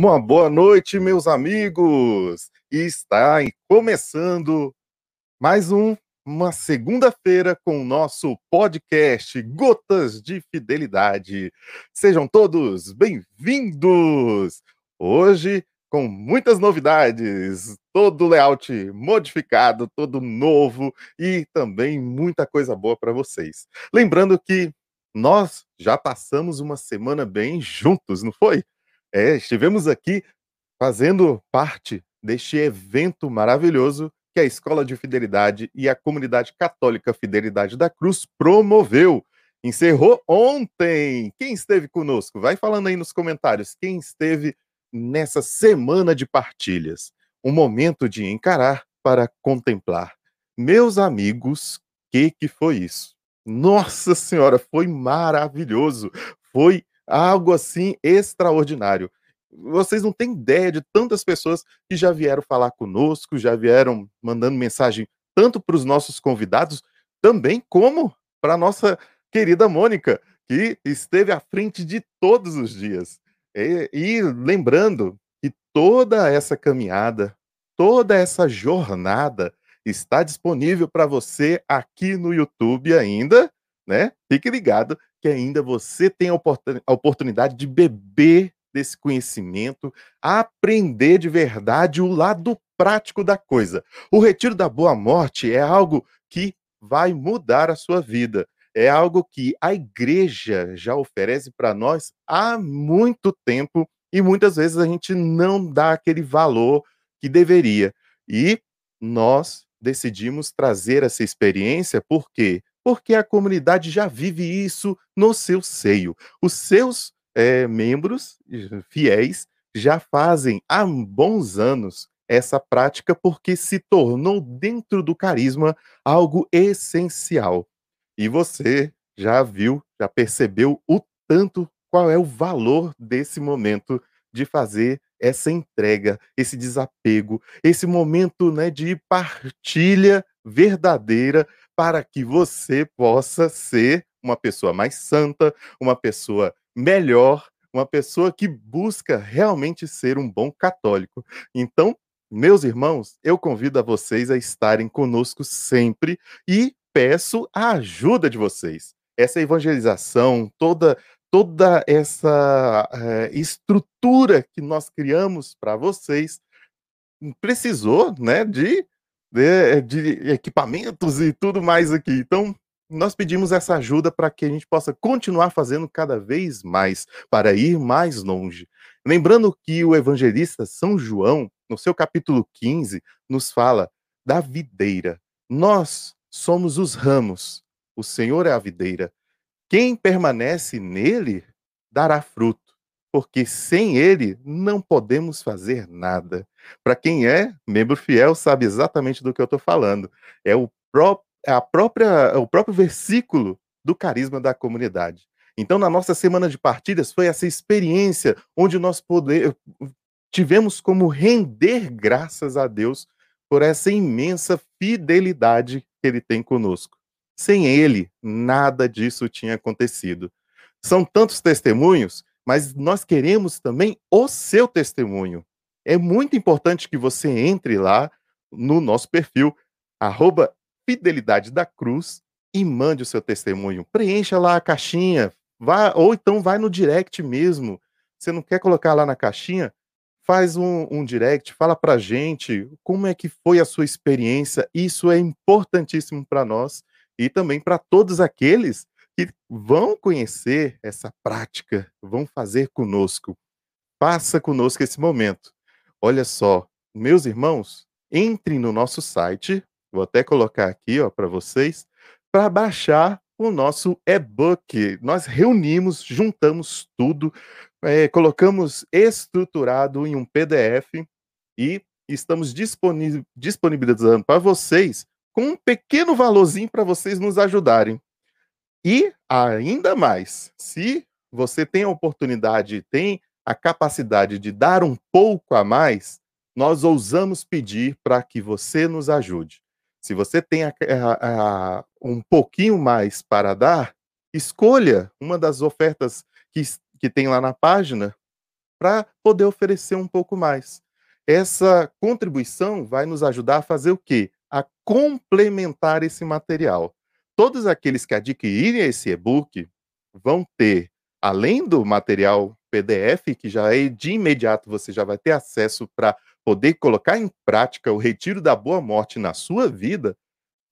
Uma boa noite, meus amigos! Está começando mais um, uma segunda-feira com o nosso podcast Gotas de Fidelidade. Sejam todos bem-vindos! Hoje, com muitas novidades, todo layout modificado, todo novo e também muita coisa boa para vocês. Lembrando que nós já passamos uma semana bem juntos, não foi? É, estivemos aqui fazendo parte deste evento maravilhoso que a Escola de Fidelidade e a Comunidade Católica Fidelidade da Cruz promoveu. Encerrou ontem. Quem esteve conosco? Vai falando aí nos comentários. Quem esteve nessa semana de partilhas? Um momento de encarar para contemplar. Meus amigos, que que foi isso? Nossa Senhora, foi maravilhoso. Foi algo assim extraordinário. Vocês não têm ideia de tantas pessoas que já vieram falar conosco, já vieram mandando mensagem tanto para os nossos convidados, também como para a nossa querida Mônica, que esteve à frente de todos os dias. E, e lembrando que toda essa caminhada, toda essa jornada está disponível para você aqui no YouTube ainda, né? Fique ligado que ainda você tem a oportunidade de beber desse conhecimento, aprender de verdade o lado prático da coisa. O retiro da boa morte é algo que vai mudar a sua vida. É algo que a igreja já oferece para nós há muito tempo e muitas vezes a gente não dá aquele valor que deveria. E nós decidimos trazer essa experiência porque porque a comunidade já vive isso no seu seio. Os seus é, membros fiéis já fazem há bons anos essa prática porque se tornou dentro do carisma algo essencial. E você já viu, já percebeu o tanto qual é o valor desse momento de fazer essa entrega, esse desapego, esse momento né, de partilha verdadeira para que você possa ser uma pessoa mais santa, uma pessoa melhor, uma pessoa que busca realmente ser um bom católico. Então, meus irmãos, eu convido a vocês a estarem conosco sempre e peço a ajuda de vocês. Essa evangelização, toda toda essa é, estrutura que nós criamos para vocês precisou, né, de de, de equipamentos e tudo mais aqui. Então, nós pedimos essa ajuda para que a gente possa continuar fazendo cada vez mais, para ir mais longe. Lembrando que o evangelista São João, no seu capítulo 15, nos fala da videira. Nós somos os ramos, o Senhor é a videira. Quem permanece nele dará fruto porque sem ele não podemos fazer nada. Para quem é membro fiel, sabe exatamente do que eu estou falando. É o, pró é a própria, o próprio versículo do carisma da comunidade. Então, na nossa semana de partilhas, foi essa experiência onde nós tivemos como render graças a Deus por essa imensa fidelidade que ele tem conosco. Sem ele, nada disso tinha acontecido. São tantos testemunhos mas nós queremos também o seu testemunho. É muito importante que você entre lá no nosso perfil, arroba Fidelidade da Cruz, e mande o seu testemunho. Preencha lá a caixinha, vá, ou então vai no direct mesmo. Você não quer colocar lá na caixinha? Faz um, um direct, fala pra gente como é que foi a sua experiência. Isso é importantíssimo para nós e também para todos aqueles que vão conhecer essa prática, vão fazer conosco. Faça conosco esse momento. Olha só, meus irmãos, entrem no nosso site, vou até colocar aqui para vocês, para baixar o nosso e-book. Nós reunimos, juntamos tudo, é, colocamos estruturado em um PDF e estamos disponibilizando para vocês com um pequeno valorzinho para vocês nos ajudarem. E ainda mais, se você tem a oportunidade, tem a capacidade de dar um pouco a mais, nós ousamos pedir para que você nos ajude. Se você tem a, a, a, um pouquinho mais para dar, escolha uma das ofertas que, que tem lá na página para poder oferecer um pouco mais. Essa contribuição vai nos ajudar a fazer o quê? A complementar esse material. Todos aqueles que adquirirem esse e-book vão ter, além do material PDF, que já é de imediato você já vai ter acesso para poder colocar em prática o retiro da boa morte na sua vida,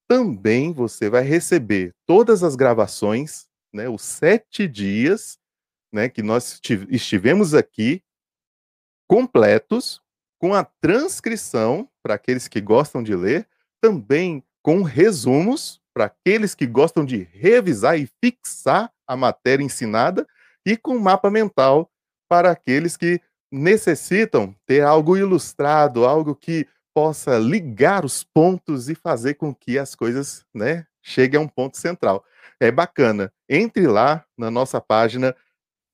também você vai receber todas as gravações, né, os sete dias né, que nós estivemos aqui completos, com a transcrição para aqueles que gostam de ler, também com resumos para aqueles que gostam de revisar e fixar a matéria ensinada e com mapa mental para aqueles que necessitam ter algo ilustrado, algo que possa ligar os pontos e fazer com que as coisas, né, cheguem a um ponto central. É bacana. Entre lá na nossa página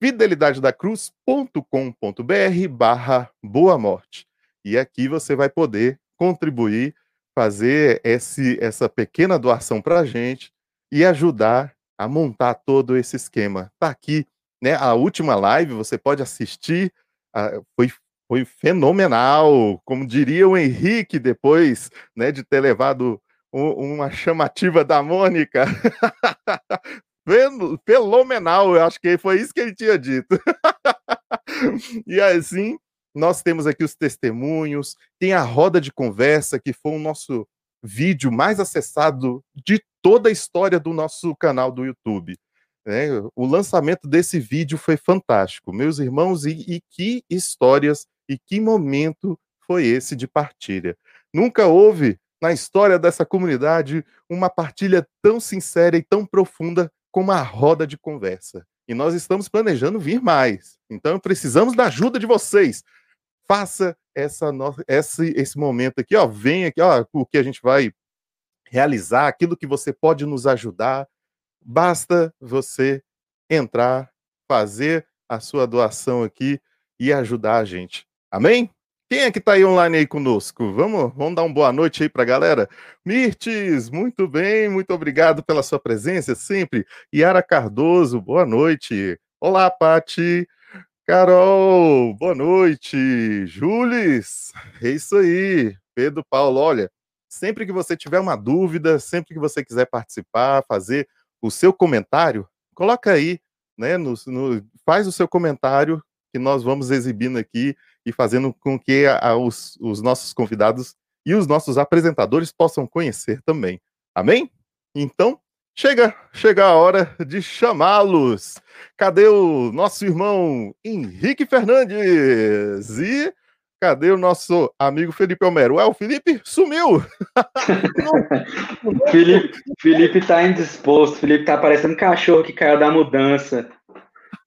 fidelidadedacruz.com.br barra Boa Morte. E aqui você vai poder contribuir, fazer esse, essa pequena doação para a gente e ajudar a montar todo esse esquema. Tá aqui, né? A última live você pode assistir, uh, foi, foi fenomenal, como diria o Henrique depois, né, de ter levado uma chamativa da Mônica. Fenomenal, eu acho que foi isso que ele tinha dito. e assim, nós temos aqui os testemunhos, tem a roda de conversa, que foi o nosso vídeo mais acessado de toda a história do nosso canal do YouTube. É, o lançamento desse vídeo foi fantástico, meus irmãos, e, e que histórias e que momento foi esse de partilha. Nunca houve na história dessa comunidade uma partilha tão sincera e tão profunda com uma roda de conversa. E nós estamos planejando vir mais. Então precisamos da ajuda de vocês. Faça essa esse, esse momento aqui, ó, vem aqui, ó, o que a gente vai realizar, aquilo que você pode nos ajudar. Basta você entrar, fazer a sua doação aqui e ajudar a gente. Amém? Quem é que está aí online aí conosco? Vamos, vamos dar uma boa noite aí para a galera. Mirtes, muito bem, muito obrigado pela sua presença sempre. Yara Cardoso, boa noite. Olá, Pati. Carol, boa noite. Jules, é isso aí. Pedro Paulo, olha, sempre que você tiver uma dúvida, sempre que você quiser participar, fazer o seu comentário, coloca aí, né? No, no, faz o seu comentário que nós vamos exibindo aqui e fazendo com que a, a, os, os nossos convidados e os nossos apresentadores possam conhecer também. Amém? Então, chega, chega a hora de chamá-los. Cadê o nosso irmão Henrique Fernandes? E cadê o nosso amigo Felipe Homero? Ué, o Felipe sumiu! Felipe, Felipe tá indisposto, Felipe tá parecendo um cachorro que caiu da mudança.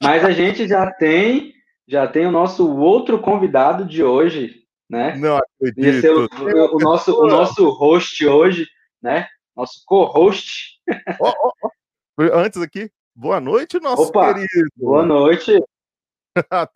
Mas a gente já tem já tem o nosso outro convidado de hoje, né? Não acredito. Ia o, o, o, nosso, o nosso host hoje, né? Nosso co-host. Oh, oh, oh. Antes aqui, boa noite, nosso Opa, querido. Boa noite.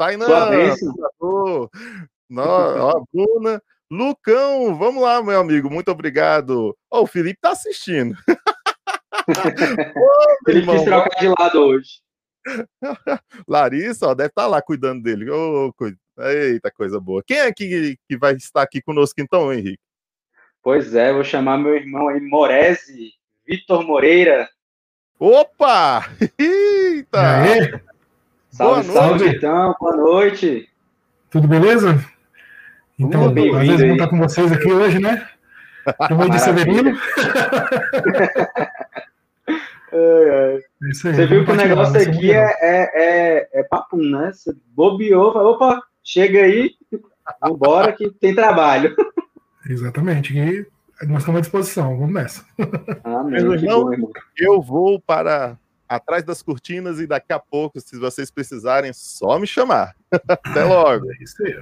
No, ó, Bruna. Lucão, vamos lá, meu amigo, muito obrigado. O Felipe tá assistindo. Ô, Felipe quis trocar de lado hoje. Larissa, ó, deve estar tá lá cuidando dele. Oh, Eita, coisa boa. Quem é que, que vai estar aqui conosco então, Henrique? Pois é, vou chamar meu irmão aí, Morese, Vitor Moreira. Opa! Eita! Salve, boa salve, noite. então, boa noite. Tudo beleza? Então, às vezes vou estar com vocês aqui hoje, né? Como de Severino. Ai, Você viu que o negócio aqui é, é, é, é papum, né? Você bobeou, falou, opa, chega aí, vambora que tem trabalho. Exatamente, e nós estamos à disposição, vamos nessa. Amém, irmão, eu vou para atrás das cortinas e daqui a pouco, se vocês precisarem, só me chamar. Até logo. É isso aí.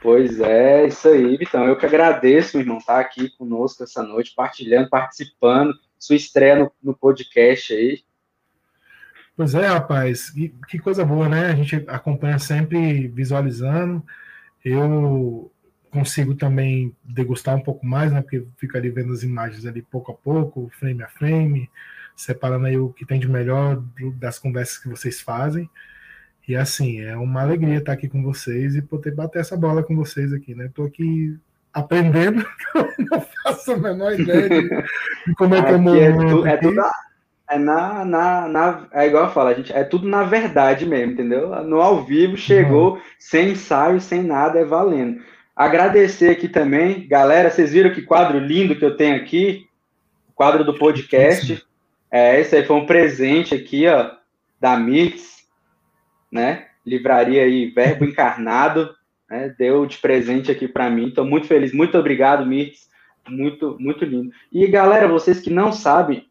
Pois é, isso aí, Vitão. Eu que agradeço, meu irmão, estar tá aqui conosco essa noite, partilhando, participando sua estreia no, no podcast aí. Pois é, rapaz, e que coisa boa, né? A gente acompanha sempre visualizando. Eu consigo também degustar um pouco mais, né? Porque fico ali vendo as imagens ali pouco a pouco, frame a frame, separando aí o que tem de melhor das conversas que vocês fazem. E assim, é uma alegria estar aqui com vocês e poder bater essa bola com vocês aqui, né? Estou aqui aprendendo, não faço a menor ideia de, de como é que eu é, tu, é tudo é na, na, na, é igual eu falo, a gente, é tudo na verdade mesmo, entendeu? No ao vivo chegou, uhum. sem ensaio, sem nada, é valendo. Agradecer aqui também, galera, vocês viram que quadro lindo que eu tenho aqui? Quadro do podcast. É, esse aí foi um presente aqui, ó, da Mix né? Livraria aí, Verbo Encarnado, né? Deu de presente aqui para mim. Estou muito feliz. Muito obrigado, Mirtz. Muito, muito lindo. E galera, vocês que não sabem,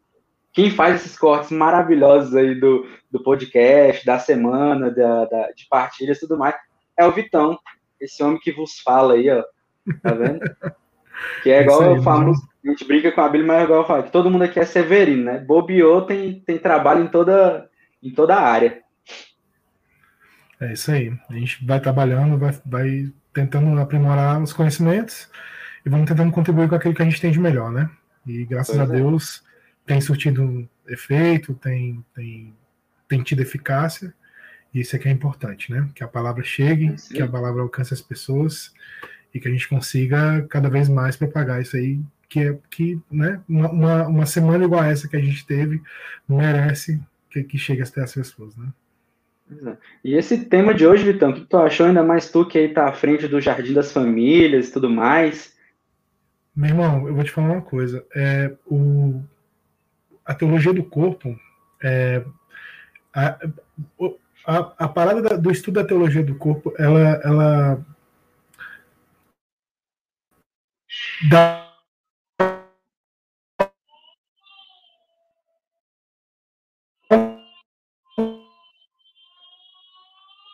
quem faz esses cortes maravilhosos aí do, do podcast, da semana, da, da, de partilhas e tudo mais, é o Vitão, esse homem que vos fala aí, ó. Tá vendo? Que é igual o famoso. A gente brinca com a Bíblia, mas é igual eu falo, que todo mundo aqui é severino, né? Bobiô tem, tem trabalho em toda, em toda a área. É isso aí. A gente vai trabalhando, vai, vai tentando aprimorar os conhecimentos e vamos tentando contribuir com aquilo que a gente tem de melhor, né? E graças pois a é. Deus tem surtido efeito, tem, tem, tem tido eficácia, isso é que é importante, né? Que a palavra chegue, Sim. que a palavra alcance as pessoas e que a gente consiga cada vez mais propagar isso aí, que é que, né, uma, uma semana igual a essa que a gente teve merece que, que chegue até as pessoas, né? E esse tema de hoje, Vitão, o que tu achou? Ainda mais tu que aí tá à frente do Jardim das Famílias e tudo mais. Meu irmão, eu vou te falar uma coisa. É, o, a teologia do corpo, é, a, a, a parada da, do estudo da teologia do corpo, ela, ela dá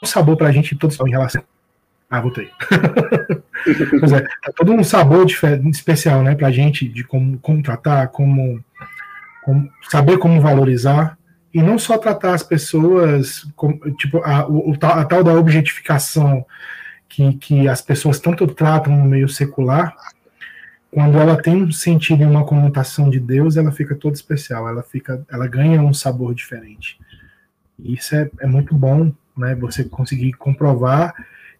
sabor pra gente todos em relação. Ah, voltei. pois é, tá todo um sabor especial, né, pra gente de como, como tratar, como, como saber como valorizar e não só tratar as pessoas como, tipo a, o, a tal da objetificação que, que as pessoas tanto tratam no meio secular, quando ela tem um sentido e uma conotação de Deus, ela fica toda especial, ela fica, ela ganha um sabor diferente. Isso é, é muito bom né? Você conseguir comprovar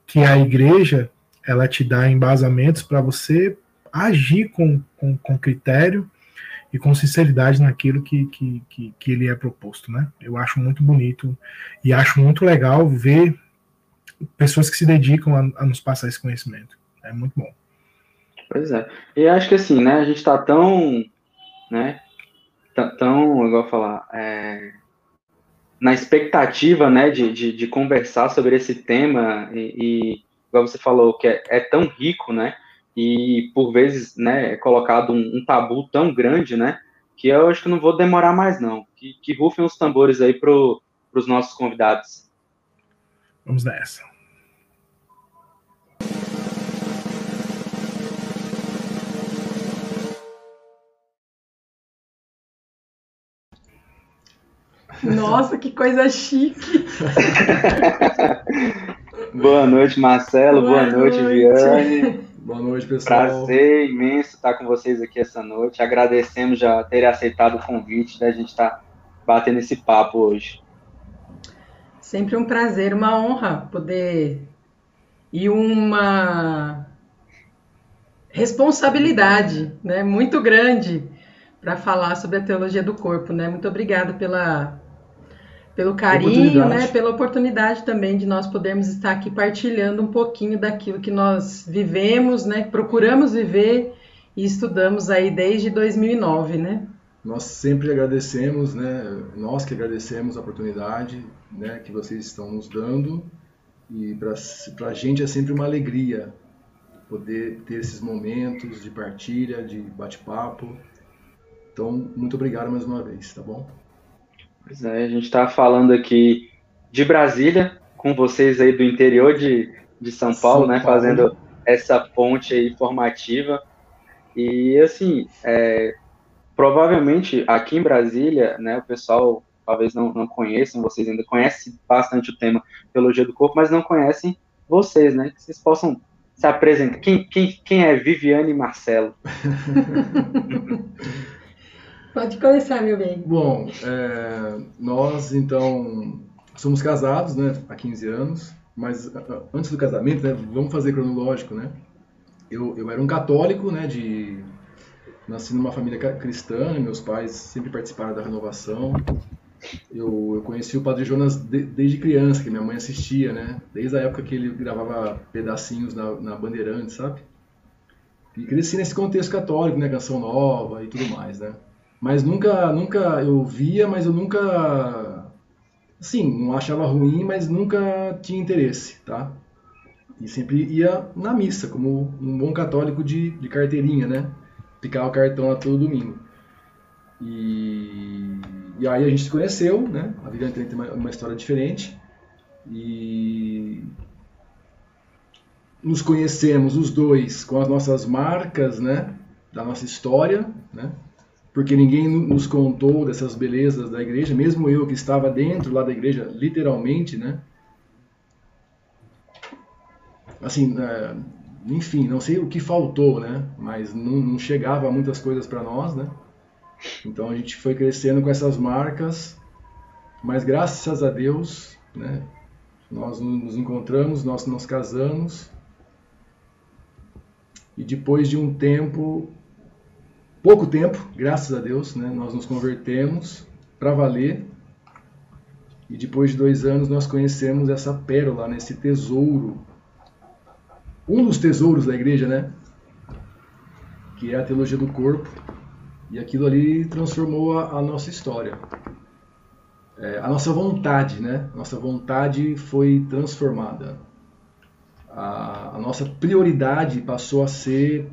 que a igreja ela te dá embasamentos para você agir com, com, com, critério e com sinceridade naquilo que, que, que, que ele é proposto, né? Eu acho muito bonito e acho muito legal ver pessoas que se dedicam a, a nos passar esse conhecimento. É muito bom. Pois é. E acho que assim, né? A gente está tão, né? Tão, igual falar, é, na expectativa, né, de, de, de, conversar sobre esse tema e, e igual você falou, que é, é, tão rico, né, e por vezes, né, é colocado um, um, tabu tão grande, né, que eu acho que não vou demorar mais, não. Que, que rufem os tambores aí para os nossos convidados. Vamos nessa. Nossa, que coisa chique! Boa noite, Marcelo. Boa, Boa noite, noite, Viane. Boa noite, pessoal. Prazer imenso estar com vocês aqui essa noite. Agradecemos já terem aceitado o convite da gente estar batendo esse papo hoje. Sempre um prazer, uma honra poder e uma responsabilidade, né, muito grande para falar sobre a teologia do corpo, né? Muito obrigada pela pelo carinho, né, pela oportunidade também de nós podermos estar aqui partilhando um pouquinho daquilo que nós vivemos, né, procuramos viver e estudamos aí desde 2009, né? Nós sempre agradecemos, né, nós que agradecemos a oportunidade, né, que vocês estão nos dando e para a gente é sempre uma alegria poder ter esses momentos de partilha, de bate-papo. Então, muito obrigado mais uma vez, tá bom? Pois é, a gente está falando aqui de Brasília, com vocês aí do interior de, de São Paulo, São né? Paulo. Fazendo essa ponte aí formativa. E assim, é, provavelmente aqui em Brasília, né, o pessoal talvez não, não conheçam, vocês ainda conhecem bastante o tema teologia do corpo, mas não conhecem vocês, né? Que vocês possam se apresentar. Quem, quem, quem é Viviane Marcelo? Pode começar, meu bem. Bom, é, nós então somos casados, né, há 15 anos, mas antes do casamento, né, vamos fazer cronológico, né? Eu, eu era um católico, né, de nasci numa família cristã, meus pais sempre participaram da renovação. Eu, eu conheci o Padre Jonas de, desde criança, que minha mãe assistia, né? Desde a época que ele gravava pedacinhos na, na Bandeirantes, sabe? E cresci nesse contexto católico, né? Canção Nova e tudo mais, né? Mas nunca, nunca eu via, mas eu nunca, assim, não achava ruim, mas nunca tinha interesse, tá? E sempre ia na missa, como um bom católico de, de carteirinha, né? Picava o cartão lá todo domingo. E, e aí a gente se conheceu, né? A Viviane tem uma, uma história diferente. E nos conhecemos os dois com as nossas marcas, né? Da nossa história, né? Porque ninguém nos contou dessas belezas da igreja, mesmo eu que estava dentro lá da igreja, literalmente, né? Assim, é, enfim, não sei o que faltou, né? Mas não, não chegava muitas coisas para nós, né? Então a gente foi crescendo com essas marcas, mas graças a Deus, né? Nós nos encontramos, nós nos casamos e depois de um tempo pouco tempo, graças a Deus, né, nós nos convertemos para valer. E depois de dois anos nós conhecemos essa pérola, né, esse tesouro. Um dos tesouros da igreja, né? Que é a teologia do corpo. E aquilo ali transformou a, a nossa história. É, a nossa vontade, né? Nossa vontade foi transformada. A, a nossa prioridade passou a ser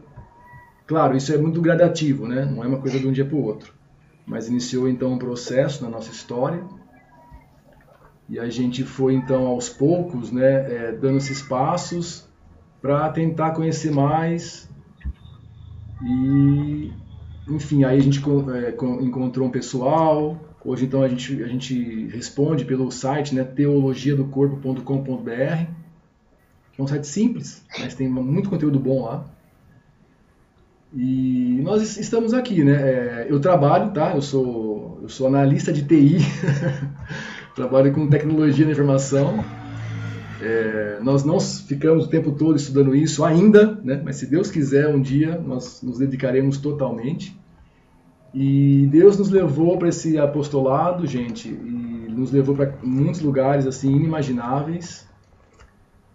Claro, isso é muito gradativo, né? Não é uma coisa de um dia para o outro. Mas iniciou então um processo na nossa história e a gente foi então aos poucos, né, é, dando esses passos para tentar conhecer mais e enfim aí a gente é, encontrou um pessoal hoje então a gente a gente responde pelo site né teologiadocorpo.com.br é um site simples mas tem muito conteúdo bom lá e nós estamos aqui, né? É, eu trabalho, tá? Eu sou, eu sou analista de TI, trabalho com tecnologia da informação. É, nós não ficamos o tempo todo estudando isso ainda, né? Mas se Deus quiser, um dia nós nos dedicaremos totalmente. E Deus nos levou para esse apostolado, gente, e nos levou para muitos lugares assim inimagináveis.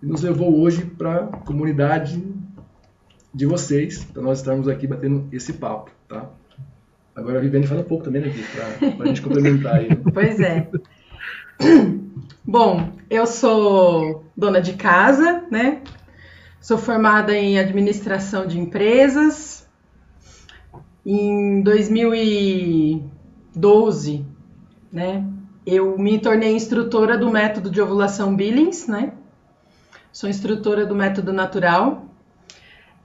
E nos levou hoje para a comunidade de vocês, para nós estarmos aqui batendo esse papo, tá? Agora a Viviane fala um pouco também, né, para a gente complementar aí. Pois é. Bom, eu sou dona de casa, né? Sou formada em administração de empresas. Em 2012, né, eu me tornei instrutora do método de ovulação Billings, né? Sou instrutora do método natural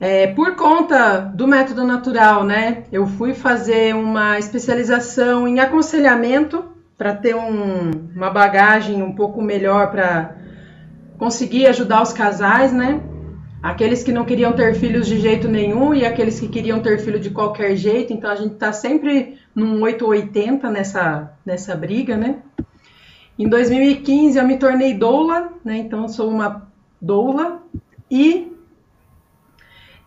é, por conta do método natural, né, eu fui fazer uma especialização em aconselhamento para ter um, uma bagagem um pouco melhor para conseguir ajudar os casais, né? Aqueles que não queriam ter filhos de jeito nenhum e aqueles que queriam ter filho de qualquer jeito. Então a gente está sempre num 880 nessa, nessa briga, né? Em 2015 eu me tornei doula, né? Então sou uma doula e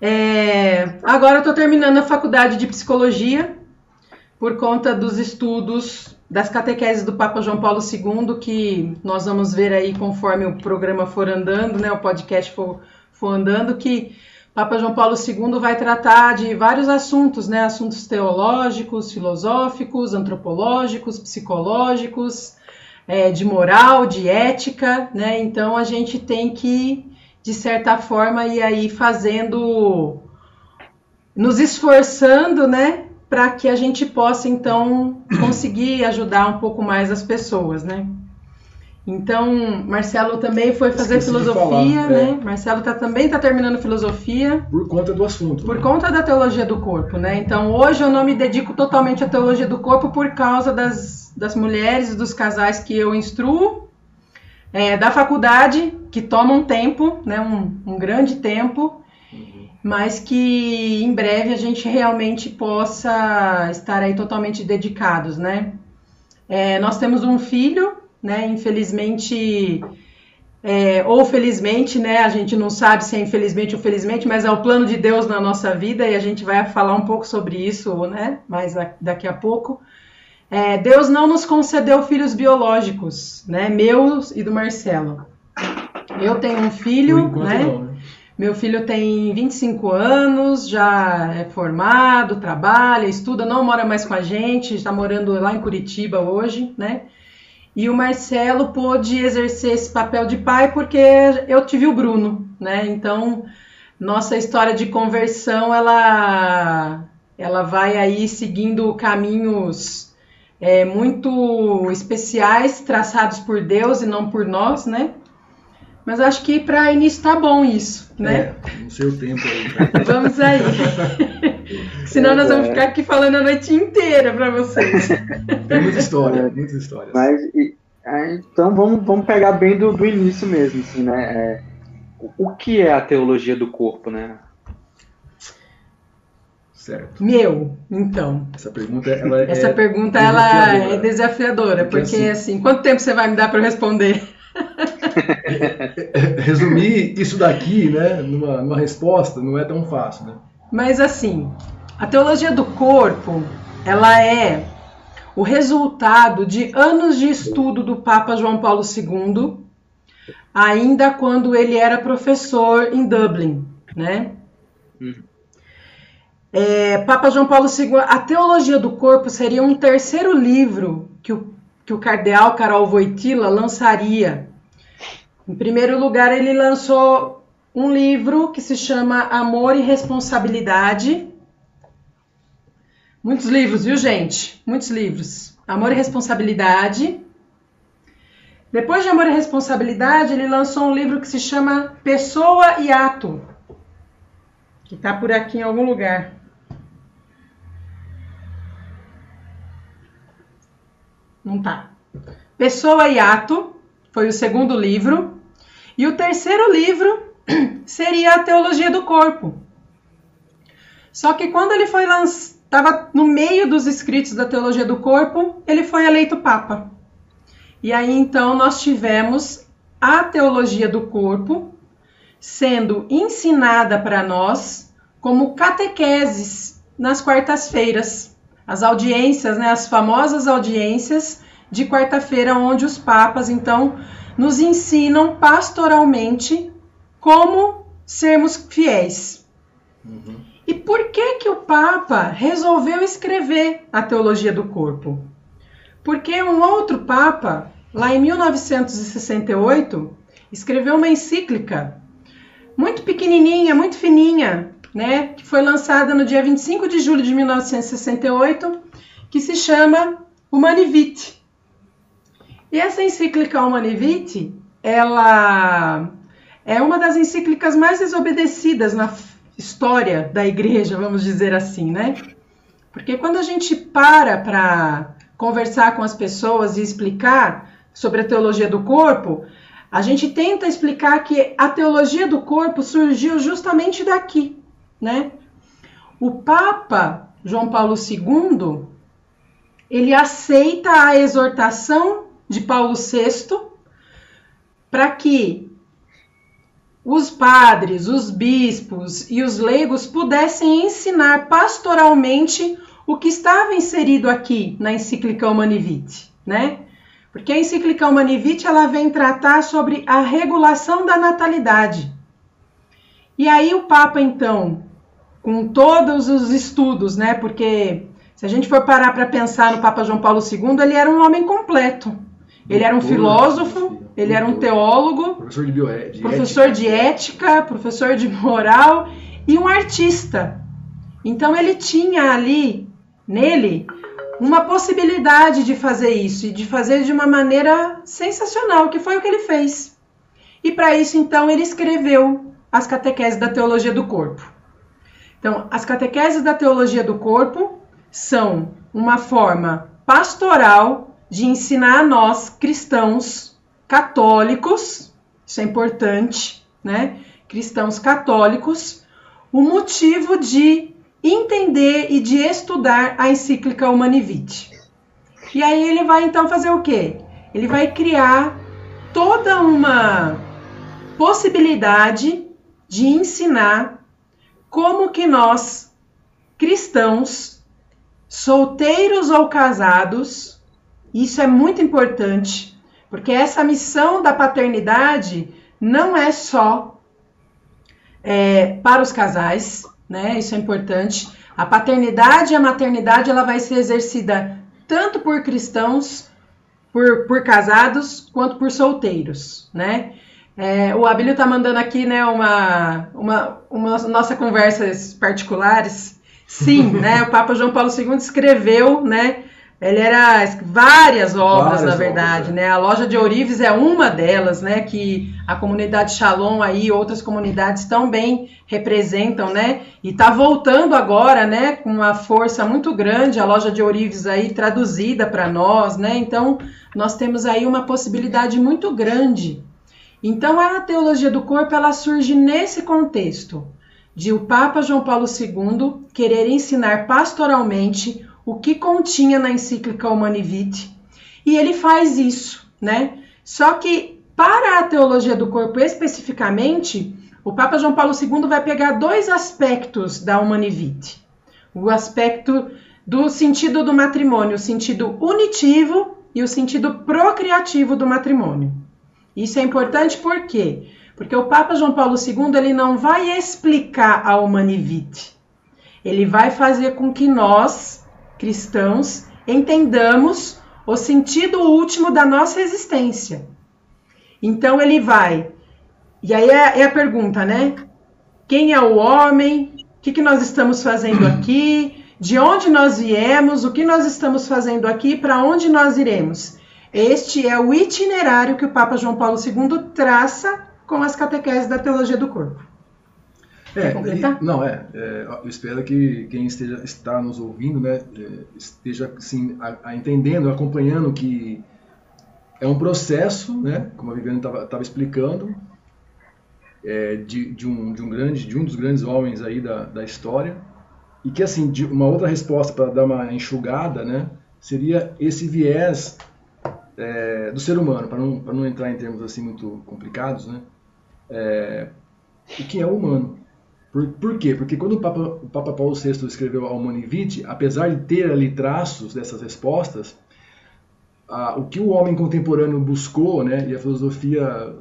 é, agora eu estou terminando a faculdade de psicologia por conta dos estudos das catequeses do Papa João Paulo II, que nós vamos ver aí conforme o programa for andando, né, o podcast for, for andando, que Papa João Paulo II vai tratar de vários assuntos, né, assuntos teológicos, filosóficos, antropológicos, psicológicos, é, de moral, de ética, né, então a gente tem que de certa forma, e aí fazendo, nos esforçando, né, para que a gente possa então conseguir ajudar um pouco mais as pessoas, né? Então, Marcelo também foi fazer Esqueci filosofia, falar, né? É. Marcelo tá, também está terminando filosofia. Por conta do assunto. Por né? conta da teologia do corpo, né? Então, hoje eu não me dedico totalmente à teologia do corpo por causa das, das mulheres e dos casais que eu instruo é, da faculdade, que toma um tempo, né, um, um grande tempo, uhum. mas que em breve a gente realmente possa estar aí totalmente dedicados, né? É, nós temos um filho, né? Infelizmente, é, ou felizmente, né? A gente não sabe se é infelizmente ou felizmente, mas é o plano de Deus na nossa vida e a gente vai falar um pouco sobre isso, né? Mais daqui a pouco. É, Deus não nos concedeu filhos biológicos, né? Meus e do Marcelo. Eu tenho um filho, né? Não, né? Meu filho tem 25 anos, já é formado, trabalha, estuda, não mora mais com a gente, está morando lá em Curitiba hoje, né? E o Marcelo pôde exercer esse papel de pai porque eu tive o Bruno, né? Então, nossa história de conversão, ela, ela vai aí seguindo caminhos é, muito especiais, traçados por Deus e não por nós, né? Mas acho que para início tá bom isso, né? É, no seu tempo aí. Vamos aí. Senão nós vamos é. ficar aqui falando a noite inteira para vocês. Tem muita história, muita história. Mas, e, então vamos, vamos pegar bem do, do início mesmo, assim, né? É, o que é a teologia do corpo, né? Certo. Meu, então. Essa pergunta, ela é Essa pergunta ela é desafiadora, porque, porque assim, assim, quanto tempo você vai me dar para responder? Resumir isso daqui, né, numa, numa resposta, não é tão fácil, né? Mas assim, a teologia do corpo, ela é o resultado de anos de estudo do Papa João Paulo II, ainda quando ele era professor em Dublin, né? Uhum. É, Papa João Paulo II, a Teologia do Corpo seria um terceiro livro que o, que o cardeal Karol Wojtyla lançaria. Em primeiro lugar, ele lançou um livro que se chama Amor e Responsabilidade. Muitos livros, viu, gente? Muitos livros. Amor e Responsabilidade. Depois de Amor e Responsabilidade, ele lançou um livro que se chama Pessoa e Ato, que está por aqui em algum lugar. Não tá. Pessoa e Ato foi o segundo livro. E o terceiro livro seria a Teologia do Corpo. Só que quando ele foi lançado, estava no meio dos escritos da Teologia do Corpo, ele foi eleito Papa. E aí então nós tivemos a Teologia do Corpo sendo ensinada para nós como catequeses nas quartas-feiras as audiências, né, as famosas audiências de quarta-feira, onde os papas, então, nos ensinam pastoralmente como sermos fiéis. Uhum. E por que que o Papa resolveu escrever a teologia do corpo? Porque um outro Papa, lá em 1968, escreveu uma encíclica muito pequenininha, muito fininha, né, que foi lançada no dia 25 de julho de 1968, que se chama Humani Vitae. E essa encíclica Humani Vitae, ela é uma das encíclicas mais desobedecidas na história da igreja, vamos dizer assim, né? Porque quando a gente para para conversar com as pessoas e explicar sobre a teologia do corpo, a gente tenta explicar que a teologia do corpo surgiu justamente daqui, né? O Papa João Paulo II, ele aceita a exortação de Paulo VI para que os padres, os bispos e os leigos pudessem ensinar pastoralmente o que estava inserido aqui na encíclica Humani Vitae, né? Porque a encíclica Humani Vitae ela vem tratar sobre a regulação da natalidade. E aí o Papa então com todos os estudos, né? Porque se a gente for parar para pensar no Papa João Paulo II, ele era um homem completo. Ele era um filósofo, ele era um teólogo, professor de, bioética, professor de ética, professor de moral e um artista. Então ele tinha ali nele uma possibilidade de fazer isso e de fazer de uma maneira sensacional, que foi o que ele fez. E para isso então ele escreveu as catequeses da teologia do corpo. Então, as catequeses da teologia do corpo são uma forma pastoral de ensinar a nós, cristãos católicos, isso é importante, né? Cristãos católicos, o motivo de entender e de estudar a encíclica Humani Vitae. E aí ele vai então fazer o quê? ele vai criar toda uma possibilidade de ensinar como que nós cristãos, solteiros ou casados, isso é muito importante, porque essa missão da paternidade não é só é, para os casais, né? Isso é importante. A paternidade e a maternidade ela vai ser exercida tanto por cristãos, por, por casados, quanto por solteiros, né? É, o Abílio tá mandando aqui, né, uma, uma, uma nossa conversas particulares. Sim, né? O Papa João Paulo II escreveu, né? Ele era várias obras, várias na verdade, obras, é. né? A loja de Ourives é uma delas, né? Que a comunidade Shalom aí, outras comunidades também representam, né? E tá voltando agora, né? Com uma força muito grande a loja de Ourives aí traduzida para nós, né? Então nós temos aí uma possibilidade muito grande. Então a teologia do corpo ela surge nesse contexto de o Papa João Paulo II querer ensinar pastoralmente o que continha na encíclica Humani Vitae, e ele faz isso, né? Só que para a teologia do corpo especificamente, o Papa João Paulo II vai pegar dois aspectos da Humani Vitae. O aspecto do sentido do matrimônio, o sentido unitivo e o sentido procriativo do matrimônio. Isso é importante por quê? Porque o Papa João Paulo II ele não vai explicar a Humani Vitae. Ele vai fazer com que nós cristãos, entendamos o sentido último da nossa existência. Então ele vai. E aí é, é a pergunta, né? Quem é o homem? O que, que nós estamos fazendo aqui? De onde nós viemos? O que nós estamos fazendo aqui? Para onde nós iremos? Este é o itinerário que o Papa João Paulo II traça com as catequeses da teologia do corpo. É, e, não, é, é, Eu espero que quem esteja, está nos ouvindo né, é, esteja assim, a, a entendendo, acompanhando que é um processo, né, como a Viviane estava explicando, é, de, de, um, de, um grande, de um dos grandes homens aí da, da história, e que assim, de uma outra resposta para dar uma enxugada, né, seria esse viés é, do ser humano, para não, não entrar em termos assim muito complicados, né, é, o que é humano. Por, por quê? Porque quando o Papa, o Papa Paulo VI escreveu a Vitae, apesar de ter ali traços dessas respostas, a, o que o homem contemporâneo buscou, né, e a filosofia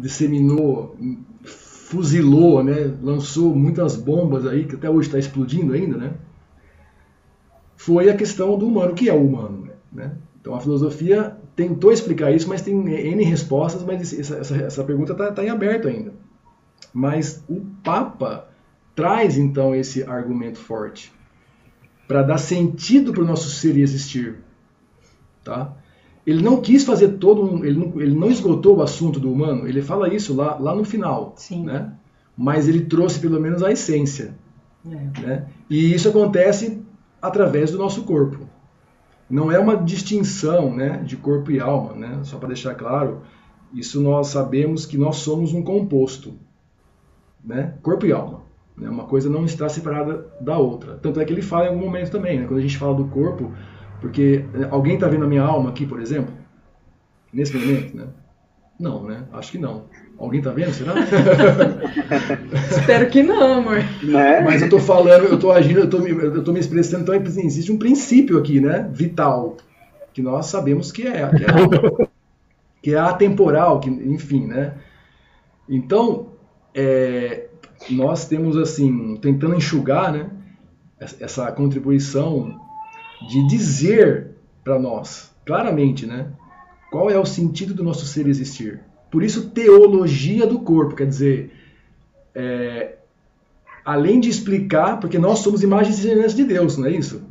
disseminou, fuzilou, né, lançou muitas bombas aí, que até hoje está explodindo ainda, né, foi a questão do humano. O que é o humano? Né? Então a filosofia tentou explicar isso, mas tem N respostas, mas essa, essa, pergunta está tá em aberto ainda. Mas o Papa traz então esse argumento forte para dar sentido para o nosso ser e existir, tá? Ele não quis fazer todo um, ele não, ele não esgotou o assunto do humano. Ele fala isso lá, lá no final, Sim. né? Mas ele trouxe pelo menos a essência, é. né? E isso acontece através do nosso corpo. Não é uma distinção, né, de corpo e alma, né? Só para deixar claro, isso nós sabemos que nós somos um composto, né? Corpo e alma. Né? Uma coisa não está separada da outra. Tanto é que ele fala em algum momento também, né? quando a gente fala do corpo, porque né, alguém está vendo a minha alma aqui, por exemplo? Nesse momento, né? Não, né? Acho que não. Alguém está vendo, será? Espero que não, amor. Né? Mas eu estou falando, eu estou agindo, eu estou me, eu tô me expressando, então existe um princípio aqui, né? Vital, que nós sabemos que é, que é, que é atemporal, que, enfim, né? Então, é, nós temos assim, tentando enxugar, né, essa contribuição de dizer para nós claramente, né, qual é o sentido do nosso ser existir. Por isso, teologia do corpo, quer dizer, é, além de explicar, porque nós somos imagens e semelhanças de Deus, não é isso?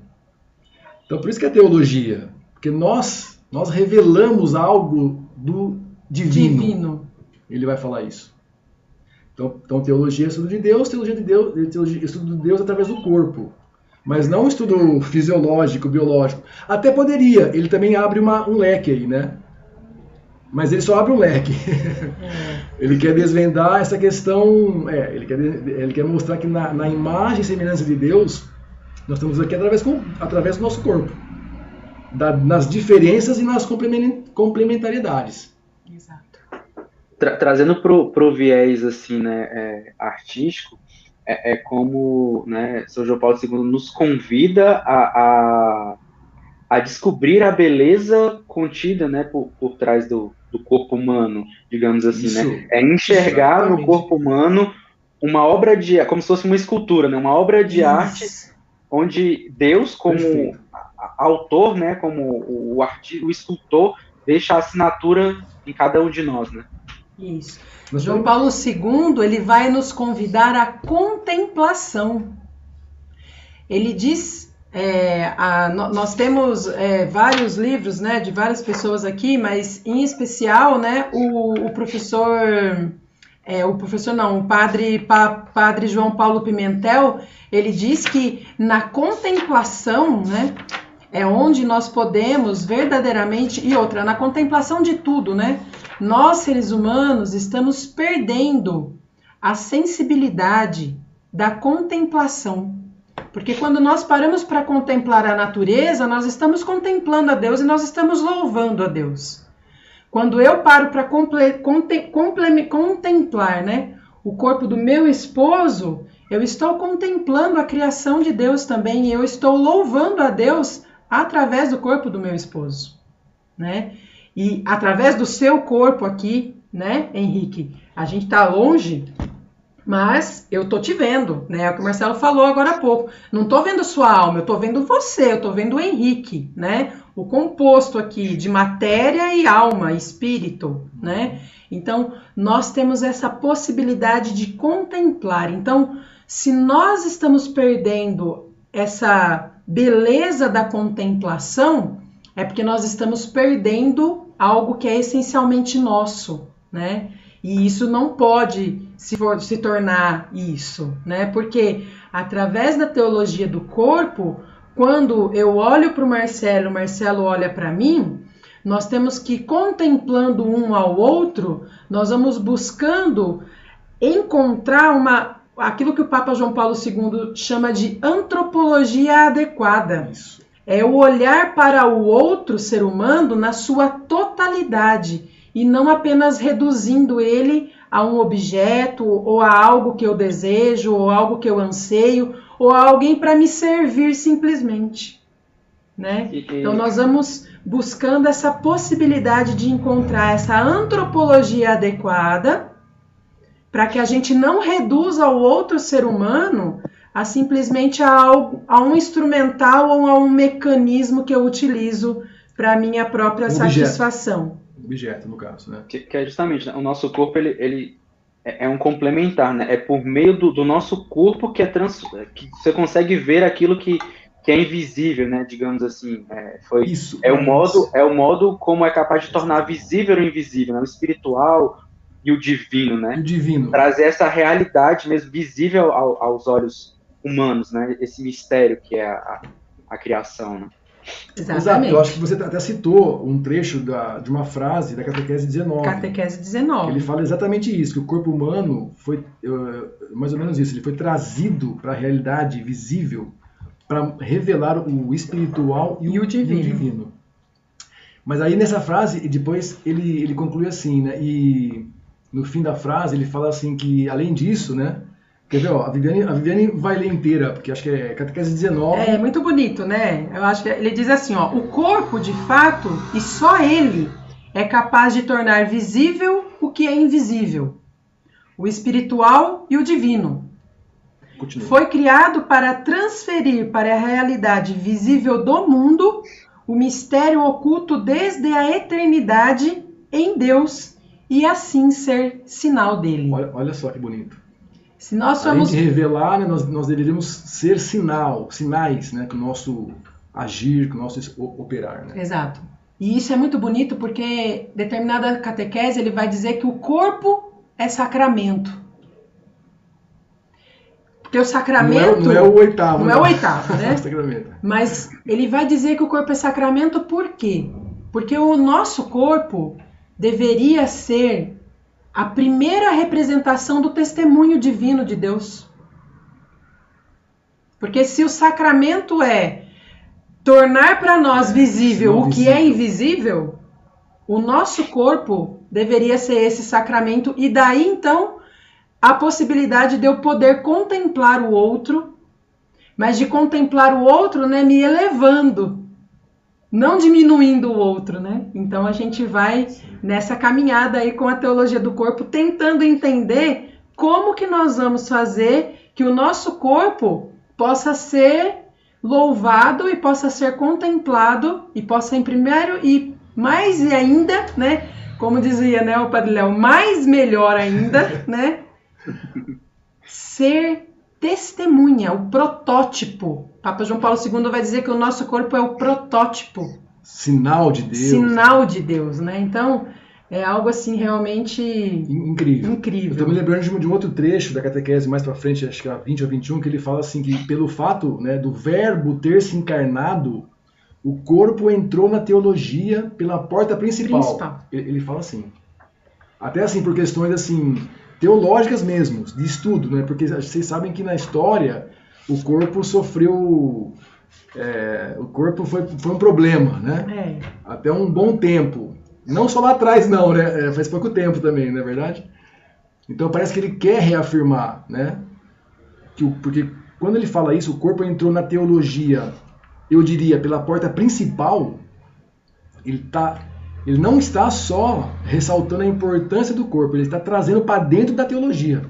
Então, por isso que é teologia, porque nós nós revelamos algo do divino. divino. Ele vai falar isso. Então, então teologia é estudo de Deus, teologia de Deus, teologia, estudo de Deus através do corpo. Mas não estudo fisiológico, biológico. Até poderia, ele também abre uma, um leque aí, né? Mas ele só abre um leque. É. ele quer desvendar essa questão, é, ele, quer, ele quer mostrar que na, na imagem e semelhança de Deus, nós estamos aqui através, com, através do nosso corpo. da, nas diferenças e nas complementaridades. Exato. Tra trazendo pro, pro viés assim, né, é, artístico, é, é, como né, São João Paulo II nos convida a, a, a descobrir a beleza contida né, por, por trás do, do corpo humano, digamos assim, né? Isso, né? É enxergar exatamente. no corpo humano uma obra de, como se fosse uma escultura, né? Uma obra de Isso. arte onde Deus, como autor, né, como o, artista, o escultor, deixa a assinatura em cada um de nós, né? Isso. João Paulo II, ele vai nos convidar à contemplação. Ele diz, é, a, nós temos é, vários livros, né, de várias pessoas aqui, mas em especial, né, o, o professor, é, o professor não, o padre, pa, padre João Paulo Pimentel, ele diz que na contemplação, né, é onde nós podemos verdadeiramente, e outra, na contemplação de tudo, né? Nós, seres humanos, estamos perdendo a sensibilidade da contemplação. Porque quando nós paramos para contemplar a natureza, nós estamos contemplando a Deus e nós estamos louvando a Deus. Quando eu paro para contemplar né, o corpo do meu esposo, eu estou contemplando a criação de Deus também e eu estou louvando a Deus através do corpo do meu esposo, né? E através do seu corpo aqui, né, Henrique? A gente tá longe, mas eu tô te vendo, né? É o que o Marcelo falou agora há pouco. Não tô vendo sua alma, eu tô vendo você, eu tô vendo o Henrique, né? O composto aqui de matéria e alma, espírito, né? Então, nós temos essa possibilidade de contemplar. Então, se nós estamos perdendo essa beleza da contemplação, é porque nós estamos perdendo algo que é essencialmente nosso, né? E isso não pode se, for, se tornar isso, né? Porque através da teologia do corpo, quando eu olho para o Marcelo, o Marcelo olha para mim, nós temos que contemplando um ao outro, nós vamos buscando encontrar uma aquilo que o Papa João Paulo II chama de antropologia adequada. Isso. É o olhar para o outro ser humano na sua totalidade e não apenas reduzindo ele a um objeto ou a algo que eu desejo ou algo que eu anseio ou a alguém para me servir simplesmente. Né? Então nós vamos buscando essa possibilidade de encontrar essa antropologia adequada para que a gente não reduza o outro ser humano a simplesmente a, algo, a um instrumental ou a um mecanismo que eu utilizo para minha própria objeto. satisfação. Objeto, no caso, né? Que, que é justamente, né? o nosso corpo, ele, ele é, é um complementar, né? É por meio do, do nosso corpo que, é trans, que você consegue ver aquilo que, que é invisível, né? Digamos assim, é, foi isso, é o modo é o modo como é capaz de tornar visível o invisível, né? o espiritual, e o divino, né? O divino. Trazer essa realidade mesmo visível ao, aos olhos humanos, né? Esse mistério que é a, a criação, né? Exatamente. Exato. Eu acho que você até citou um trecho da, de uma frase da Catequese 19. Catequese 19. Ele fala exatamente isso, que o corpo humano foi, uh, mais ou menos isso, ele foi trazido para a realidade visível para revelar o espiritual e, e o, o, divino. e o, divino. Mas aí nessa frase, depois ele, ele conclui assim, né? E no fim da frase, ele fala assim que, além disso, né? Quer ver, ó, a Viviane, a Viviane vai ler inteira, porque acho que é catequese 19. É, muito bonito, né? Eu acho que ele diz assim, ó, o corpo, de fato, e só ele é capaz de tornar visível o que é invisível, o espiritual e o divino. Continua. Foi criado para transferir para a realidade visível do mundo o mistério oculto desde a eternidade em Deus e assim ser sinal dele. Olha, olha só que bonito. Se nós somos... Além de revelar, né, nós, nós deveríamos ser sinal, sinais, né, com o nosso agir, com o nosso operar. Né? Exato. E isso é muito bonito porque determinada catequese ele vai dizer que o corpo é sacramento. Porque o sacramento. Não é, não é o oitavo. Não, não, é o oitavo, né? Mas ele vai dizer que o corpo é sacramento por quê? Porque o nosso corpo deveria ser a primeira representação do testemunho divino de Deus. Porque se o sacramento é tornar para nós visível o que é invisível, o nosso corpo deveria ser esse sacramento e daí então a possibilidade de eu poder contemplar o outro, mas de contemplar o outro, né, me elevando, não diminuindo o outro, né? Então a gente vai nessa caminhada aí com a teologia do corpo, tentando entender como que nós vamos fazer que o nosso corpo possa ser louvado e possa ser contemplado e possa em primeiro e mais e ainda, né? Como dizia né, o Padre Léo, mais melhor ainda, né? Ser testemunha, o protótipo. Papa João Paulo II vai dizer que o nosso corpo é o protótipo. Sinal de Deus. Sinal de Deus, né? Então, é algo assim realmente incrível. incrível. Eu tô me lembrando de um, de um outro trecho da catequese mais para frente, acho que é 20 ou 21, que ele fala assim que pelo fato né, do verbo ter se encarnado, o corpo entrou na teologia pela porta principal. principal. Ele, ele fala assim. Até assim por questões assim teológicas mesmo, de estudo, né? Porque vocês sabem que na história o corpo sofreu é, o corpo foi, foi um problema, né? É. Até um bom tempo. Não só lá atrás, não, né? É, faz pouco tempo também, não é verdade? Então parece que ele quer reafirmar, né? Que o, porque quando ele fala isso, o corpo entrou na teologia, eu diria, pela porta principal, ele, tá, ele não está só ressaltando a importância do corpo, ele está trazendo para dentro da teologia.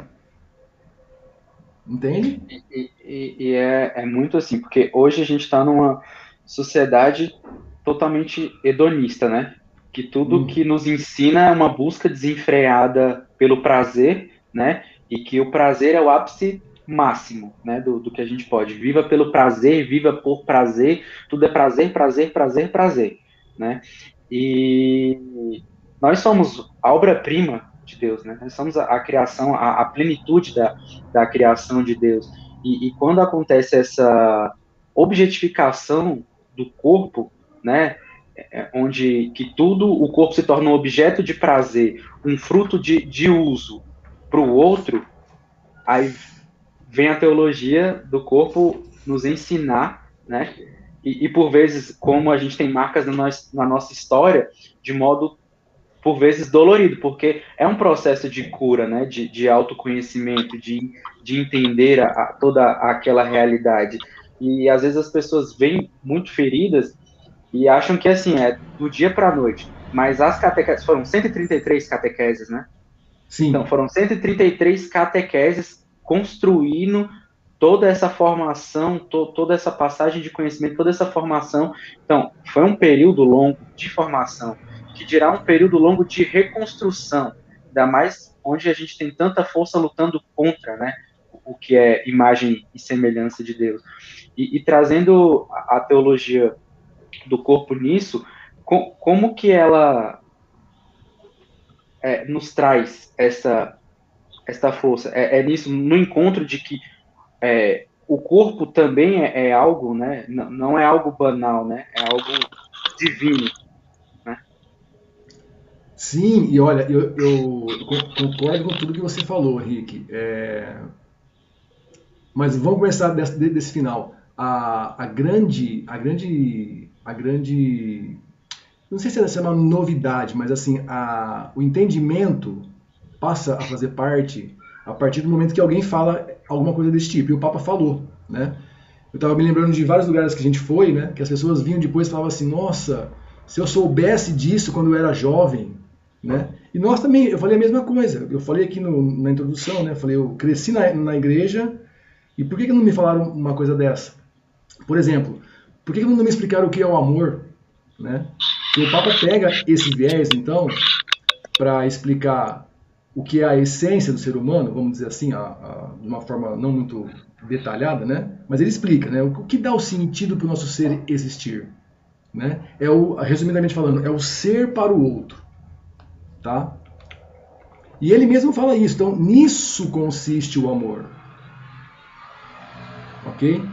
Entende? E, e, e é, é muito assim, porque hoje a gente está numa sociedade totalmente hedonista, né? que tudo hum. que nos ensina é uma busca desenfreada pelo prazer, né? E que o prazer é o ápice máximo, né? Do, do que a gente pode. Viva pelo prazer, viva por prazer, tudo é prazer, prazer, prazer, prazer, né? E nós somos a obra-prima de Deus, né? Nós somos a, a criação, a, a, plenitude da, da criação de Deus. E, e quando acontece essa objetificação do corpo, né? É, onde que tudo o corpo se torna um objeto de prazer, um fruto de, de uso para o outro, aí vem a teologia do corpo nos ensinar, né? E, e, por vezes, como a gente tem marcas na, nós, na nossa história, de modo por vezes dolorido, porque é um processo de cura, né? De, de autoconhecimento, de, de entender a, a, toda aquela realidade. E às vezes as pessoas vêm muito feridas e acham que assim, é do dia para a noite. Mas as catequeses, foram 133 catequeses, né? Sim. Então, foram 133 catequeses construindo toda essa formação, to, toda essa passagem de conhecimento, toda essa formação. Então, foi um período longo de formação, que dirá um período longo de reconstrução, ainda mais onde a gente tem tanta força lutando contra, né? O que é imagem e semelhança de Deus. E, e trazendo a, a teologia do corpo nisso, com, como que ela é, nos traz essa, essa força? É, é, nisso, no encontro de que é, o corpo também é, é algo, né? Não, não, é algo banal, né? É algo divino. Né? Sim, e olha, eu, eu, concordo com tudo que você falou, Rick. É... Mas vamos começar desse, desse final. A, a, grande, a grande a grande. Não sei se é uma novidade, mas assim, a, o entendimento passa a fazer parte a partir do momento que alguém fala alguma coisa desse tipo. E o Papa falou, né? Eu estava me lembrando de vários lugares que a gente foi, né? Que as pessoas vinham depois e falavam assim: Nossa, se eu soubesse disso quando eu era jovem, né? E nós também, eu falei a mesma coisa. Eu falei aqui no, na introdução, né? Eu falei, eu cresci na, na igreja e por que, que não me falaram uma coisa dessa? Por exemplo, por que não me explicaram o que é o amor? Né? E o Papa pega esse viés, então, para explicar o que é a essência do ser humano, vamos dizer assim, a, a, de uma forma não muito detalhada, né? Mas ele explica, né? O que dá o sentido para o nosso ser existir, né? É o, resumidamente falando, é o ser para o outro, tá? E ele mesmo fala isso. Então, nisso consiste o amor, ok?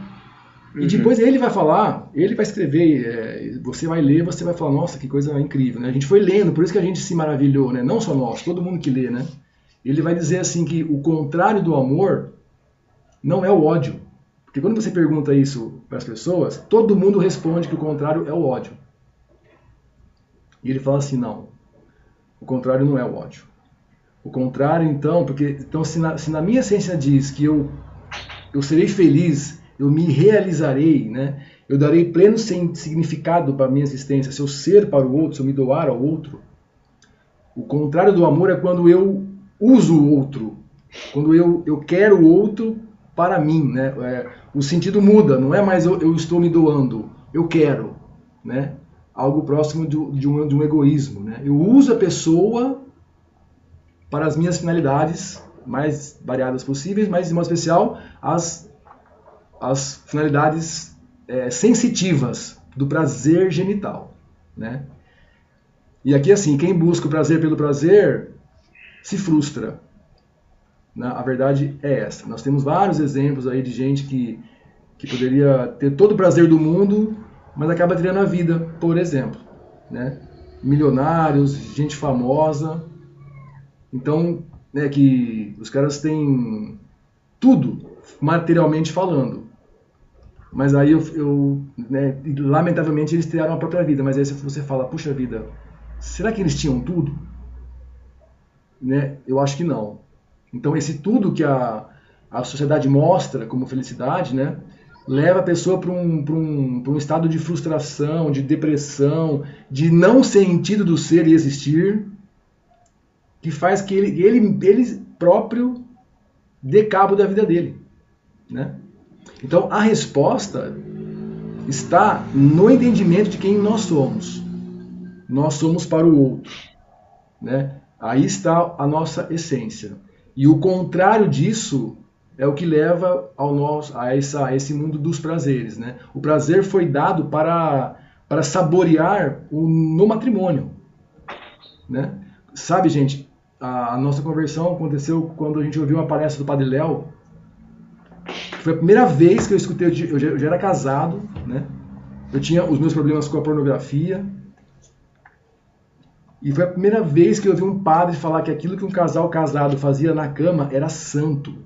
E depois ele vai falar, ele vai escrever, é, você vai ler, você vai falar, nossa, que coisa incrível, né? A gente foi lendo, por isso que a gente se maravilhou, né? Não só nós, todo mundo que lê, né? Ele vai dizer assim que o contrário do amor não é o ódio. Porque quando você pergunta isso para as pessoas, todo mundo responde que o contrário é o ódio. E ele fala assim: não, o contrário não é o ódio. O contrário, então, porque então se na, se na minha essência diz que eu, eu serei feliz, eu me realizarei, né? eu darei pleno significado para a minha existência, se eu ser para o outro, se eu me doar ao outro. O contrário do amor é quando eu uso o outro, quando eu, eu quero o outro para mim. Né? É, o sentido muda, não é mais eu, eu, estou me doando, eu quero. Né? Algo próximo de, de, um, de um egoísmo. Né? Eu uso a pessoa para as minhas finalidades mais variadas possíveis, mas de modo especial as, as finalidades é, sensitivas do prazer genital. Né? E aqui, assim, quem busca o prazer pelo prazer se frustra. Né? A verdade é essa. Nós temos vários exemplos aí de gente que, que poderia ter todo o prazer do mundo, mas acaba tirando a vida, por exemplo. Né? Milionários, gente famosa. Então, né, que os caras têm tudo, materialmente falando. Mas aí eu, eu né, lamentavelmente eles tiraram a própria vida. Mas aí você fala, puxa vida, será que eles tinham tudo? Né? Eu acho que não. Então esse tudo que a, a sociedade mostra como felicidade, né, leva a pessoa para um, um, um estado de frustração, de depressão, de não sentido do ser e existir, que faz que ele, ele, ele próprio dê cabo da vida dele. Né? Então a resposta está no entendimento de quem nós somos. Nós somos para o outro. Né? Aí está a nossa essência. E o contrário disso é o que leva ao nosso, a, essa, a esse mundo dos prazeres. Né? O prazer foi dado para, para saborear o, no matrimônio. Né? Sabe, gente, a, a, nossa conversão aconteceu quando a gente ouviu uma palestra do Padre Léo. Foi a primeira vez que eu escutei, eu já, eu já era casado, né? Eu tinha os meus problemas com a pornografia, e foi a primeira vez que eu vi um padre falar que aquilo que um casal casado fazia na cama era santo.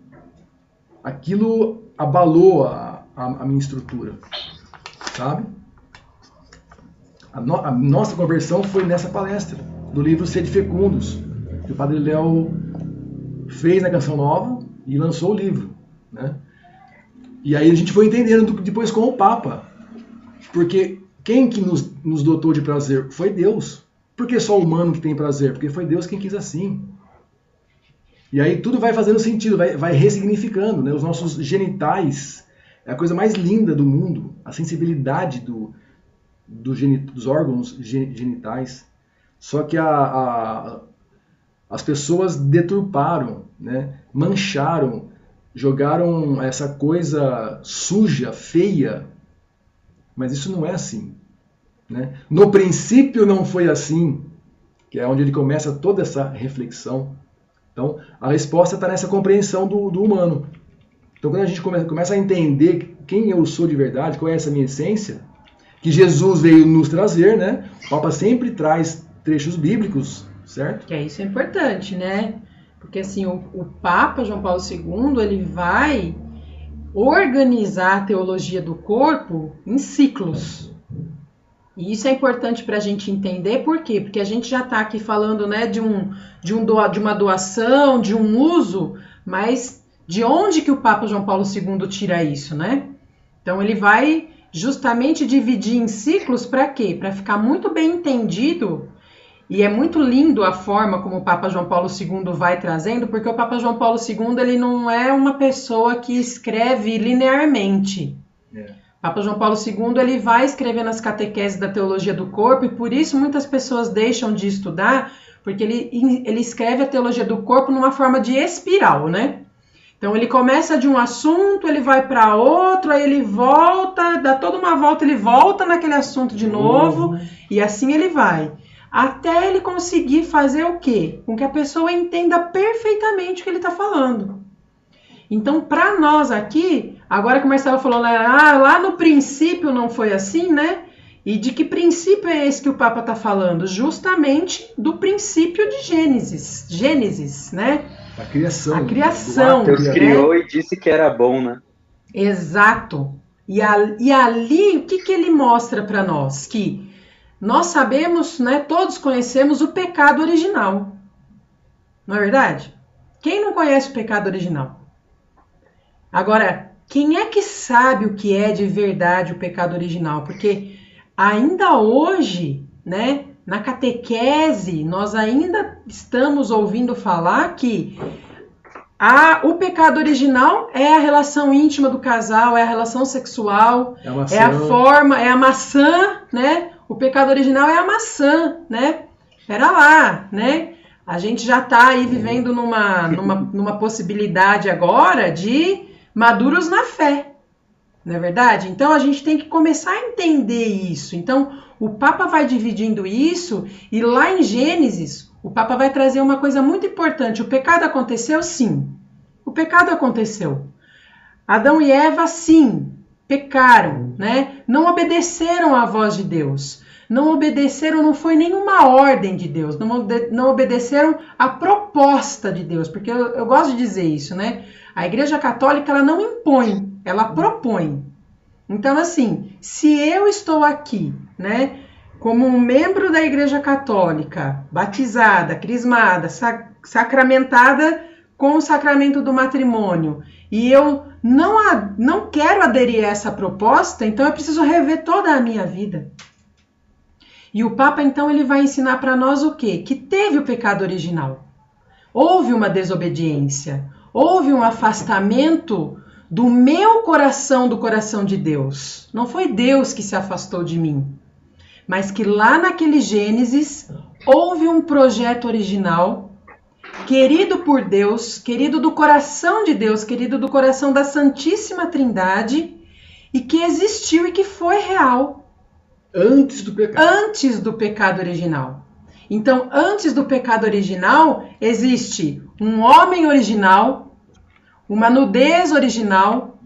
Aquilo abalou a, a, a minha estrutura, sabe? A, no, a, nossa conversão foi nessa palestra do livro Sede Fecundos, que o padre Léo fez na Canção Nova e lançou o livro, né? E aí a gente foi entendendo depois com o Papa, porque quem que nos, nos dotou de prazer foi Deus. Por que só o humano que tem prazer? Porque foi Deus quem quis assim. E aí tudo vai fazendo sentido, vai, vai ressignificando. Né? Os nossos genitais é a coisa mais linda do mundo. A sensibilidade do, do dos órgãos genitais. Só que a, a, as pessoas deturparam, né? mancharam, jogaram essa coisa suja, feia. Mas isso não é assim. Né? No princípio não foi assim, que é onde ele começa toda essa reflexão. Então, a resposta está nessa compreensão do, do, humano. Então, quando a gente come, começa a entender quem eu sou de verdade, qual é essa minha essência, que Jesus veio nos trazer, né? O Papa sempre traz trechos bíblicos, certo? Que é isso é importante, né? Porque assim, o, o Papa João Paulo II, ele vai organizar a teologia do corpo em ciclos. E isso é importante para a gente entender, por quê? Porque a gente já está aqui falando né, de, um, de, um doa, de uma doação, de um uso, mas de onde que o Papa João Paulo II tira isso, né? Então ele vai justamente dividir em ciclos para quê? Para ficar muito bem entendido. E é muito lindo a forma como o Papa João Paulo II vai trazendo, porque o Papa João Paulo II ele não é uma pessoa que escreve linearmente. É. Papa João Paulo II ele vai escrevendo as catequeses da teologia do corpo e por isso muitas pessoas deixam de estudar, porque ele, ele escreve a teologia do corpo numa forma de espiral, né? Então ele começa de um assunto, ele vai para outro, aí ele volta, dá toda uma volta, ele volta naquele assunto de novo uhum. e assim ele vai. Até ele conseguir fazer o quê? Com que a pessoa entenda perfeitamente o que ele está falando. Então, para nós aqui, agora que o Marcelo falou, né, ah, lá no princípio não foi assim, né? E de que princípio é esse que o Papa está falando? Justamente do princípio de Gênesis. Gênesis, né? A criação. A criação. Deus né? criou e disse que era bom, né? Exato. E, a, e ali, o que, que ele mostra para nós? Que nós sabemos, né, todos conhecemos o pecado original. Não é verdade? Quem não conhece o pecado original? Agora, quem é que sabe o que é de verdade o pecado original? Porque ainda hoje, né, na catequese, nós ainda estamos ouvindo falar que a, o pecado original é a relação íntima do casal, é a relação sexual, é a, é a forma, é a maçã, né? O pecado original é a maçã, né? Pera lá, né? A gente já está aí vivendo numa, numa, numa possibilidade agora de maduros na fé, não é verdade? Então a gente tem que começar a entender isso. Então o Papa vai dividindo isso e lá em Gênesis o Papa vai trazer uma coisa muito importante. O pecado aconteceu? Sim. O pecado aconteceu. Adão e Eva, sim, pecaram, né? Não obedeceram à voz de Deus. Não obedeceram, não foi nenhuma ordem de Deus. Não, não obedeceram a proposta de Deus. Porque eu, eu gosto de dizer isso, né? A Igreja Católica ela não impõe, ela propõe. Então, assim, se eu estou aqui, né, como um membro da Igreja Católica, batizada, crismada, sac sacramentada com o sacramento do matrimônio, e eu não, não quero aderir a essa proposta, então eu preciso rever toda a minha vida. E o Papa, então, ele vai ensinar para nós o quê? Que teve o pecado original. Houve uma desobediência, houve um afastamento do meu coração do coração de Deus. Não foi Deus que se afastou de mim, mas que lá naquele Gênesis houve um projeto original, querido por Deus, querido do coração de Deus, querido do coração da Santíssima Trindade, e que existiu e que foi real. Antes do pecado. Antes do pecado original. Então, antes do pecado original, existe um homem original, uma nudez original,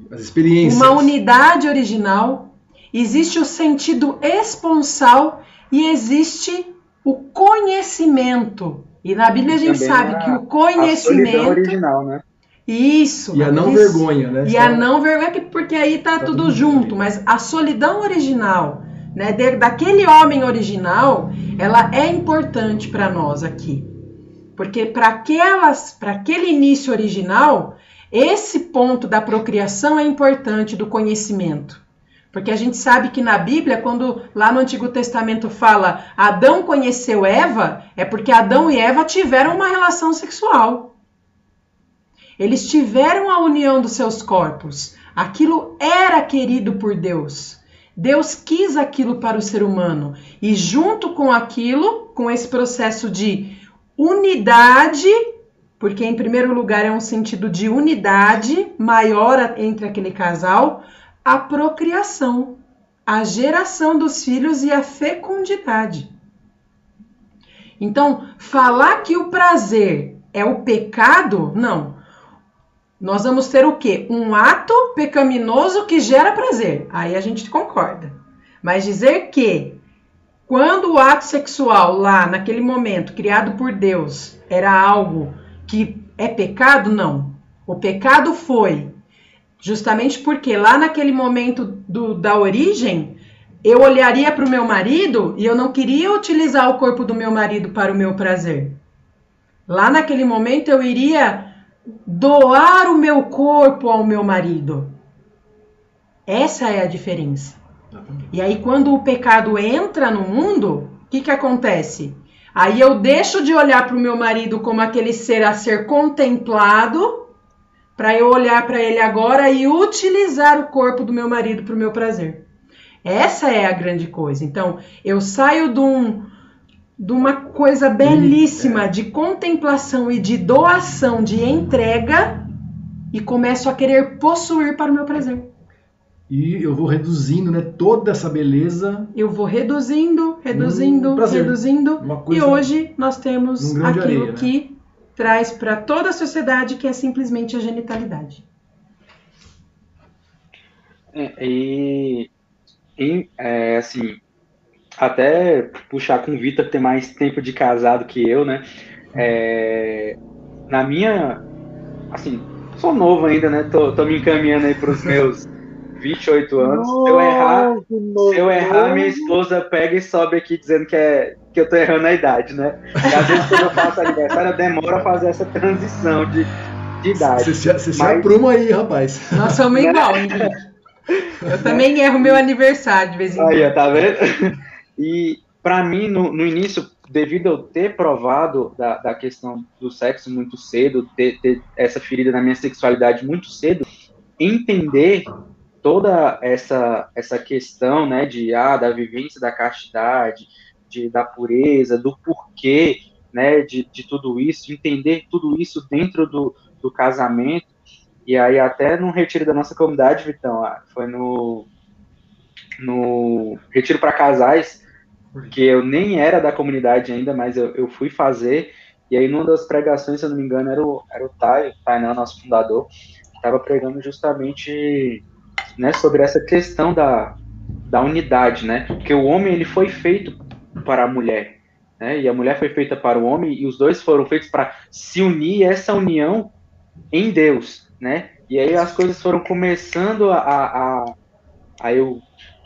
uma unidade original, existe o sentido esponsal e existe o conhecimento. E na Bíblia a gente sabe a, que o conhecimento. A original, né? Isso. E a não isso. vergonha, né? E a não vergonha, porque aí tá, tá tudo, tudo junto, mas a solidão original né, de, daquele homem original, ela é importante para nós aqui. Porque para aquelas, para aquele início original, esse ponto da procriação é importante do conhecimento. Porque a gente sabe que na Bíblia, quando lá no Antigo Testamento fala Adão conheceu Eva, é porque Adão e Eva tiveram uma relação sexual. Eles tiveram a união dos seus corpos. Aquilo era querido por Deus. Deus quis aquilo para o ser humano e junto com aquilo, com esse processo de unidade, porque em primeiro lugar é um sentido de unidade maior entre aquele casal, a procriação, a geração dos filhos e a fecundidade. Então, falar que o prazer é o pecado, não nós vamos ter o quê? Um ato pecaminoso que gera prazer. Aí a gente concorda. Mas dizer que quando o ato sexual lá naquele momento criado por Deus era algo que é pecado, não. O pecado foi justamente porque lá naquele momento do, da origem eu olharia para o meu marido e eu não queria utilizar o corpo do meu marido para o meu prazer. Lá naquele momento eu iria doar o meu corpo ao meu marido. Essa é a diferença. E aí, quando o pecado entra no mundo, o que, que acontece? Aí eu deixo de olhar para o meu marido como aquele ser a ser contemplado, para eu olhar para ele agora e utilizar o corpo do meu marido para o meu prazer. Essa é a grande coisa. Então, eu saio de um, de uma coisa belíssima de contemplação e de doação, de entrega, e começo a querer possuir para o meu prazer. E eu vou reduzindo, né, toda essa beleza. Eu vou reduzindo, reduzindo, reduzindo. e hoje nós temos um aquilo areia, né? que traz para toda a sociedade, que é simplesmente a genitalidade. É, e, e é, assim, até puxar com o Vitor, que tem mais tempo de casado que eu, né? É, na minha, assim, sou novo ainda, né? Tô, tô me encaminhando aí para os meus 28 anos. se eu errar, se eu errar, minha esposa pega e sobe aqui dizendo que, é, que eu tô errando a idade, né? E às vezes quando eu faço aniversário, eu demoro a fazer essa transição de, de idade. Você, se, você Mas... se apruma aí, rapaz. Nós somos igual, Eu também erro meu aniversário de vez em quando. Aí, tá vendo? E para mim, no, no início, devido eu ter provado da, da questão do sexo muito cedo, ter, ter, essa ferida na minha sexualidade muito cedo, entender toda essa essa questão, né, de ah, da vivência da castidade, de da pureza, do porquê, né, de, de tudo isso, entender tudo isso dentro do, do casamento. E aí até no retiro da nossa comunidade, Vitão, ah, foi no no retiro para casais, porque eu nem era da comunidade ainda, mas eu, eu fui fazer, e aí numa das pregações, se eu não me engano, era o, era o Tai, Tainan, nosso fundador, estava pregando justamente né, sobre essa questão da, da unidade, né? Porque o homem ele foi feito para a mulher, né? E a mulher foi feita para o homem e os dois foram feitos para se unir essa união em Deus, né? E aí as coisas foram começando a, a, a, eu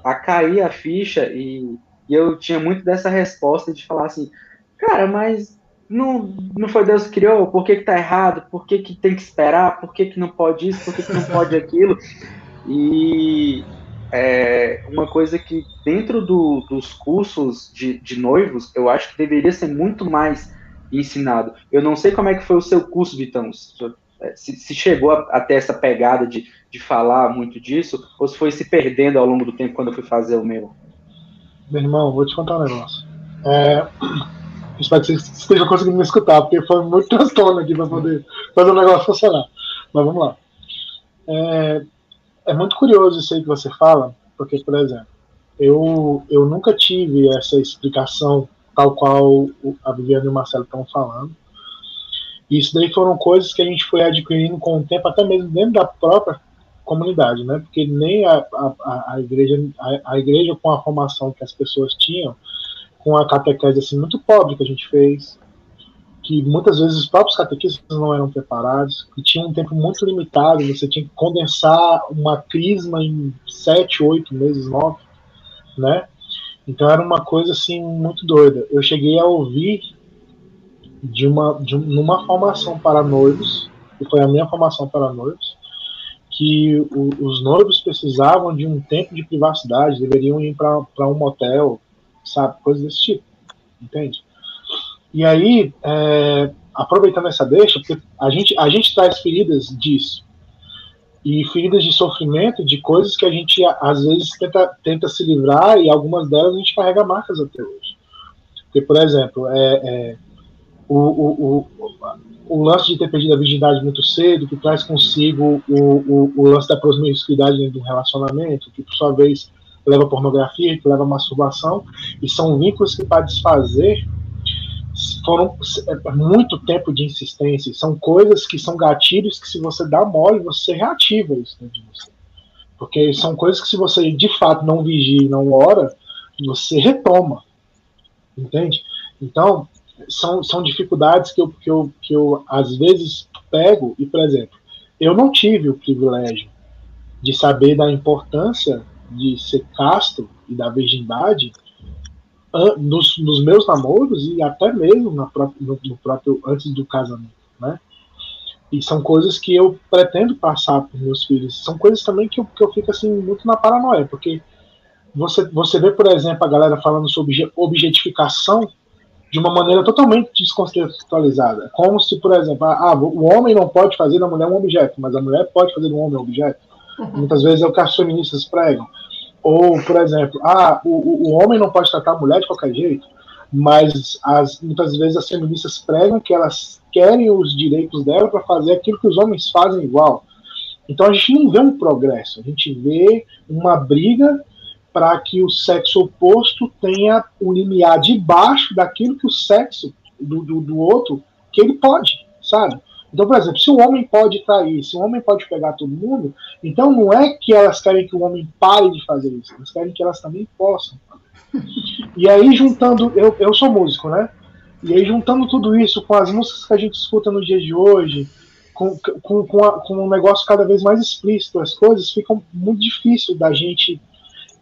a cair a ficha e e eu tinha muito dessa resposta de falar assim, cara, mas não, não foi Deus que criou? Por que, que tá errado? Por que, que tem que esperar? Por que, que não pode isso? Por que, que não pode aquilo? E é, uma coisa que dentro do, dos cursos de, de noivos, eu acho que deveria ser muito mais ensinado. Eu não sei como é que foi o seu curso, Vitão. Se, se chegou até essa pegada de, de falar muito disso, ou se foi se perdendo ao longo do tempo quando eu fui fazer o meu. Meu irmão, vou te contar um negócio. É, espero que você esteja conseguindo me escutar, porque foi muito transtorno aqui para poder fazer o negócio funcionar. Mas vamos lá. É, é muito curioso isso aí que você fala, porque, por exemplo, eu, eu nunca tive essa explicação tal qual a Viviane e o Marcelo estão falando. Isso daí foram coisas que a gente foi adquirindo com o tempo, até mesmo dentro da própria comunidade, né? Porque nem a, a, a igreja, a, a, igreja com a formação que as pessoas tinham, com a catequese assim muito pobre que a gente fez, que muitas vezes os próprios catequistas não eram preparados, que tinha um tempo muito limitado, você tinha que condensar uma crisma em sete, oito meses, nove, né? Então era uma coisa assim muito doida. Eu cheguei a ouvir de uma, de uma formação para noivos, que foi a minha formação para noivos, que o, os noivos precisavam de um tempo de privacidade, deveriam ir para um motel, sabe, coisas desse tipo, entende? E aí, é, aproveitando essa deixa, porque a gente, a gente traz feridas disso, e feridas de sofrimento, de coisas que a gente às vezes tenta, tenta se livrar, e algumas delas a gente carrega marcas até hoje. Porque, por exemplo, é, é o, o, o, o lance de ter perdido a virgindade muito cedo, que traz consigo o, o, lance da promiscuidade dentro do relacionamento, que por sua vez leva a pornografia, que leva a masturbação, e são vínculos que para desfazer foram é, muito tempo de insistência, são coisas que são gatilhos que se você dá mole, você reativa isso dentro de você. Porque são coisas que se você de fato não vigia e não ora, você retoma. Entende? Então, são, são dificuldades que eu, que, eu, que eu às vezes pego, e por exemplo, eu não tive o privilégio de saber da importância de ser casto e da virgindade nos, nos meus namoros e até mesmo na própria, no, no, próprio antes do casamento, né? E são coisas que eu pretendo passar para meus filhos. São coisas também que eu, que eu fico assim muito na paranoia, porque você, você vê, por exemplo, a galera falando sobre objetificação de uma maneira totalmente descontextualizada. Como se, por exemplo, ah, o homem não pode fazer da mulher um objeto, mas a mulher pode fazer do homem um objeto. Uhum. Muitas vezes é o que as feministas pregam. Ou, por exemplo, ah, o, o homem não pode tratar a mulher de qualquer jeito, mas as, muitas vezes as feministas pregam que elas querem os direitos dela para fazer aquilo que os homens fazem igual. Então a gente não vê um progresso, a gente vê uma briga para que o sexo oposto tenha o limiar debaixo daquilo que o sexo do, do, do, outro, que ele pode, sabe? Então, por exemplo, se o homem pode trair, se o homem pode pegar todo mundo, então não é que elas querem que o homem pare de fazer isso, elas querem que elas também possam. E aí, juntando, eu, eu sou músico, né? E aí, juntando tudo isso com as músicas que a gente escuta no dia de hoje, com, com, com, a, com um negócio cada vez mais explícito, as coisas ficam muito difícil da gente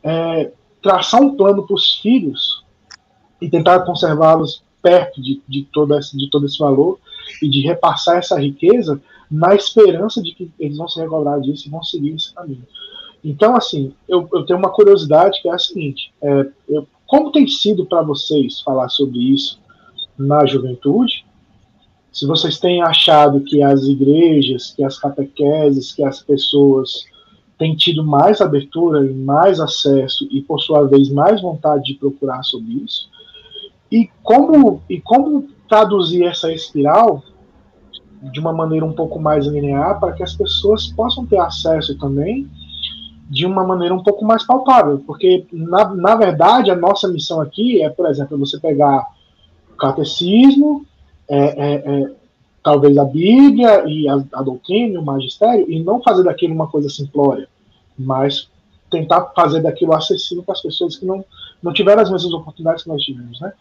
é, traçar um plano para os filhos e tentar conservá-los perto de, de, todo esse, de todo esse valor e de repassar essa riqueza na esperança de que eles vão se recobrar disso e vão seguir esse caminho. Então, assim, eu, eu tenho uma curiosidade que é a seguinte: é, eu, como tem sido para vocês falar sobre isso na juventude? Se vocês têm achado que as igrejas, que as catequeses, que as pessoas têm tido mais abertura e mais acesso e, por sua vez, mais vontade de procurar sobre isso, e como, e como traduzir essa espiral de uma maneira um pouco mais linear para que as pessoas possam ter acesso também de uma maneira um pouco mais palpável, porque na, na verdade a nossa missão aqui é, por exemplo, você pegar o catecismo, é, é, é, talvez a Bíblia e a, a doutrina, o magistério, e não fazer daquilo uma coisa simplória, mas tentar fazer daquilo acessível para as pessoas que não, não tiveram as mesmas oportunidades que nós tivemos, né?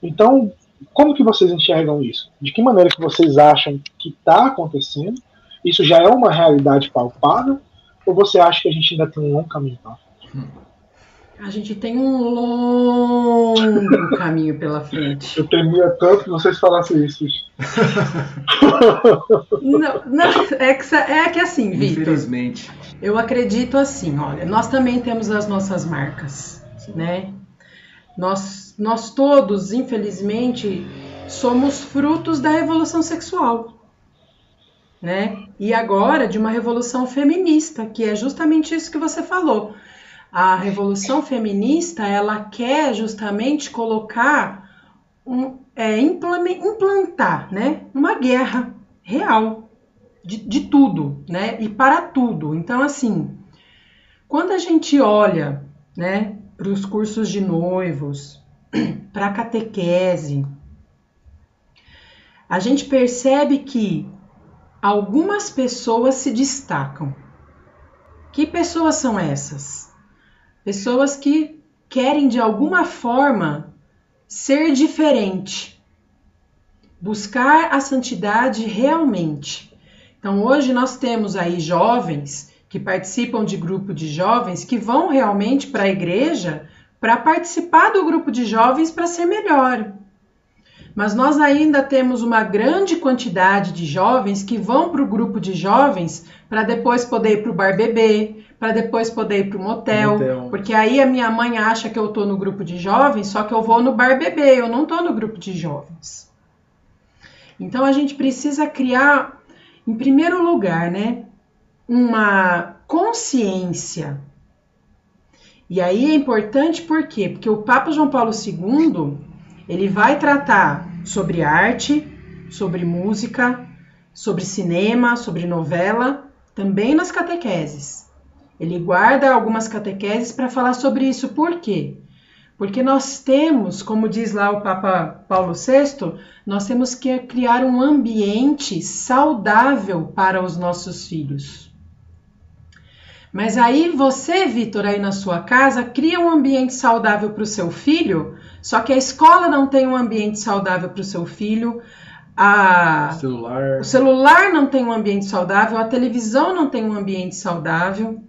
Então, como que vocês enxergam isso? De que maneira que vocês acham que está acontecendo? Isso já é uma realidade palpável? Ou você acha que a gente ainda tem um longo caminho para a gente tem um longo caminho pela frente. Eu temia tanto que vocês falassem isso. não, não, é, que, é que assim, Vitor. Infelizmente. Eu acredito assim, olha, nós também temos as nossas marcas, Sim. né? Nós, nós todos, infelizmente, somos frutos da revolução sexual, né? E agora de uma revolução feminista, que é justamente isso que você falou a revolução feminista ela quer justamente colocar um, é, implantar né, uma guerra real de, de tudo, né, e para tudo. Então, assim, quando a gente olha né, para os cursos de noivos, para catequese, a gente percebe que algumas pessoas se destacam. Que pessoas são essas? Pessoas que querem de alguma forma ser diferente, buscar a santidade realmente. Então, hoje nós temos aí jovens que participam de grupo de jovens que vão realmente para a igreja para participar do grupo de jovens para ser melhor. Mas nós ainda temos uma grande quantidade de jovens que vão para o grupo de jovens para depois poder ir para o bar bebê, para depois poder ir para o motel, motel, porque aí a minha mãe acha que eu estou no grupo de jovens, só que eu vou no bar bebê, eu não estou no grupo de jovens. Então a gente precisa criar, em primeiro lugar, né, uma consciência. E aí é importante por quê? Porque o Papa João Paulo II ele vai tratar sobre arte, sobre música, sobre cinema, sobre novela, também nas catequeses. Ele guarda algumas catequeses para falar sobre isso. Por quê? Porque nós temos, como diz lá o Papa Paulo VI, nós temos que criar um ambiente saudável para os nossos filhos. Mas aí você, Vitor, aí na sua casa, cria um ambiente saudável para o seu filho, só que a escola não tem um ambiente saudável para o seu filho, a... celular. o celular não tem um ambiente saudável, a televisão não tem um ambiente saudável.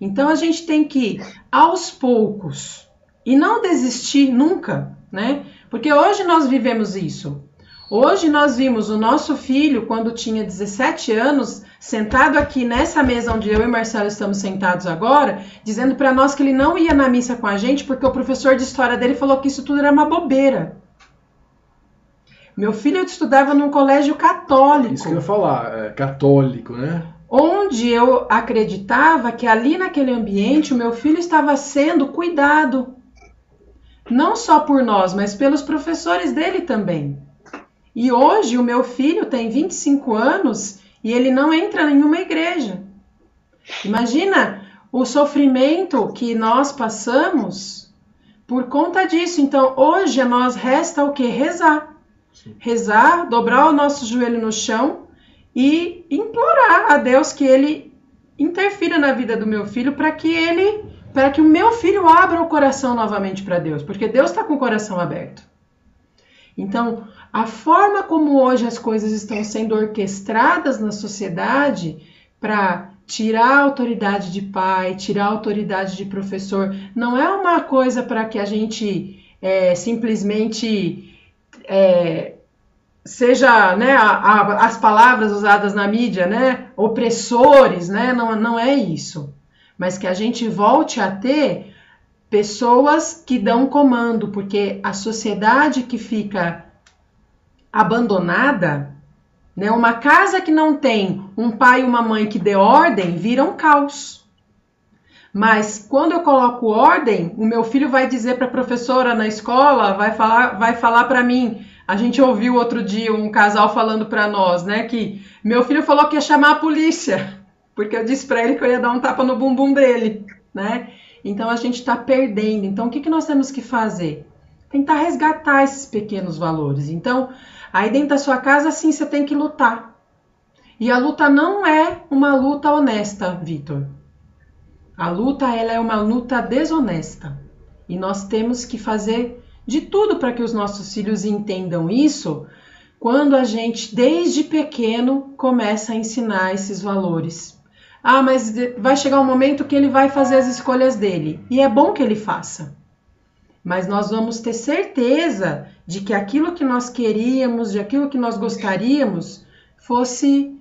Então a gente tem que, aos poucos, e não desistir nunca, né? Porque hoje nós vivemos isso. Hoje nós vimos o nosso filho, quando tinha 17 anos, sentado aqui nessa mesa onde eu e Marcelo estamos sentados agora, dizendo para nós que ele não ia na missa com a gente porque o professor de história dele falou que isso tudo era uma bobeira. Meu filho estudava num colégio católico. Isso que eu ia falar, é, católico, né? Onde eu acreditava que ali naquele ambiente o meu filho estava sendo cuidado. Não só por nós, mas pelos professores dele também. E hoje o meu filho tem 25 anos e ele não entra em nenhuma igreja. Imagina o sofrimento que nós passamos por conta disso. Então, hoje a nós resta o que? Rezar. Sim. Rezar, dobrar o nosso joelho no chão e implorar a Deus que ele interfira na vida do meu filho para que ele, para que o meu filho abra o coração novamente para Deus, porque Deus está com o coração aberto. Então, a forma como hoje as coisas estão sendo orquestradas na sociedade para tirar a autoridade de pai, tirar a autoridade de professor, não é uma coisa para que a gente é, simplesmente é, seja né, a, a, as palavras usadas na mídia, né, opressores, né, não, não é isso. Mas que a gente volte a ter pessoas que dão comando, porque a sociedade que fica abandonada, né, uma casa que não tem um pai e uma mãe que dê ordem, vira um caos. Mas quando eu coloco ordem, o meu filho vai dizer para a professora na escola, vai falar, vai falar para mim, a gente ouviu outro dia um casal falando para nós, né, que meu filho falou que ia chamar a polícia, porque eu disse para ele que eu ia dar um tapa no bumbum dele, né? Então a gente está perdendo. Então o que, que nós temos que fazer? Tentar resgatar esses pequenos valores. Então, aí dentro da sua casa, sim, você tem que lutar. E a luta não é uma luta honesta, Vitor. A luta ela é uma luta desonesta. E nós temos que fazer de tudo para que os nossos filhos entendam isso quando a gente, desde pequeno, começa a ensinar esses valores. Ah, mas vai chegar um momento que ele vai fazer as escolhas dele. E é bom que ele faça. Mas nós vamos ter certeza de que aquilo que nós queríamos, de aquilo que nós gostaríamos, fosse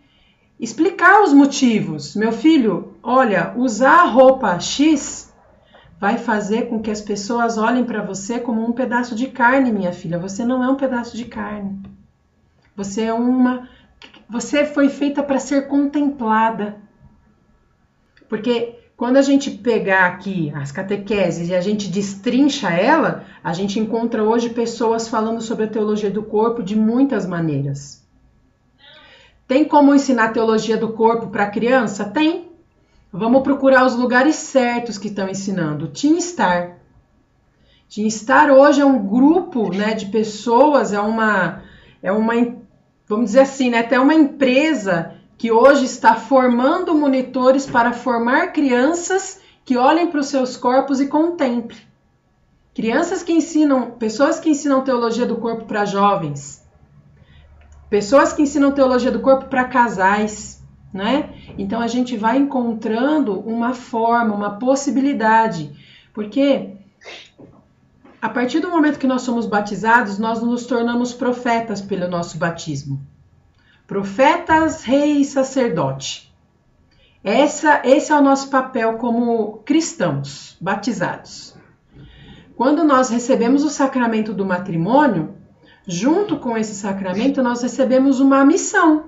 explicar os motivos. Meu filho, olha, usar a roupa X vai fazer com que as pessoas olhem para você como um pedaço de carne, minha filha. Você não é um pedaço de carne. Você é uma você foi feita para ser contemplada. Porque quando a gente pegar aqui as catequeses e a gente destrincha ela, a gente encontra hoje pessoas falando sobre a teologia do corpo de muitas maneiras. Tem como ensinar teologia do corpo para criança? Tem. Vamos procurar os lugares certos que estão ensinando. Team Star. Team Star hoje é um grupo né, de pessoas, é uma, é uma, vamos dizer assim, né, até uma empresa que hoje está formando monitores para formar crianças que olhem para os seus corpos e contemplem. Crianças que ensinam, pessoas que ensinam teologia do corpo para jovens, pessoas que ensinam teologia do corpo para casais, né? Então a gente vai encontrando uma forma, uma possibilidade, porque a partir do momento que nós somos batizados, nós nos tornamos profetas pelo nosso batismo. Profetas, rei e sacerdote. Essa, esse é o nosso papel como cristãos batizados. Quando nós recebemos o sacramento do matrimônio, junto com esse sacramento, nós recebemos uma missão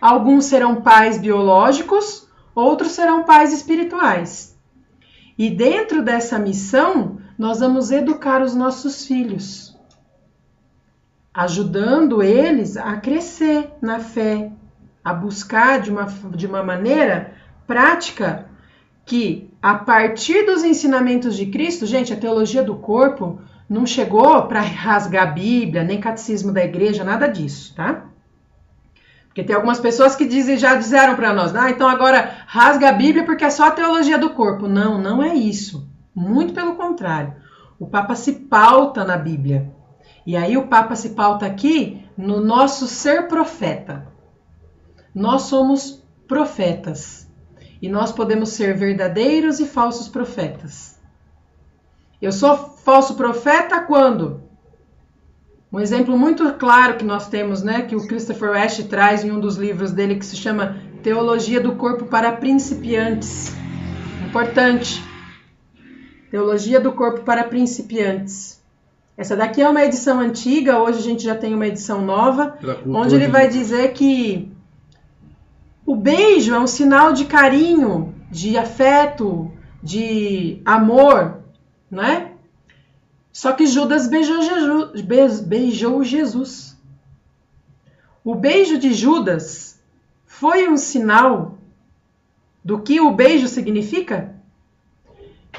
Alguns serão pais biológicos, outros serão pais espirituais. E dentro dessa missão, nós vamos educar os nossos filhos, ajudando eles a crescer na fé, a buscar de uma, de uma maneira prática que, a partir dos ensinamentos de Cristo, gente, a teologia do corpo não chegou para rasgar a Bíblia, nem catecismo da igreja, nada disso, tá? Porque tem algumas pessoas que dizem, já disseram para nós, ah, então agora rasga a Bíblia porque é só a teologia do corpo. Não, não é isso. Muito pelo contrário. O Papa se pauta na Bíblia. E aí o Papa se pauta aqui no nosso ser profeta. Nós somos profetas. E nós podemos ser verdadeiros e falsos profetas. Eu sou falso profeta quando? Um exemplo muito claro que nós temos, né, que o Christopher Ash traz em um dos livros dele que se chama Teologia do Corpo para Principiantes. Importante. Teologia do Corpo para Principiantes. Essa daqui é uma edição antiga, hoje a gente já tem uma edição nova, onde ele vai dizer que o beijo é um sinal de carinho, de afeto, de amor, não é? Só que Judas beijou Jesus, beijou Jesus. O beijo de Judas foi um sinal do que o beijo significa?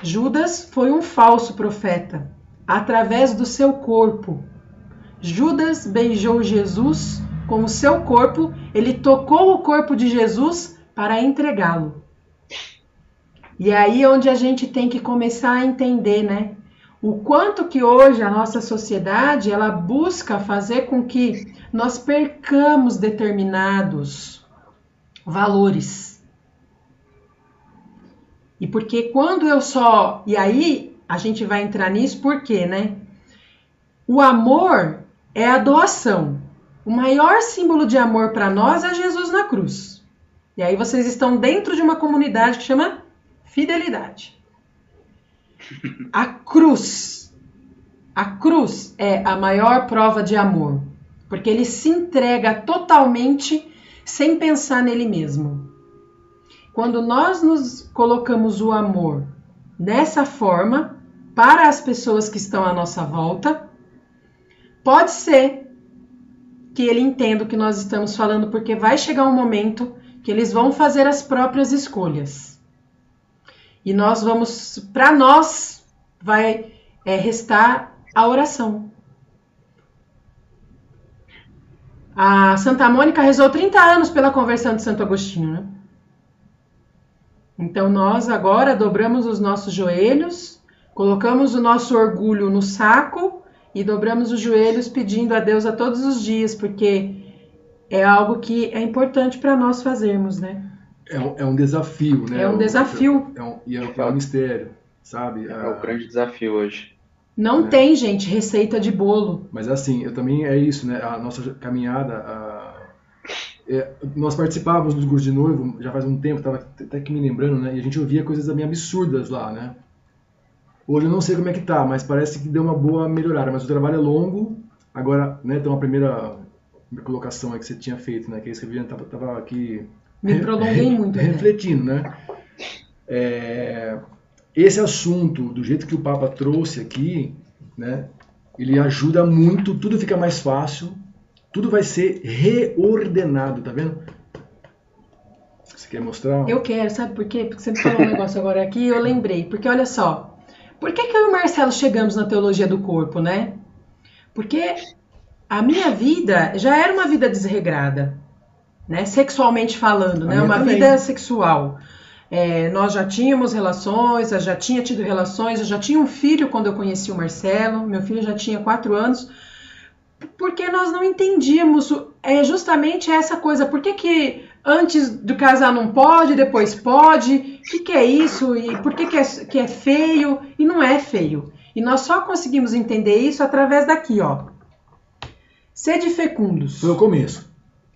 Judas foi um falso profeta através do seu corpo. Judas beijou Jesus com o seu corpo, ele tocou o corpo de Jesus para entregá-lo. E é aí onde a gente tem que começar a entender, né? o quanto que hoje a nossa sociedade ela busca fazer com que nós percamos determinados valores. E porque quando eu só. E aí a gente vai entrar nisso, por quê, né? O amor é a doação. O maior símbolo de amor para nós é Jesus na cruz. E aí vocês estão dentro de uma comunidade que chama fidelidade. A cruz. A cruz é a maior prova de amor, porque ele se entrega totalmente sem pensar nele mesmo. Quando nós nos colocamos o amor dessa forma para as pessoas que estão à nossa volta, pode ser que ele entenda o que nós estamos falando, porque vai chegar um momento que eles vão fazer as próprias escolhas. E nós vamos, para nós, vai é, restar a oração. A Santa Mônica rezou 30 anos pela conversão de Santo Agostinho, né? Então nós agora dobramos os nossos joelhos, colocamos o nosso orgulho no saco e dobramos os joelhos pedindo a Deus a todos os dias, porque é algo que é importante para nós fazermos, né? É um, é um, desafio, né? É um desafio. É um, e é, é um mistério, sabe? É, o grande desafio hoje. Não é. tem, gente, receita de bolo. Mas assim, eu também é isso, né? A nossa caminhada, a... É, nós participávamos dos curso de noivo já faz um tempo, estava até que me lembrando, né? E a gente ouvia coisas também absurdas lá, né? Hoje eu não sei como é que tá, mas parece que deu uma boa melhorada. Mas o trabalho é longo. Agora, né, tem uma primeira colocação que você tinha feito, né? Que a Viviane tava, tava aqui... Me prolonguei muito. Né? Refletindo, né? É, esse assunto, do jeito que o Papa trouxe aqui, né? Ele ajuda muito, tudo fica mais fácil, tudo vai ser reordenado, tá vendo? Você quer mostrar? Eu quero, sabe por quê? Porque você me falou um negócio agora aqui e eu lembrei. Porque olha só, por que, que eu e o Marcelo chegamos na teologia do corpo, né? Porque a minha vida já era uma vida desregrada, né? Sexualmente falando, né? Uma também. vida sexual. É, nós já tínhamos relações, eu já tinha tido relações, eu já tinha um filho quando eu conheci o Marcelo, meu filho já tinha quatro anos, porque nós não entendíamos é justamente essa coisa, por que, que antes do casar não pode, depois pode, o que, que, é isso, e por que, que, é, que é feio, e não é feio. E nós só conseguimos entender isso através daqui, ó. Sede fecundos. Foi o começo.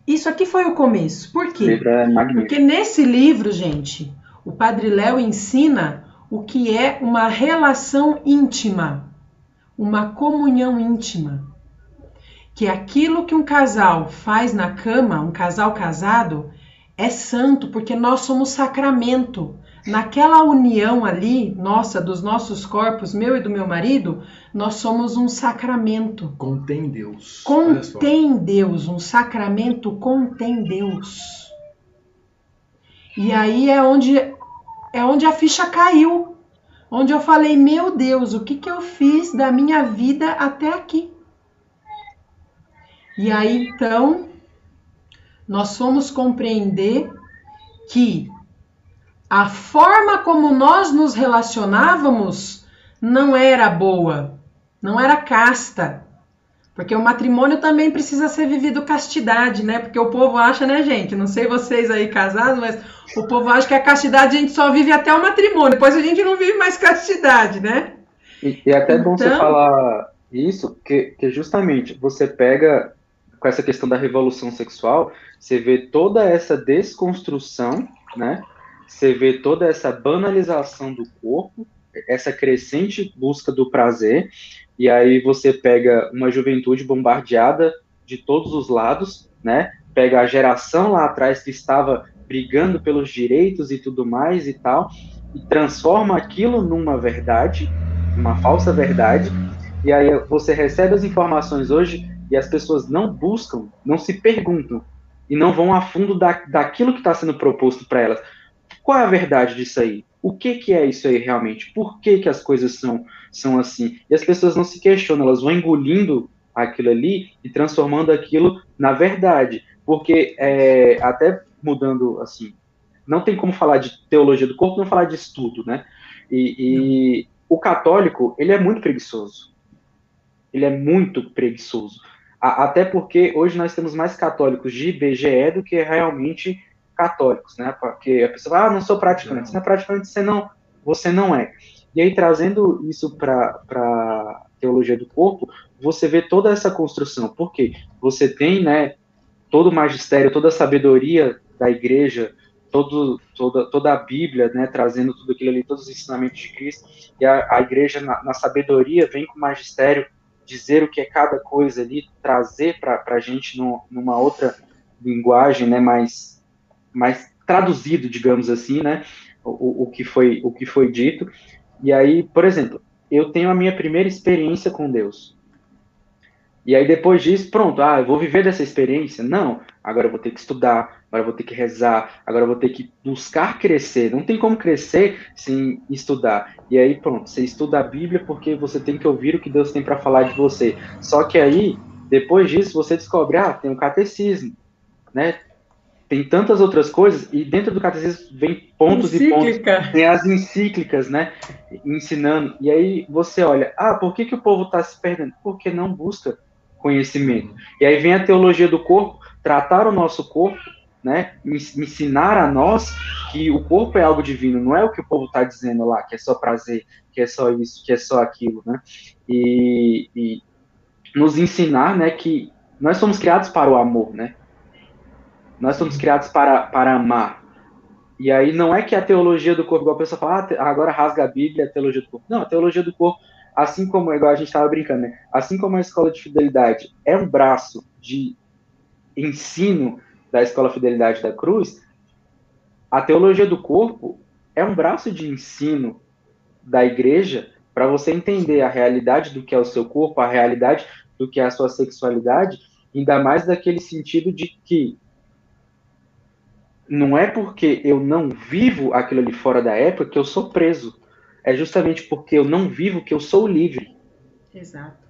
Isso aqui foi o começo. Por quê? É Porque nesse livro, gente, o Padre Léo ensina o que é uma relação íntima, uma comunhão íntima que aquilo que um casal faz na cama, um casal casado, é santo, porque nós somos sacramento. Naquela união ali, nossa, dos nossos corpos, meu e do meu marido, nós somos um sacramento. Contém Deus. Contém Deus, um sacramento contém Deus. E aí é onde é onde a ficha caiu. Onde eu falei, meu Deus, o que, que eu fiz da minha vida até aqui? E aí então nós fomos compreender que a forma como nós nos relacionávamos não era boa, não era casta. Porque o matrimônio também precisa ser vivido castidade, né? Porque o povo acha, né, gente? Não sei vocês aí casados, mas o povo acha que a castidade a gente só vive até o matrimônio. Depois a gente não vive mais castidade, né? E, e é até então... bom você então falar isso, que, que justamente você pega com essa questão da revolução sexual, você vê toda essa desconstrução, né? Você vê toda essa banalização do corpo, essa crescente busca do prazer, e aí você pega uma juventude bombardeada de todos os lados, né? Pega a geração lá atrás que estava brigando pelos direitos e tudo mais e tal, e transforma aquilo numa verdade, uma falsa verdade, e aí você recebe as informações hoje e as pessoas não buscam, não se perguntam e não vão a fundo da, daquilo que está sendo proposto para elas. Qual é a verdade disso aí? O que, que é isso aí realmente? Por que, que as coisas são, são assim? E as pessoas não se questionam, elas vão engolindo aquilo ali e transformando aquilo na verdade. Porque, é, até mudando assim, não tem como falar de teologia do corpo não falar de estudo, né? E, o católico, ele é muito preguiçoso. Ele é muito preguiçoso. A, até porque hoje nós temos mais católicos de IBGE do que realmente católicos, né? Porque a pessoa fala, ah, não sou praticante. Se não é praticante, você não, você não é. E aí, trazendo isso para teologia do corpo, você vê toda essa construção. Por quê? Você tem, né, todo o magistério, toda a sabedoria da igreja, todo, toda, toda a Bíblia, né, trazendo tudo aquilo ali, todos os ensinamentos de Cristo, e a, a igreja, na, na, sabedoria, vem com o magistério dizer o que é cada coisa ali, trazer para a gente no, numa outra linguagem, né, mais, mais traduzido, digamos assim, né, o, o, que foi, o que foi dito. E aí, por exemplo, eu tenho a minha primeira experiência com Deus. E aí depois disso, pronto, ah, eu vou viver dessa experiência? Não, agora eu vou ter que estudar, agora eu vou ter que rezar, agora eu vou ter que buscar crescer. Não tem como crescer sem estudar. E aí, pronto, você estuda a Bíblia porque você tem que ouvir o que Deus tem para falar de você. Só que aí, depois disso, você descobre, ah, tem o catecismo, né? Tem tantas outras coisas, e dentro do catecismo vem pontos Encíclica. e pontos. Tem as encíclicas, né? Ensinando. E aí você olha, ah, por que, que o povo está se perdendo? Porque não busca conhecimento. E aí vem a teologia do corpo, tratar o nosso corpo, né, ensinar a nós que o corpo é algo divino, não é o que o povo está dizendo lá, que é só prazer, que é só isso, que é só aquilo, né, e, e nos ensinar, né, que nós somos criados para o amor, né, nós somos criados para, para amar, e aí não é que a teologia do corpo, igual a pessoa fala, ah, agora rasga a Bíblia, a teologia do corpo. Não, a teologia do corpo assim como, igual a gente estava brincando, né? Assim como a escola de fidelidade é um braço de ensino da escola Fidelidade da Cruz, a teologia do corpo é um braço de ensino da igreja para você entender a realidade do que é o seu corpo, a realidade do que é a sua sexualidade, ainda mais daquele sentido de que não é porque eu não vivo aquilo ali fora da época que eu sou preso é justamente porque eu não vivo que eu sou livre. Exato.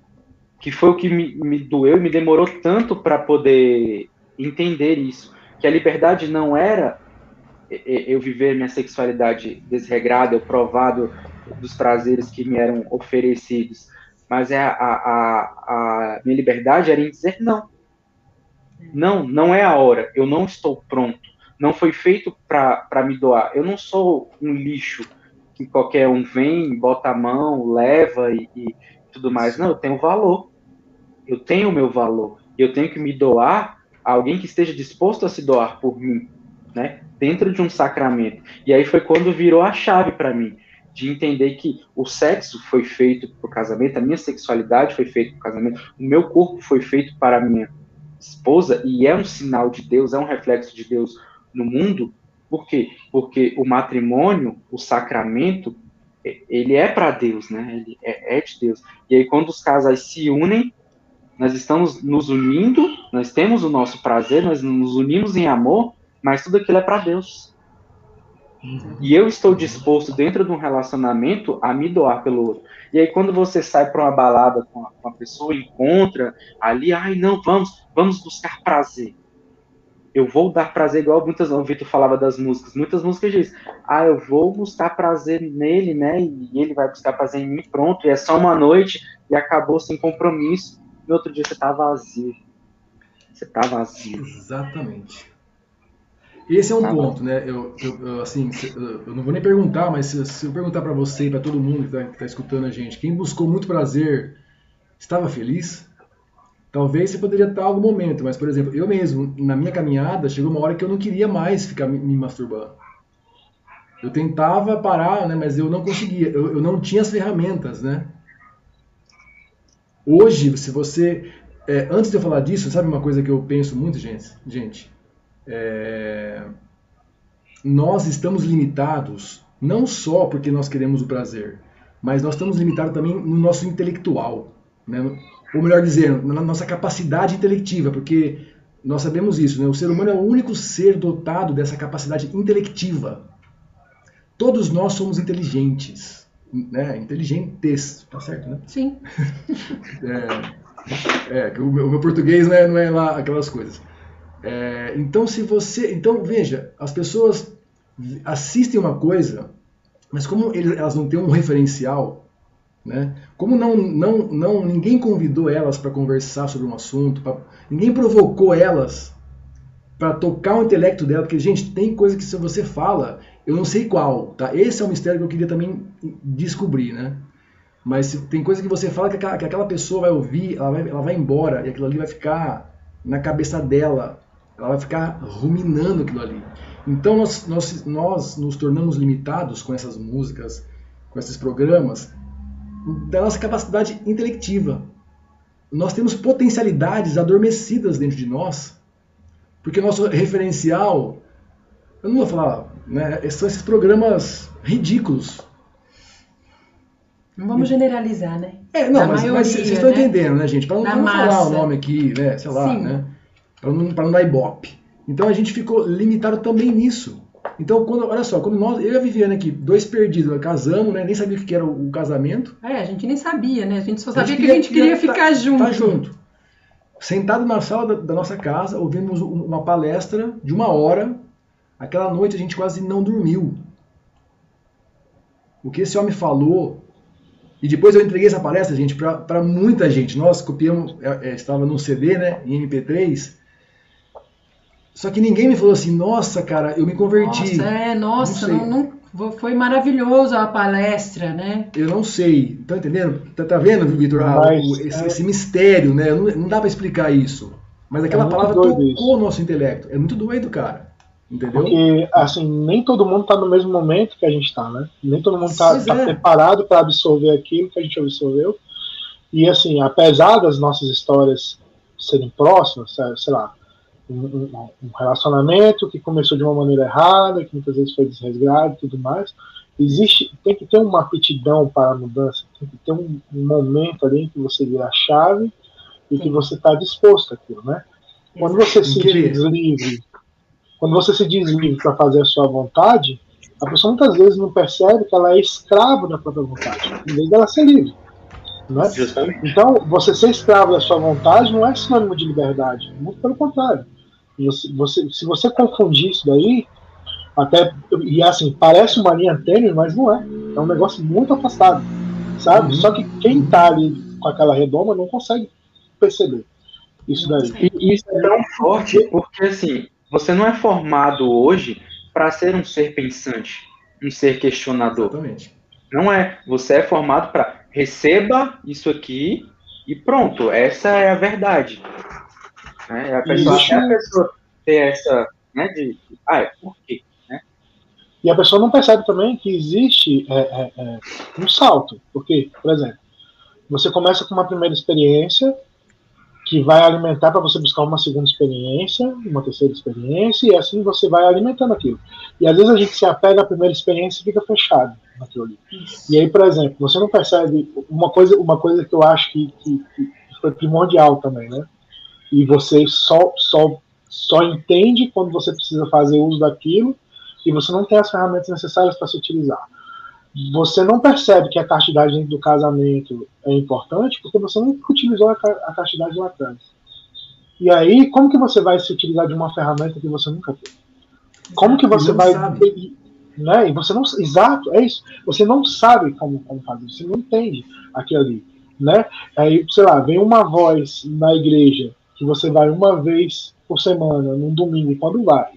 Que foi o que me, me doeu e me demorou tanto para poder entender isso. Que a liberdade não era eu viver minha sexualidade desregrada, eu provado dos prazeres que me eram oferecidos. Mas é a, a, a minha liberdade era em dizer não. Não, não é a hora. Eu não estou pronto. Não foi feito para me doar. Eu não sou um lixo que qualquer um vem, bota a mão, leva e, e tudo mais. Não, eu tenho valor. Eu tenho o meu valor. Eu tenho que me doar a alguém que esteja disposto a se doar por mim, né? Dentro de um sacramento. E aí foi quando virou a chave para mim de entender que o sexo foi feito para o casamento, a minha sexualidade foi feita para o casamento, o meu corpo foi feito para a minha esposa e é um sinal de Deus, é um reflexo de Deus no mundo, por quê? Porque o matrimônio, o sacramento, ele é para Deus, né? Ele é, é, de Deus. E aí, quando os casais se unem, nós estamos nos unindo, nós temos o nosso prazer, nós nos unimos em amor, mas tudo aquilo é para Deus. E eu estou disposto, dentro de um relacionamento, a me doar pelo outro. E aí, quando você sai para uma balada com a, com a pessoa, encontra ali, ai, não, vamos, vamos buscar prazer eu vou dar prazer igual muitas, o Vitor falava das músicas, muitas músicas dizem, ah, eu vou buscar prazer nele, né, e ele vai buscar prazer em mim, pronto, e é só uma noite, e acabou sem compromisso, no outro dia você tá vazio. Você tá vazio. Exatamente. Esse é um tá ponto, né? Eu, eu, eu, assim, eu não vou nem perguntar, mas se, se eu perguntar para você e para todo mundo que está tá escutando a gente, quem buscou muito prazer estava feliz? Talvez você poderia estar em algum momento, mas, por exemplo, eu mesmo, na minha caminhada, chegou uma hora que eu não queria mais ficar me, masturbando. Eu tentava parar, né, mas eu não conseguia, eu, eu não tinha as ferramentas, né? Hoje, se você... É, antes de eu falar disso, sabe uma coisa que eu penso muito, gente? Gente, é, nós estamos limitados não só porque nós queremos o prazer, mas nós estamos limitados também no nosso intelectual. Né? Ou melhor dizendo, na nossa capacidade intelectiva, porque nós sabemos isso, né? o ser humano é o único ser dotado dessa capacidade intelectiva. Todos nós somos inteligentes, né? inteligentes, tá certo, né? Sim. é, é o, meu, o meu português não é, não é lá aquelas coisas. É, então, se você, então veja, as pessoas assistem uma coisa, mas como elas não têm um referencial, Né? Como não, não, não ninguém convidou elas para conversar sobre um assunto, pra, ninguém provocou elas para tocar o intelecto dela, porque, gente, tem coisa que se você fala, eu não sei qual, tá? Esse é o mistério que eu queria também descobrir, né? Mas tem coisa que você fala que aquela, que aquela pessoa vai ouvir, ela vai, ela vai embora e aquilo ali vai ficar na cabeça dela, ela vai ficar ruminando aquilo ali. Então nós, nós, nós nos tornamos limitados com essas músicas, com esses programas, da nossa capacidade intelectiva. Nós temos potencialidades adormecidas dentro de nós, porque nosso referencial, eu não vou falar, né, são esses programas ridículos. Não vamos generalizar, né? É, não, mas, maioria, mas, vocês estão né? entendendo, né, gente? Para não, não falar o nome aqui, né, sei lá, Sim. né? Para não, não dar ibope. Então a gente ficou limitado também nisso. Então, quando, olha só, quando nós, eu e a Viviane aqui, dois perdidos, casamos, né? Nem sabia o que era o, casamento. É, a gente nem sabia, né? A gente só sabia a gente que a gente queria, queria ficar tá, junto. Tá junto. Sentado na sala da, da, nossa casa, ouvimos uma palestra de uma hora. Aquela noite a gente quase não dormiu. O que esse homem falou. E depois eu entreguei essa palestra, gente, para muita gente. Nós copiamos, é, é, estava num CD, né? Em MP3 só que ninguém me falou assim, nossa, cara, eu me converti. Nossa, é, nossa, não, não, não foi maravilhoso a palestra, né? Eu não sei. Tá entendendo? Tá, tá vendo, Vitor? Esse, é... esse, mistério, né? Não, não dá para explicar isso. Mas aquela é palavra tocou isso. o nosso intelecto. É muito doido, cara. Entendeu? Porque, assim, nem todo mundo está no mesmo momento que a gente está, né? Nem todo mundo está tá é. preparado para absorver aquilo que a gente absorveu. E, assim, apesar das nossas histórias serem próximas, sei lá, um, um, relacionamento que começou de uma maneira errada, que muitas vezes foi desresgado e tudo mais. Existe, tem que ter uma aptidão para a mudança, tem que ter um, um momento ali em que você vira a chave e que você está disposto àquilo, né? Quando você se diz livre, quando você se diz livre para fazer a sua vontade, a pessoa muitas vezes não percebe que ela é escravo da própria vontade, em vez dela ser livre. É? Então, você ser escravo da sua vontade não é sinônimo de liberdade, muito pelo contrário. Você, você, se você confundir isso daí, até e assim, parece uma linha tênue, mas não é. É um negócio muito afastado, sabe? Uhum. Só que quem tá ali com aquela redoma não consegue perceber isso daí. E isso é tão forte porque assim, você não é formado hoje para ser um ser pensante, um ser questionador. Exatamente. Não é. Você é formado para receba isso aqui e pronto. Essa é a verdade. Né? A pessoa, Isso. a pessoa ter essa, né, de, ah, é, por quê? Né? E a pessoa não percebe também que existe é, é, é, um salto, porque, por exemplo, você começa com uma primeira experiência que vai alimentar para você buscar uma segunda experiência, uma terceira experiência, e assim você vai alimentando aquilo. E às vezes a gente se apega à primeira experiência e fica fechado naquilo ali. E aí, por exemplo, você não percebe uma coisa, uma coisa que eu acho que, que, que foi primordial também, né? E você só, só, só entende quando você precisa fazer uso daquilo e você não tem as ferramentas necessárias para se utilizar. Você não percebe que a castidade dentro do casamento é importante porque você nunca utilizou a, a castidade lá atrás. E aí, como que você vai se utilizar de uma ferramenta que você nunca teve? Como que você vai. Sabe. Né? E você não. Exato, é isso. Você não sabe como, como fazer, você não entende aquilo ali. Né? Aí, sei lá, vem uma voz na igreja que você vai uma vez por semana, num domingo, quando vai,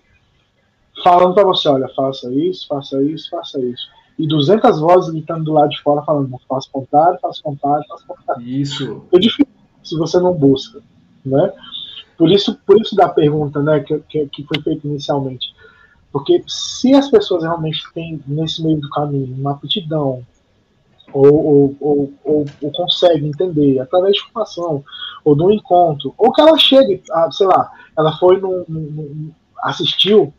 falando para você, olha, faça isso, faça isso, faça isso. E 200 vozes gritando do lado de fora falando, faça contrário, faça contrário, faça contrário. Isso. É difícil se você não busca, né? Por isso, por isso da pergunta, né, que, que, que foi feita inicialmente. Porque se as pessoas realmente têm, nesse meio do caminho, uma aptidão, ou, ou, ou, ou, consegue entender através de formação, ou de um encontro, ou que ela chegue, a, sei lá, ela foi no, no, assistiu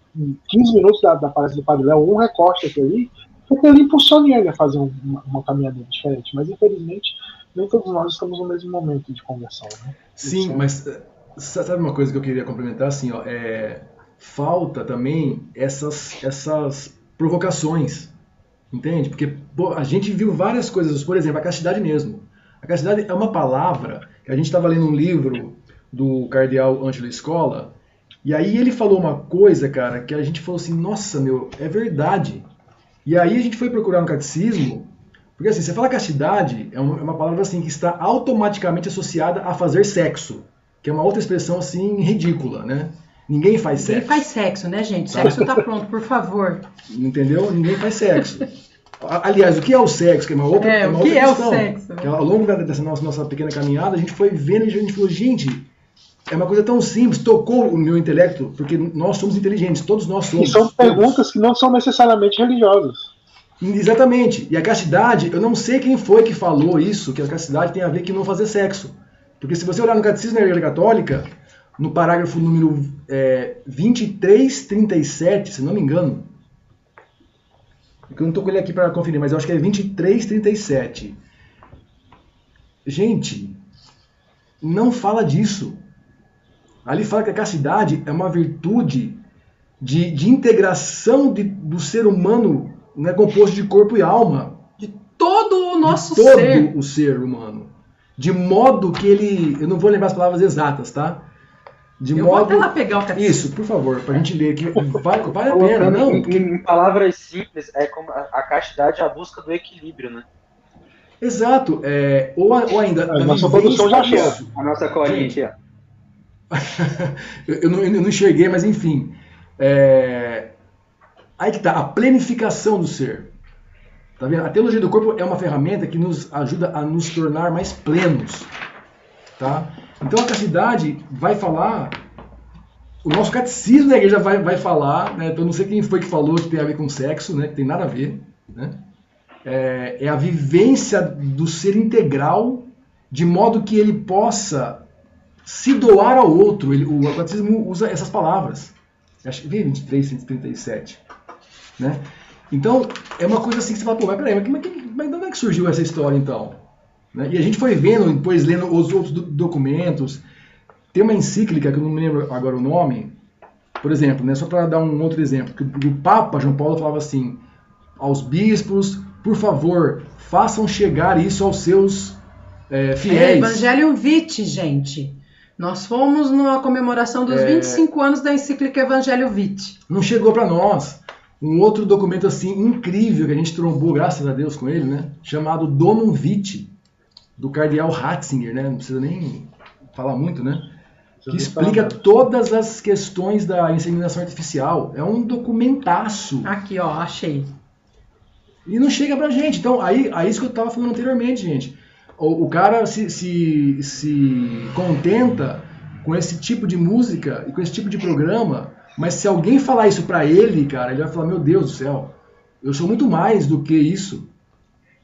15 minutos da, da palestra do Padre Léo, um recorte aqui ali, porque ele impulsiona ele a fazer uma, uma caminhada diferente, mas infelizmente nem todos nós estamos no mesmo momento de conversão. Né? Sim, Isso, mas sabe uma coisa que eu queria complementar, assim, ó, é, falta também essas, essas provocações, Entende? Porque pô, a gente viu várias coisas, por exemplo, a castidade mesmo. A castidade é uma palavra a gente estava lendo um livro do cardeal Ângelo Escola, e aí ele falou uma coisa, cara, que a gente falou assim, nossa, meu, é verdade. E aí a gente foi procurar no catecismo, Porque assim, você fala castidade, é uma, é uma palavra assim que está automaticamente associada a fazer sexo, que é uma outra expressão assim ridícula, né? Ninguém faz sexo. Ninguém faz sexo, né, gente? Tá. Sexo tá pronto, por favor. Entendeu? Ninguém faz sexo. Aliás, o que é o sexo? Que é uma outra, é, é uma o que é questão. o sexo? Que ao longo dessa nossa, nossa pequena caminhada, a gente foi vendo e a gente falou, gente, é uma coisa tão simples, tocou o meu intelecto, porque nós somos inteligentes, todos nós somos. E são perguntas que não são necessariamente religiosas. Exatamente. E a castidade, eu não sei quem foi que falou isso, que a castidade tem a ver com não fazer sexo. Porque se você olhar no Catecismo da Igreja Católica, no parágrafo número é, 2337, se não me engano, eu não estou com ele aqui para conferir, mas eu acho que é 2337. Gente, não fala disso. Ali fala que a castidade é uma virtude de, de integração de, do ser humano né, composto de corpo e alma. De todo o nosso de todo ser. o ser humano. De modo que ele. Eu não vou lembrar as palavras exatas, tá? De eu modo... vou até lá pegar o catecismo. Isso, por favor, pra gente ler aqui. Vale, vale a pena, não? Em, em, palavras simples, é como a, a castidade é a busca do equilíbrio, né? Exato. É, ou, ou ainda. A nossa produção já chegou. A nossa colinha aqui, ó. eu, não, eu não enxerguei, mas enfim. É, Aí que tá, a planificação do ser. Tá vendo? A teologia do corpo é uma ferramenta que nos ajuda a nos tornar mais plenos. Tá? Então a castidade vai falar, o nosso catecismo da igreja vai, vai falar, né? então não sei quem foi que falou que tem a ver com sexo, né? que tem nada a ver. Né? É, é a vivência do ser integral, de modo que ele possa se doar ao outro. Ele, o catecismo usa essas palavras. Acho que vem 23, 137. Né? Então, é uma coisa assim que você fala, pô, mas peraí, mas, mas, mas de onde é que surgiu essa história então? Né? E a gente foi vendo, depois lendo os outros documentos. Tem uma encíclica, que eu não me lembro agora o nome, por exemplo, né, só para dar um outro exemplo, que o Papa João Paulo falava assim, aos bispos, por favor, façam chegar isso aos seus é, fiéis. É, Evangelho Vitae, gente. Nós fomos numa comemoração dos é... 25 anos da encíclica Evangelho Vitae. Não chegou para nós. Um outro documento assim incrível que a gente trombou, graças a Deus, com ele, né? Chamado Domum Vitae, do cardeal Ratzinger, né? Não precisa nem falar muito, né? Que explica todas as questões da inseminação artificial. É um documentaço. Aqui, ó, achei. E não chega pra gente. Então, aí, aí isso que eu tava falando anteriormente, gente. O, o cara se, se, se contenta com esse tipo de música e com esse tipo de programa mas se alguém falar isso para ele, cara, ele vai falar: Meu Deus do céu, eu sou muito mais do que isso.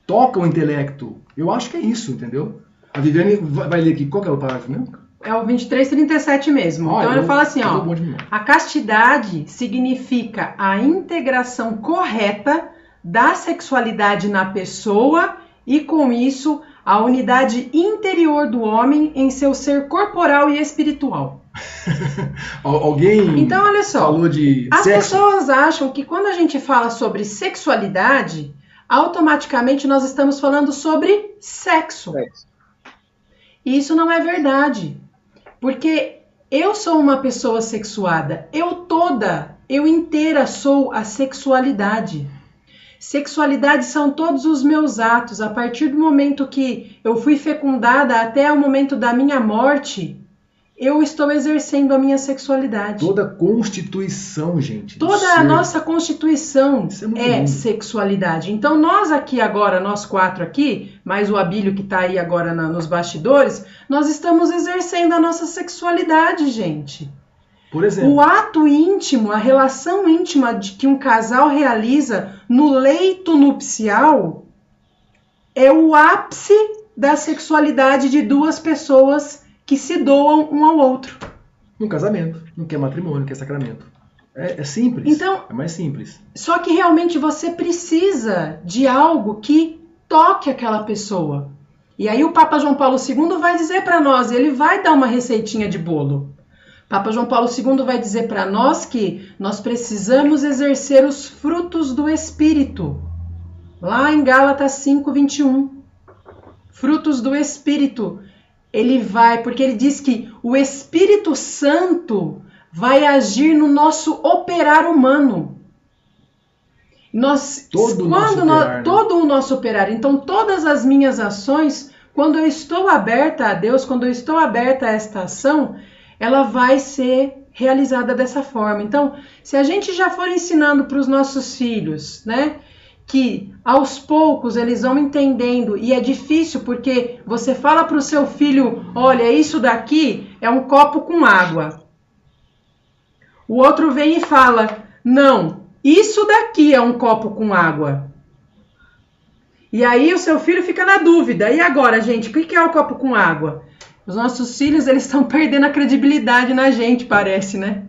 Toca o intelecto. Eu acho que é isso, entendeu? A Viviane vai ler aqui. Qual que é o parágrafo mesmo? É o 2337 mesmo. então ele fala assim, ó. A castidade significa a integração correta da sexualidade na pessoa e com isso a unidade interior do homem em seu ser corporal e espiritual. Alguém então, olha só, falou de As sexo? pessoas acham que quando a gente fala sobre sexualidade, automaticamente nós estamos falando sobre sexo. sexo. E isso não é verdade. Porque eu sou uma pessoa sexuada. Eu toda, eu inteira sou a sexualidade. Sexualidade são todos os meus atos. A partir do momento que eu fui fecundada até o momento da minha morte, eu estou exercendo a minha sexualidade. Toda a constituição, gente. Toda a nossa constituição é, é sexualidade. Então nós aqui agora, nós quatro aqui, mais o Abílio que está aí agora na, nos bastidores, nós estamos exercendo a nossa sexualidade, gente. Por exemplo. O ato íntimo, a relação íntima de que um casal realiza no leito nupcial é o ápice da sexualidade de duas pessoas que se doam um ao outro. No casamento, não quer matrimônio, não quer sacramento. É, é, simples. Então, é mais simples. Só que realmente você precisa de algo que toque aquela pessoa. E aí o Papa João Paulo II vai dizer para nós, ele vai dar uma receitinha de bolo. Papa João Paulo II vai dizer para nós que nós precisamos exercer os frutos do Espírito. Lá em Gálatas 5, 21. Frutos do Espírito ele vai, porque ele diz que o Espírito Santo vai agir no nosso operar humano. Nós, todo quando o nós, né? todo o nosso operar, então todas as minhas ações, quando eu estou aberta a Deus, quando eu estou aberta a esta ação, ela vai ser realizada dessa forma. Então, se a gente já for ensinando para os nossos filhos, né, que aos poucos eles vão entendendo e é difícil porque você fala para o seu filho, olha, isso daqui é um copo com água. O outro vem e fala, não, isso daqui é um copo com água. E aí o seu filho fica na dúvida. E agora, gente, o que é o copo com água? Os nossos filhos eles estão perdendo a credibilidade na gente, parece, né?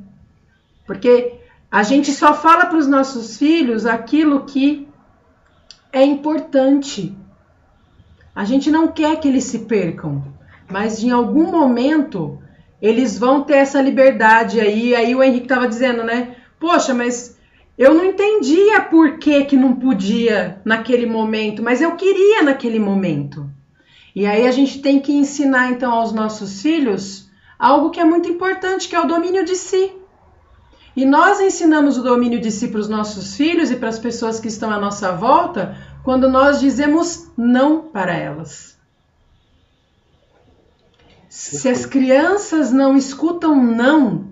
Porque a gente só fala para os nossos filhos aquilo que é importante. A gente não quer que eles se percam, mas em algum momento eles vão ter essa liberdade aí. Aí o Henrique estava dizendo, né? Poxa, mas eu não entendia por que, que não podia naquele momento, mas eu queria naquele momento. E aí a gente tem que ensinar então aos nossos filhos algo que é muito importante, que é o domínio de si. E nós ensinamos o domínio de si para os nossos filhos e para as pessoas que estão à nossa volta quando nós dizemos não para elas. Se as crianças não escutam não,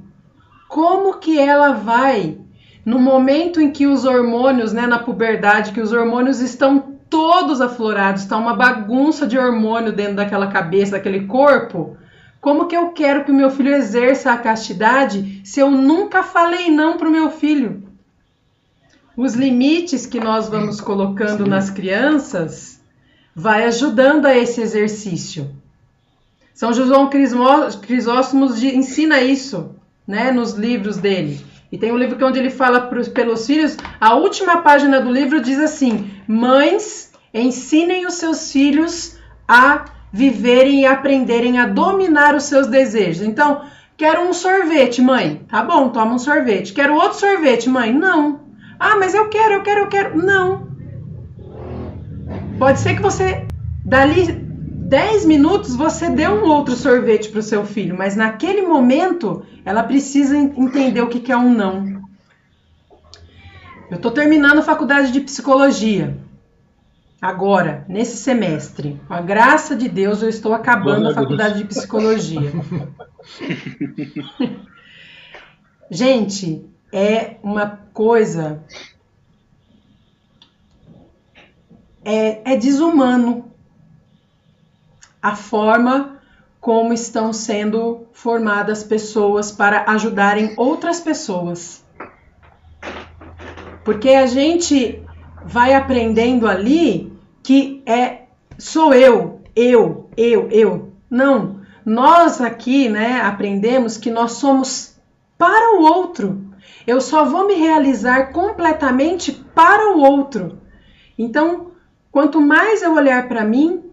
como que ela vai no momento em que os hormônios, né, na puberdade, que os hormônios estão todos aflorados, está uma bagunça de hormônio dentro daquela cabeça, daquele corpo. Como que eu quero que o meu filho exerça a castidade se eu nunca falei não para o meu filho? Os limites que nós vamos colocando nas crianças vai ajudando a esse exercício. São João Crisóstomos ensina isso, né, nos livros dele. E tem um livro que é onde ele fala pros, pelos filhos, a última página do livro diz assim: Mães, ensinem os seus filhos a viverem e aprenderem a dominar os seus desejos. Então, quero um sorvete, mãe. Tá bom, toma um sorvete. Quero outro sorvete, mãe. Não. Ah, mas eu quero, eu quero, eu quero. Não. Pode ser que você dali 10 minutos você deu um outro sorvete para o seu filho, mas naquele momento ela precisa entender o que é um não. Eu estou terminando a faculdade de psicologia. Agora, nesse semestre, com a graça de Deus, eu estou acabando a faculdade de psicologia. Gente, é uma coisa. É, é desumano a forma como estão sendo formadas pessoas para ajudarem outras pessoas. Porque a gente vai aprendendo ali que é sou eu, eu, eu, eu. Não, nós aqui, né, aprendemos que nós somos para o outro. Eu só vou me realizar completamente para o outro. Então, quanto mais eu olhar para mim,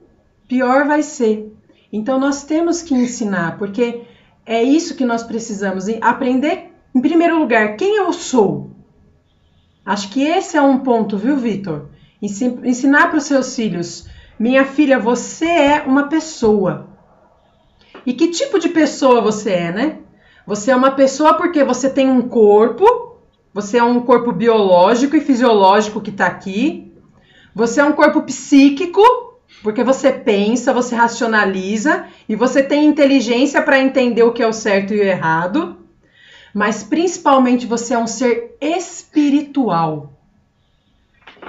pior vai ser. Então nós temos que ensinar, porque é isso que nós precisamos aprender em primeiro lugar quem eu sou. Acho que esse é um ponto, viu, Vitor? Ensinar para os seus filhos, minha filha, você é uma pessoa. E que tipo de pessoa você é, né? Você é uma pessoa porque você tem um corpo, você é um corpo biológico e fisiológico que está aqui. Você é um corpo psíquico porque você pensa, você racionaliza e você tem inteligência para entender o que é o certo e o errado, mas principalmente você é um ser espiritual.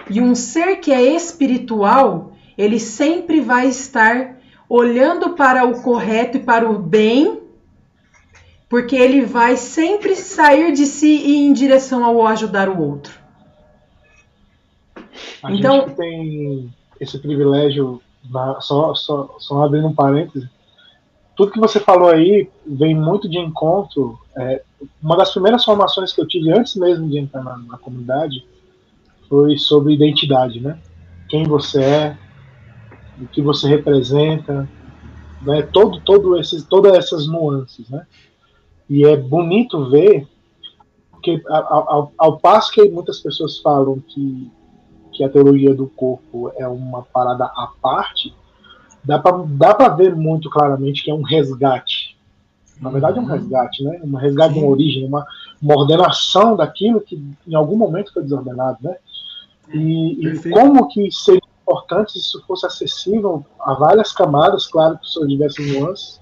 E um ser que é espiritual, ele sempre vai estar olhando para o correto e para o bem, porque ele vai sempre sair de si e ir em direção ao ajudar o outro. A então, gente tem esse privilégio, só, só, só abrindo um parêntese, tudo que você falou aí vem muito de encontro. É, uma das primeiras formações que eu tive antes mesmo de entrar na, na, comunidade foi sobre identidade, né? Quem você é, o que você representa, né? Todo, todo esses, todas essas nuances, né? E é bonito ver que ao, ao, ao passo que muitas pessoas falam que que a teologia do corpo é uma parada à parte, dá para ver muito claramente que é um resgate. Na verdade, é um uhum. resgate, né? Um resgate Sim. de uma origem, uma, uma ordenação daquilo que em algum momento foi desordenado, né? E, e como que seria importante se isso fosse acessível a várias camadas, claro que são diversas nuances,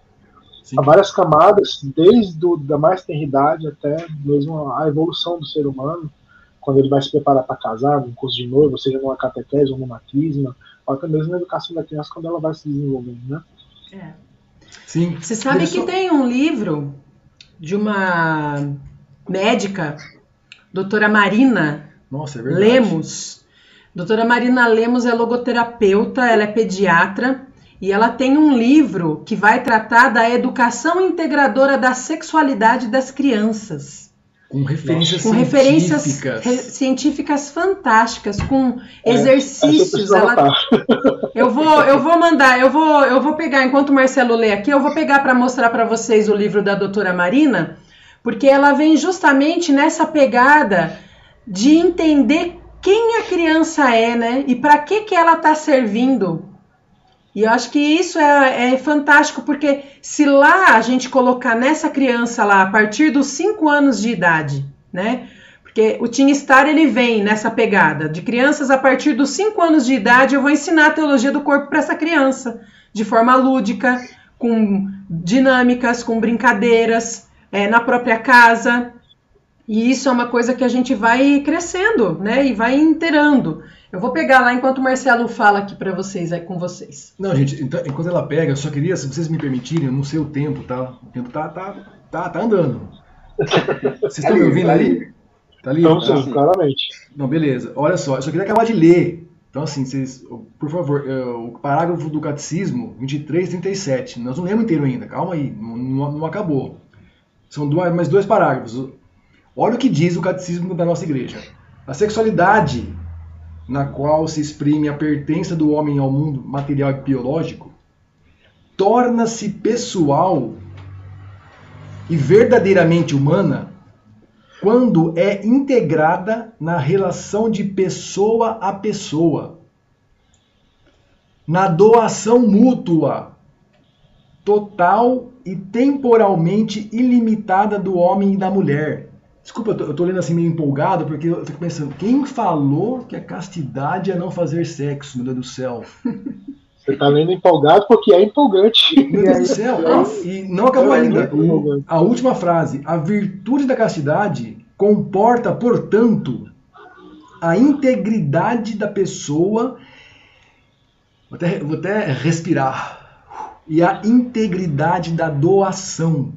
Sim. a várias camadas, desde do, da mais tenridade até mesmo a evolução do ser humano, quando ele vai se preparar para casar, num curso de noivo, seja numa catequese ou numa batismo, ou até mesmo na educação da criança quando ela vai se desenvolvendo, né? É. Sim. Você sabe que tem um livro de uma médica, doutora Marina Nossa, é Lemos. Doutora Marina Lemos é logoterapeuta, ela é pediatra e ela tem um livro que vai tratar da educação integradora da sexualidade das crianças. Com referências, com referências científicas. Fantásticas, com é, exercícios. Ela, eu vou, eu vou mandar, eu vou, eu vou pegar enquanto o Marcelo lê aqui, eu vou pegar para mostrar para vocês o livro da doutora Marina, porque ela vem justamente nessa pegada de entender quem a criança é, né? E para que que ela está servindo e eu acho que isso é, é, fantástico, porque se lá a gente colocar nessa criança lá, a partir dos 5 anos de idade, né? Porque o Teen Star ele vem nessa pegada de crianças a partir dos 5 anos de idade, eu vou ensinar a teologia do corpo para essa criança, de forma lúdica, com dinâmicas, com brincadeiras, é, na própria casa. E isso é uma coisa que a gente vai crescendo, né? E vai inteirando. Eu vou pegar lá enquanto o Marcelo fala aqui para vocês, aí com vocês. Não, gente, então, enquanto ela pega, eu só queria, se vocês me permitirem, eu não sei o tempo, tá? O tempo tá, tá, tá, tá andando. Vocês estão me ouvindo ali? Tá ali? Não, sim, ah, claramente. Não, beleza. Olha só, eu só queria acabar de ler. Então, assim, vocês, por favor, é, o parágrafo do catecismo, 23, 37. Nós não lemos inteiro ainda, calma aí, não, não, não acabou. São mais dois parágrafos. Olha o que diz o catecismo da nossa igreja. A sexualidade na qual se exprime a pertença do homem ao mundo material e biológico, torna-se pessoal e verdadeiramente humana quando é integrada na relação de pessoa a pessoa, na doação mútua, total e temporalmente ilimitada do homem e da mulher Desculpa, eu tô, eu tô, lendo assim meio empolgado, porque eu fico pensando, quem falou que a castidade é não fazer sexo, meu Deus do céu? Você tá lendo empolgado porque é empolgante. Meu Deus do céu. e não acabou é ainda. a última frase. A virtude da castidade comporta, portanto, a integridade da pessoa. Vou até, vou até respirar. E a integridade da doação.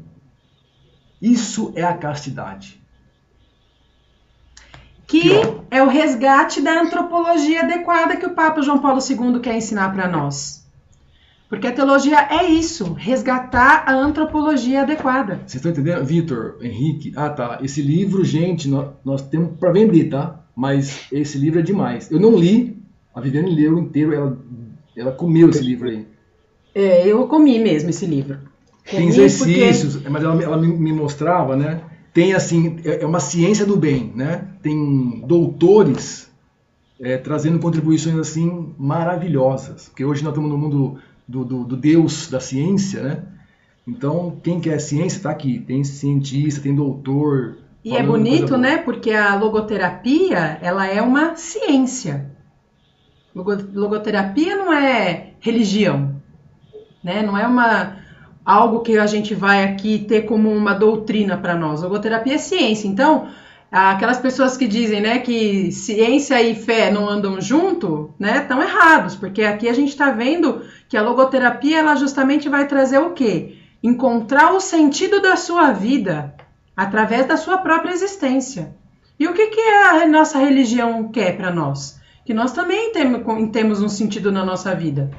Isso é a castidade que é o resgate da antropologia adequada que o Papa João Paulo II quer ensinar para nós. Porque a teologia é isso, resgatar a antropologia adequada. Vocês estão entendendo? Vitor, Henrique, ah tá, esse livro, gente, nós, nós temos para vender, tá? Mas esse livro é demais. Eu não li, a Viviane leu inteiro, ela, ela comeu esse livro aí. É, eu comi mesmo esse livro. Comi Tem exercícios, porque... mas ela, ela me mostrava, né? Tem assim, é, é uma ciência do bem, né? Tem doutores é, trazendo contribuições assim maravilhosas, porque hoje nós estamos no mundo do, do, do Deus da ciência, né? Então, quem quer ciência está aqui. Tem cientista, tem doutor. E é bonito, né? Porque a logoterapia, ela é uma ciência. Logoterapia não é religião, né? Não é uma algo que a gente vai aqui ter como uma doutrina para nós. Logoterapia é ciência. Então, aquelas pessoas que dizem, né, que ciência e fé não andam junto, né, estão errados, porque aqui a gente está vendo que a logoterapia ela justamente vai trazer o quê? Encontrar o sentido da sua vida através da sua própria existência. E o que, que a nossa religião quer para nós? Que nós também temos um sentido na nossa vida.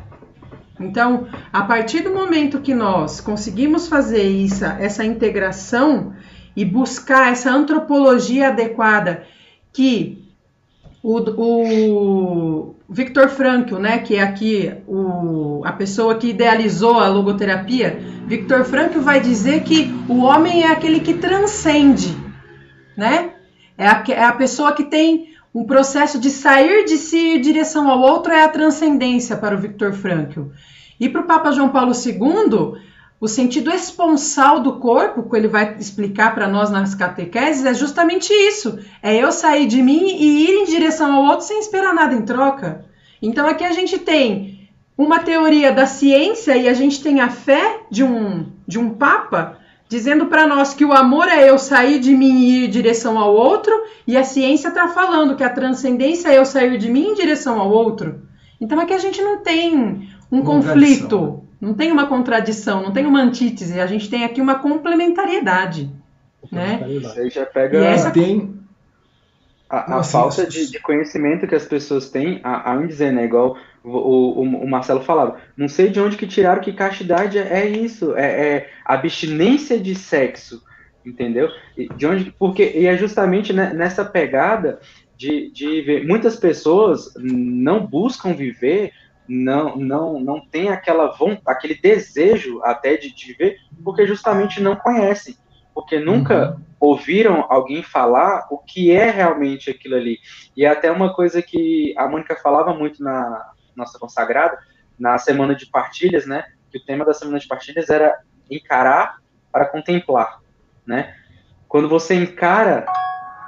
Então, a partir do momento que nós conseguimos fazer isso, essa integração e buscar essa antropologia adequada que o, o Victor Frankl, né, que é aqui o, a pessoa que idealizou a logoterapia, Victor Frankl vai dizer que o homem é aquele que transcende, né? É a, é a pessoa que tem um processo de sair de si em direção ao outro é a transcendência para o Victor Frankl. E para o Papa João Paulo II, o sentido esponsal do corpo, que ele vai explicar para nós nas catequeses, é justamente isso. É eu sair de mim e ir em direção ao outro sem esperar nada em troca. Então aqui a gente tem uma teoria da ciência e a gente tem a fé de um, de um papa dizendo para nós que o amor é eu sair de mim e ir em direção ao outro, e a ciência está falando que a transcendência é eu sair de mim em direção ao outro. Então aqui a gente não tem um conflito, não tem uma contradição, não tem uma antítese, a gente tem aqui uma complementariedade. Né? Você já pega. E essa... tem a, a falta de, de, conhecimento que as pessoas têm, a, a dizer, né? Igual o, o, o, Marcelo falava, não sei de onde que tiraram que castidade é isso, é, é abstinência de sexo, entendeu? E de onde, porque e é justamente nessa pegada de, de ver, muitas pessoas não buscam viver, não não não tem aquela vontade, aquele desejo até de, de viver, porque justamente não conhecem porque nunca uhum. ouviram alguém falar o que é realmente aquilo ali. E é até uma coisa que a Mônica falava muito na nossa consagrada, na semana de partilhas, né? Que o tema da semana de partilhas era encarar para contemplar, né? Quando você encara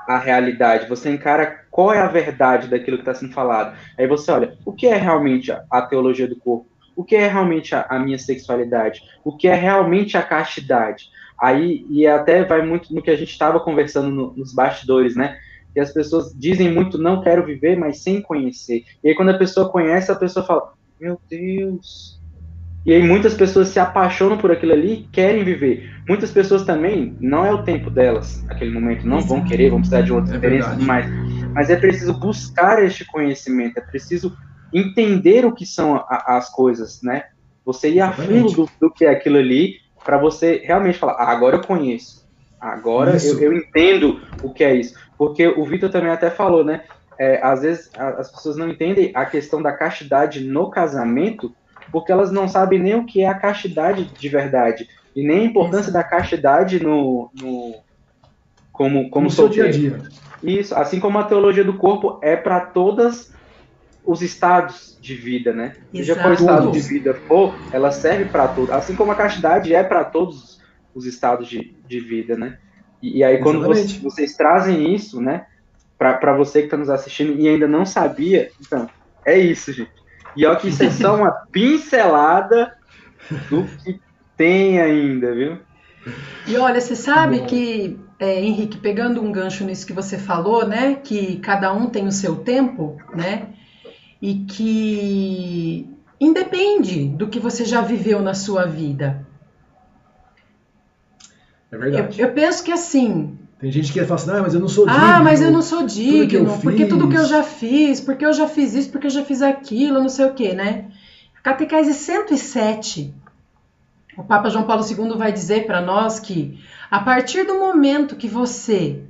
a realidade, você encara qual é a verdade daquilo que está sendo falado. Aí você olha, o que é realmente a, teologia do corpo? O que é realmente a, a minha sexualidade? O que é realmente a castidade? Aí, e até vai muito no que a gente estava conversando no, nos bastidores, né? Que as pessoas dizem muito, não quero viver, mas sem conhecer. E aí, quando a pessoa conhece, a pessoa fala, meu Deus. E aí, muitas pessoas se apaixonam por aquilo ali querem viver. Muitas pessoas também, não é o tempo delas, naquele momento, não vão querer, vão precisar de outra é experiência e mais. Mas é preciso buscar este conhecimento, é preciso entender o que são a, as coisas, né? Você ir a fundo do, do que é aquilo ali para você realmente falar, ah, agora eu conheço, agora eu, eu, entendo o que é isso. Porque o Vitor também até falou, né? É, às vezes as pessoas não entendem a questão da castidade no casamento, porque elas não sabem nem o que é a castidade de verdade, e nem a importância da castidade no, no como, como no seu dia a dia. Isso, assim como a teologia do corpo é para todas os estados de vida, né? Seja qual estado de vida for, ela serve para todos. Assim como a castidade é para todos os estados de, de vida, né? E, e aí, quando vocês, vocês trazem isso, né? Para você que está nos assistindo e ainda não sabia, então, é isso, gente. E olha que isso é só uma pincelada do que tem ainda, viu? E olha, você sabe que, é, Henrique, pegando um gancho nisso que você falou, né? Que cada um tem o seu tempo, né? e que independe do que você já viveu na sua vida. É verdade. Eu, eu penso que assim. Tem gente que fala assim, ah, mas eu não sou digno. Ah, mas eu não sou digno, tudo porque tudo que eu já fiz, porque eu já fiz isso, porque eu já fiz aquilo, não sei o quê, né? Catequese 107. O Papa João Paulo II vai dizer para nós que a partir do momento que você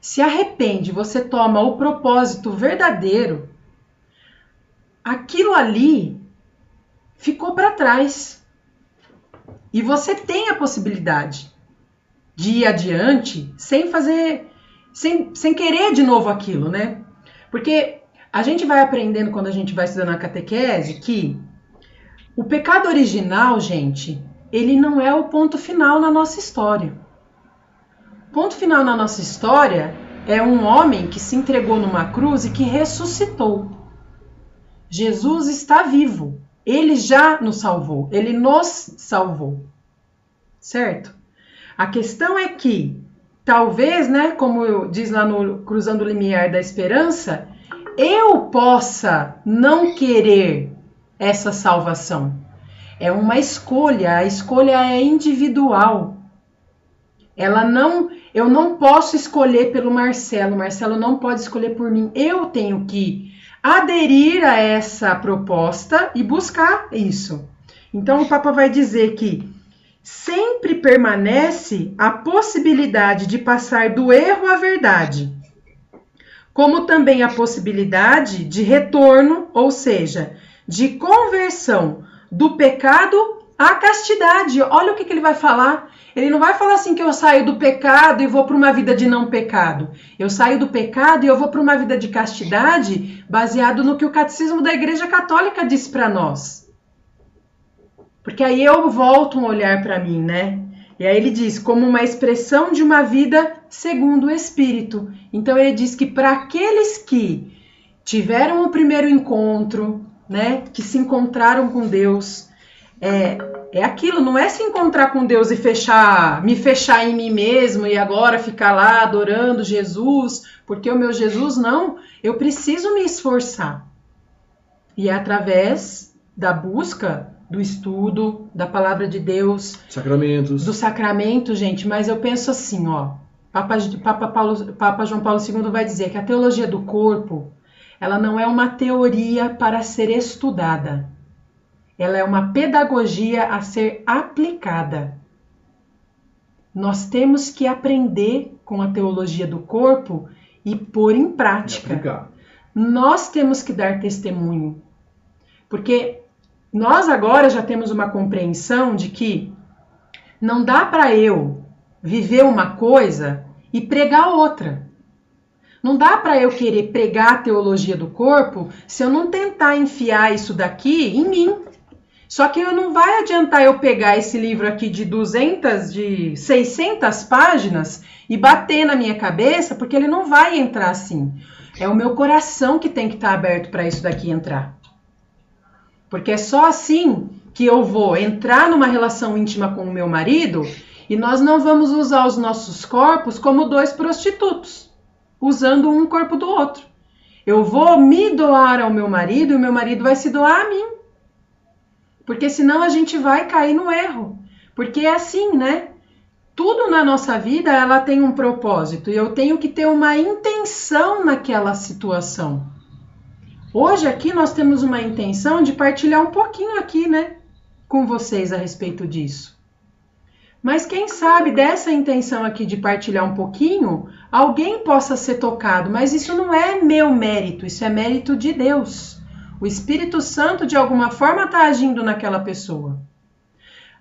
se arrepende, você toma o propósito verdadeiro aquilo ali ficou para trás. E você tem a possibilidade de ir adiante sem fazer, sem, sem querer de novo aquilo, né? Porque a gente vai aprendendo quando a gente vai estudando a catequese que o pecado original, gente, ele não é o ponto final na nossa história. O ponto final na nossa história é um homem que se entregou numa cruz e que ressuscitou. Jesus está vivo. Ele já nos salvou. Ele nos salvou. Certo? A questão é que, talvez, né, como diz lá no Cruzando o Limiar da Esperança, eu possa não querer essa salvação. É uma escolha, a escolha é individual. Ela não, eu não posso escolher pelo Marcelo, Marcelo não pode escolher por mim. Eu tenho que aderir a essa proposta e buscar isso. Então, o Papa vai dizer que sempre permanece a possibilidade de passar do erro à verdade, como também a possibilidade de retorno, ou seja, de conversão do pecado à castidade. Olha o que, que ele vai falar. Ele não vai falar assim que eu saio do pecado e vou para uma vida de não pecado. Eu saio do pecado e eu vou para uma vida de castidade, baseado no que o catecismo da Igreja Católica diz para nós. Porque aí eu volto um olhar para mim, né? E aí ele diz, como uma expressão de uma vida segundo o Espírito. Então ele diz que para aqueles que tiveram o primeiro encontro, né, que se encontraram com Deus, é, é aquilo, não é se encontrar com Deus e fechar, me fechar em mim mesmo e agora ficar lá adorando Jesus, porque o meu Jesus não, eu preciso me esforçar. E é através da busca do estudo, da palavra de Deus. Sacramentos. Do sacramento, gente. Mas eu penso assim, ó. Papa, Papa, Paulo, Papa João Paulo II vai dizer que a teologia do corpo, ela não é uma teoria para ser estudada. Ela é uma pedagogia a ser aplicada. Nós temos que aprender com a teologia do corpo e pôr em prática. Nós temos que dar testemunho. Porque nós agora já temos uma compreensão de que não dá para eu viver uma coisa e pregar outra. Não dá para eu querer pregar a teologia do corpo se eu não tentar enfiar isso daqui em mim. Só que não vai adiantar eu pegar esse livro aqui de 200, de 600 páginas e bater na minha cabeça, porque ele não vai entrar assim. É o meu coração que tem que estar aberto para isso daqui entrar. Porque é só assim que eu vou entrar numa relação íntima com o meu marido e nós não vamos usar os nossos corpos como dois prostitutos, usando um corpo do outro. Eu vou me doar ao meu marido e o meu marido vai se doar a mim. Porque senão a gente vai cair no erro. Porque é assim, né? Tudo na nossa vida ela tem um propósito e eu tenho que ter uma intenção naquela situação. Hoje aqui nós temos uma intenção de partilhar um pouquinho aqui, né, com vocês a respeito disso. Mas quem sabe dessa intenção aqui de partilhar um pouquinho, alguém possa ser tocado, mas isso não é meu mérito, isso é mérito de Deus. O Espírito Santo de alguma forma está agindo naquela pessoa.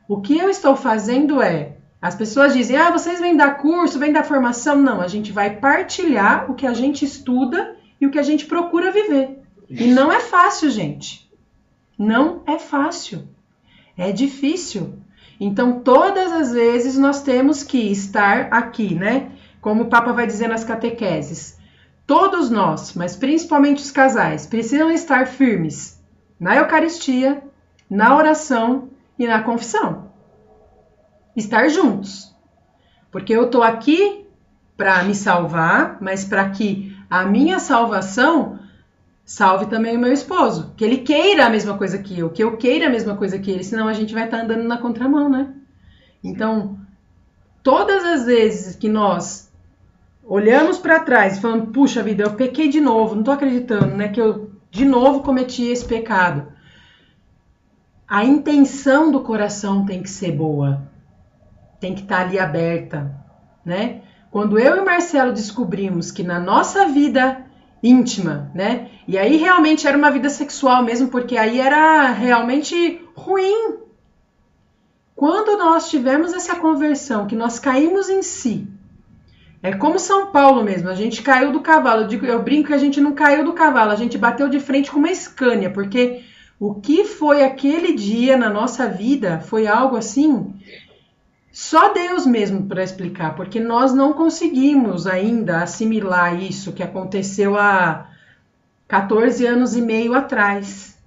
O que eu estou fazendo é, as pessoas dizem: "Ah, vocês vêm dar curso, vêm dar formação". Não, a gente vai partilhar o que a gente estuda e o que a gente procura viver. E não é fácil, gente. Não é fácil. É difícil. Então, todas as vezes nós temos que estar aqui, né? Como o Papa vai dizer nas catequeses. Todos nós, mas principalmente os casais, precisam estar firmes na Eucaristia, na oração e na confissão. Estar juntos. Porque eu estou aqui para me salvar, mas para que a minha salvação salve também o meu esposo. Que ele queira a mesma coisa que eu, que eu queira a mesma coisa que ele, senão a gente vai estar tá andando na contramão, né? Então, todas as vezes que nós olhamos para trás e falamos, puxa vida, eu pequei de novo, não tô acreditando, né, que eu de novo cometi esse pecado. A intenção do coração tem que ser boa. Tem que estar tá ali aberta, né? Quando eu e Marcelo descobrimos que na nossa vida íntima, né? E aí realmente era uma vida sexual mesmo, porque aí era realmente ruim. Quando nós tivemos essa conversão, que nós caímos em si, é como São Paulo mesmo, a gente caiu do cavalo. Eu, digo, eu brinco que a gente não caiu do cavalo, a gente bateu de frente com uma escânia, porque o que foi aquele dia na nossa vida foi algo assim só Deus mesmo para explicar, porque nós não conseguimos ainda assimilar isso que aconteceu há 14 anos e meio atrás.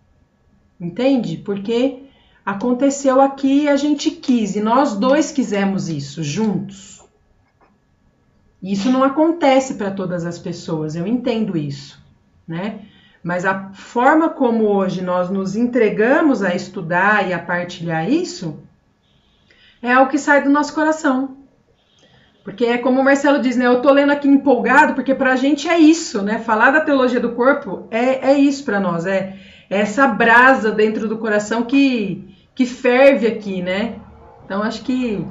Entende? Porque aconteceu aqui e a gente quis, e nós dois quisemos isso juntos. Isso não acontece para todas as pessoas, eu entendo isso, né? Mas a forma como hoje nós nos entregamos a estudar e a partilhar isso, é algo que sai do nosso coração. Porque é como o Marcelo diz, né? Eu tô lendo aqui empolgado, porque pra gente é isso, né? Falar da teologia do corpo é, é isso para nós, é, é essa brasa dentro do coração que, que ferve aqui, né? Então acho que.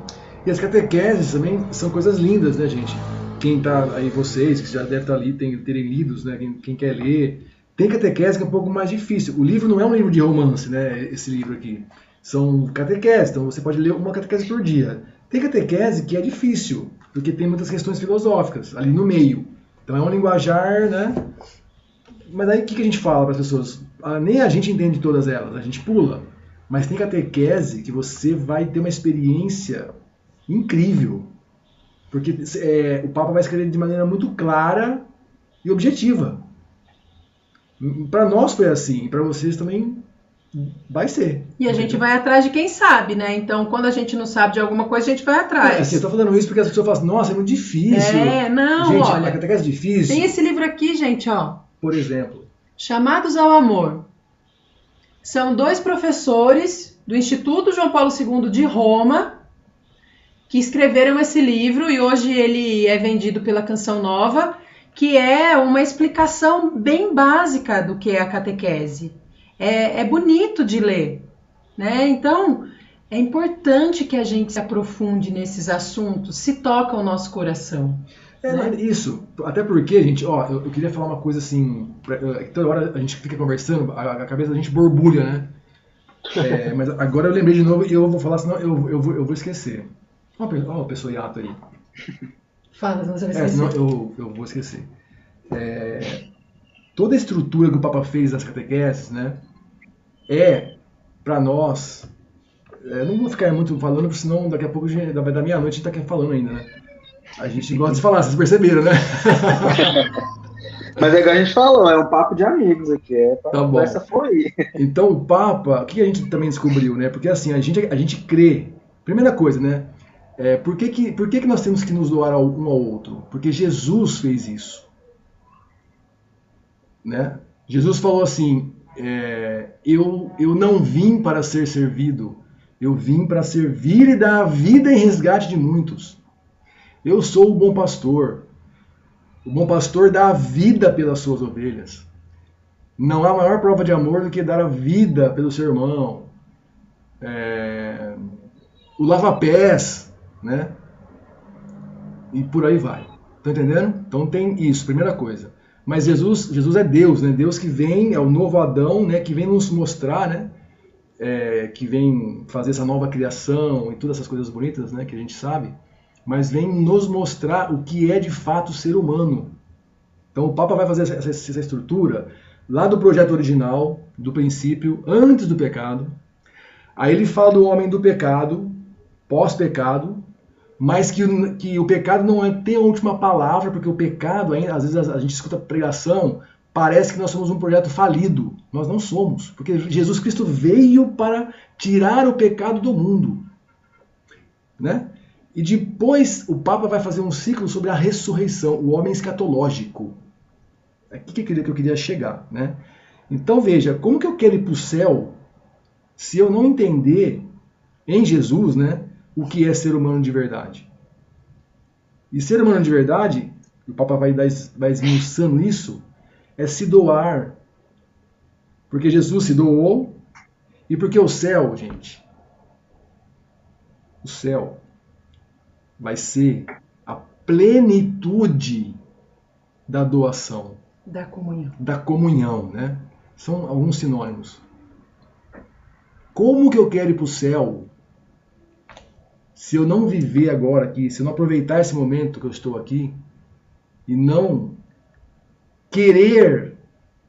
E as catequeses também são coisas lindas, né, gente? Quem tá aí, vocês, que já deve estar tá ali, tem, terem lidos, né? Quem, quem quer ler. Tem catequese que é um pouco mais difícil. O livro não é um livro de romance, né? Esse livro aqui são catequeses, então você pode ler uma catequese por dia. Tem catequese que é difícil, porque tem muitas questões filosóficas ali no meio. Então é um linguajar, né? Mas aí o que, que a gente fala para as pessoas? Ah, nem a gente entende todas elas, a gente pula. Mas tem catequese que você vai ter uma experiência incrível. Porque é, o Papa vai escrever de maneira muito clara e objetiva. Para nós foi assim, para vocês também vai ser. E a gente vai atrás de quem sabe, né? Então, quando a gente não sabe de alguma coisa, a gente vai atrás. É, assim, eu tô falando isso porque as pessoas falam nossa, é muito difícil. É, não, gente, olha. A catequese é difícil. Tem esse livro aqui, gente, ó. Por exemplo. Chamados ao Amor. São dois professores do Instituto João Paulo II de Roma que escreveram esse livro e hoje ele é vendido pela Canção Nova, que é uma explicação bem básica do que é a catequese. É, é bonito de ler, né? Então é importante que a gente se aprofunde nesses assuntos, se toca o nosso coração. É, né? isso. Até porque, gente, ó, eu, eu, queria falar uma coisa assim. Pra, toda hora a gente fica conversando, a, a cabeça da gente borbulha, né? É, mas agora eu lembrei de novo e eu vou falar, senão eu, eu, vou, eu vou esquecer. Olha a pessoa hiato aí. Fala, senão você vai esquecer. É, senão eu, eu vou esquecer. É, toda a estrutura que o Papa fez das catequeses, né? É, para nós. É, não vou ficar muito falando, porque senão daqui a pouco vai dar meia-noite a gente tá aqui falando ainda, né? A gente gosta de falar, vocês perceberam, né? Mas é igual a gente falou, é um papo de amigos aqui, é pra tá conversa foi. Então o Papa, o que a gente também descobriu, né? Porque assim, a gente, a gente crê. Primeira coisa, né? É, por que, que, por que, que nós temos que nos doar um ao outro? Porque Jesus fez isso. Né? Jesus falou assim: é, eu, eu não vim para ser servido, eu vim para servir e dar a vida em resgate de muitos. Eu sou o bom pastor. O bom pastor dá a vida pelas suas ovelhas. Não há maior prova de amor do que dar a vida pelo seu irmão. É, o lava-pés, né? E por aí vai. Tá entendendo? Então tem isso, primeira coisa. Mas Jesus, Jesus é Deus, né? Deus que vem, é o novo Adão, né? Que vem nos mostrar, né? É, que vem fazer essa nova criação e todas essas coisas bonitas, né? Que a gente sabe. Mas vem nos mostrar o que é de fato ser humano. Então o Papa vai fazer essa, essa estrutura lá do projeto original, do princípio, antes do pecado. Aí ele fala do homem do pecado, pós-pecado, mas que, que o pecado não é ter a última palavra, porque o pecado, às vezes a, gente escuta pregação, parece que nós somos um projeto falido. Nós não somos, porque Jesus Cristo veio para tirar o pecado do mundo. Né? E depois o Papa vai fazer um ciclo sobre a ressurreição, o homem escatológico. É aqui que eu queria, que eu queria chegar. Né? Então veja, como que eu quero ir para o céu se eu não entender em Jesus né, o que é ser humano de verdade. E ser humano de verdade, o Papa vai, dar, vai esmiuçando isso, é se doar. Porque Jesus se doou e porque o céu, gente, o céu vai ser a plenitude da doação. Da comunhão. Da comunhão, né? São alguns sinônimos. Como que eu quero ir para o céu se eu não viver agora aqui, se eu não aproveitar esse momento que eu estou aqui e não querer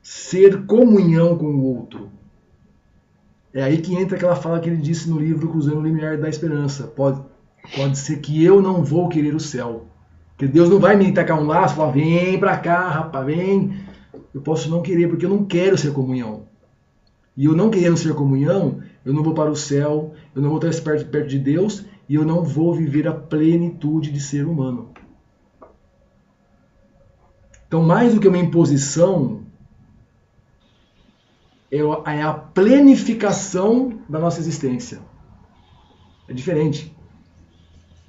ser comunhão com o outro, é aí que entra aquela fala que ele disse no livro Cruzando o Limiar da Esperança. Pode, pode ser que eu não vou querer o céu. Que Deus não vai me tacar um laço e falar, vem pra cá, rapaz, vem. Eu posso não querer, porque eu não quero ser comunhão. E eu não querendo ser comunhão, eu não vou para o céu, eu não vou estar perto, perto de Deus e eu não vou viver a plenitude de ser humano. Então, mais do que uma imposição, é, é a plenificação da nossa existência. É diferente.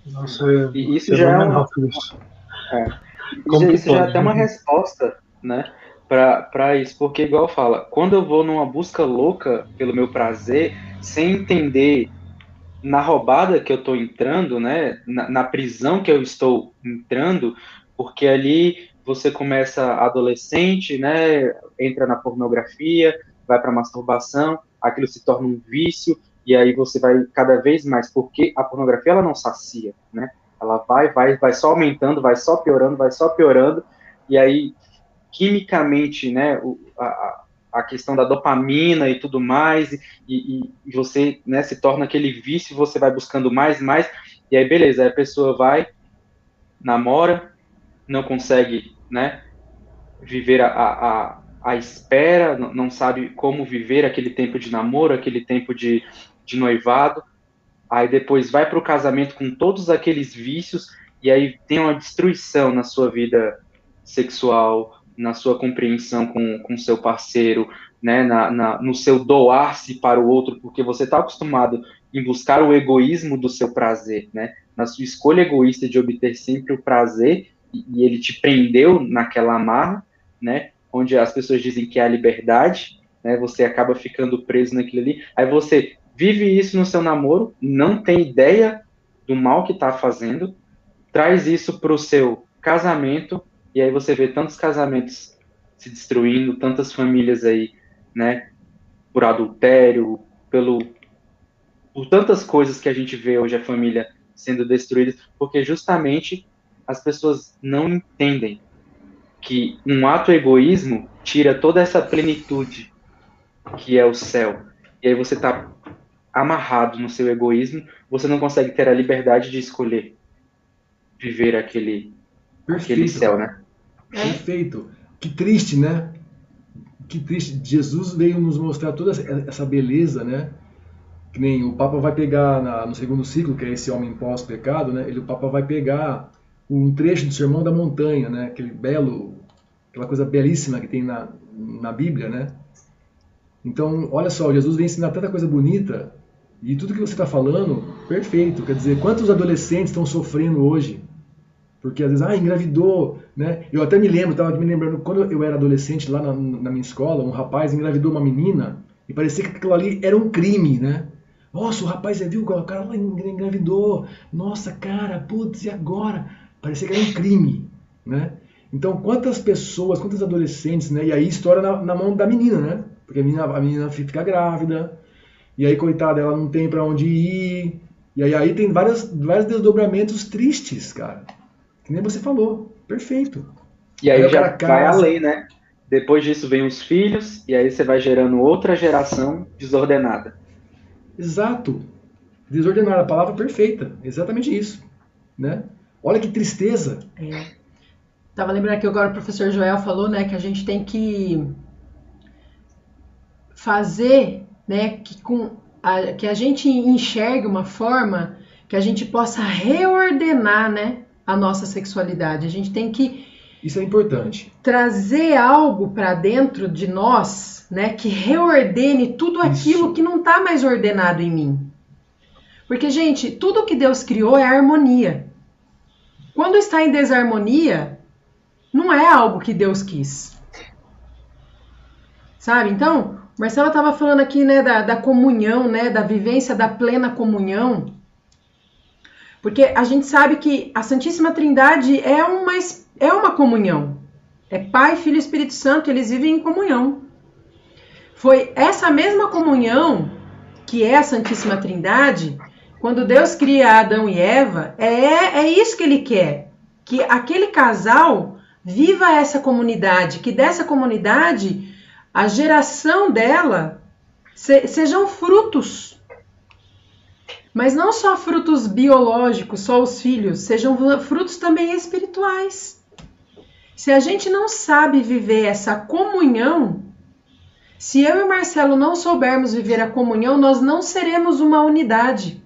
Nossa, é, e isso já é, uma, é. Isso, isso já é até uma resposta, né? para isso, porque igual fala, quando eu vou numa busca louca pelo meu prazer, sem entender na roubada que eu estou entrando, né, na, na, prisão que eu estou entrando, porque ali você começa adolescente, né, entra na pornografia, vai para masturbação, aquilo se torna um vício e aí você vai cada vez mais, porque a pornografia ela não sacia, né? Ela vai, vai, vai só aumentando, vai só piorando, vai só piorando e aí quimicamente, né, o, a, a questão da dopamina e tudo mais, e, e, e você né, se torna aquele vício, você vai buscando mais e mais, e aí beleza, aí a pessoa vai, namora, não consegue né, viver a, a, a espera, não sabe como viver aquele tempo de namoro, aquele tempo de, de noivado, aí depois vai para o casamento com todos aqueles vícios, e aí tem uma destruição na sua vida sexual, na sua compreensão com, com seu parceiro, né, na, na no seu doar-se para o outro, porque você está acostumado em buscar o egoísmo do seu prazer, né, na sua escolha egoísta de obter sempre o prazer, e, ele te prendeu naquela amarra, né, onde as pessoas dizem que é a liberdade, né, você acaba ficando preso naquilo ali, aí você vive isso no seu namoro, não tem ideia do mal que está fazendo, traz isso para o seu casamento, e aí você vê tantos casamentos se destruindo, tantas famílias aí, né, por adultério, pelo por tantas coisas que a gente vê hoje a família sendo destruída, porque justamente as pessoas não entendem que um ato egoísmo tira toda essa plenitude que é o céu. E aí você está amarrado no seu egoísmo, você não consegue ter a liberdade de escolher viver aquele, aquele céu, né? Perfeito. Que triste, né? Que triste. Jesus veio nos mostrar toda essa beleza, né? Que nem o Papa vai pegar na, no segundo ciclo, que é esse homem pós-pecado, né? Ele, o Papa vai pegar um trecho do Sermão da Montanha, né? Aquele belo, aquela coisa belíssima que tem na, na Bíblia, né? Então, olha só, Jesus vem ensinar tanta coisa bonita e tudo que você está falando, perfeito. Quer dizer, quantos adolescentes estão sofrendo hoje porque às vezes, ah, engravidou, né? Eu até me lembro, estava me lembrando, quando eu era adolescente lá na, na, minha escola, um rapaz engravidou uma menina e parecia que aquilo ali era um crime, né? Nossa, o rapaz, você viu, o cara lá engravidou. Nossa, cara, putz, e agora? Parecia que era um crime, né? Então, quantas pessoas, quantos adolescentes, né? E aí estoura na, na mão da menina, né? Porque a menina, a menina fica grávida, e aí, coitada, ela não tem para onde ir. E aí, aí tem várias, vários desdobramentos tristes, cara. Que nem você falou. Perfeito. E aí, aí já vai além, né? Depois disso vem os filhos, e aí você vai gerando outra geração desordenada. Exato. Desordenada, a palavra perfeita. Exatamente isso. Né? Olha que tristeza. É. Tava lembrando que agora o professor Joel falou, né, que a gente tem que fazer, né, que com a, que a gente enxergue uma forma que a gente possa reordenar, né, a nossa sexualidade. A gente tem que isso é importante. Trazer algo para dentro de nós, né, que reordene tudo aquilo Isso. que não está mais ordenado em mim. Porque, gente, tudo que Deus criou é harmonia. Quando está em desarmonia, não é algo que Deus quis. Sabe? Então, Marcela estava falando aqui, né, da, da comunhão, né, da vivência da plena comunhão. Porque a gente sabe que a Santíssima Trindade é uma, é uma comunhão. É Pai, Filho e Espírito Santo, eles vivem em comunhão. Foi essa mesma comunhão que é a Santíssima Trindade, quando Deus cria Adão e Eva, é, é isso que ele quer. Que aquele casal viva essa comunidade, que dessa comunidade a geração dela se, sejam frutos mas não só frutos biológicos, só os filhos, sejam frutos também espirituais. Se a gente não sabe viver essa comunhão, se eu e Marcelo não soubermos viver a comunhão, nós não seremos uma unidade.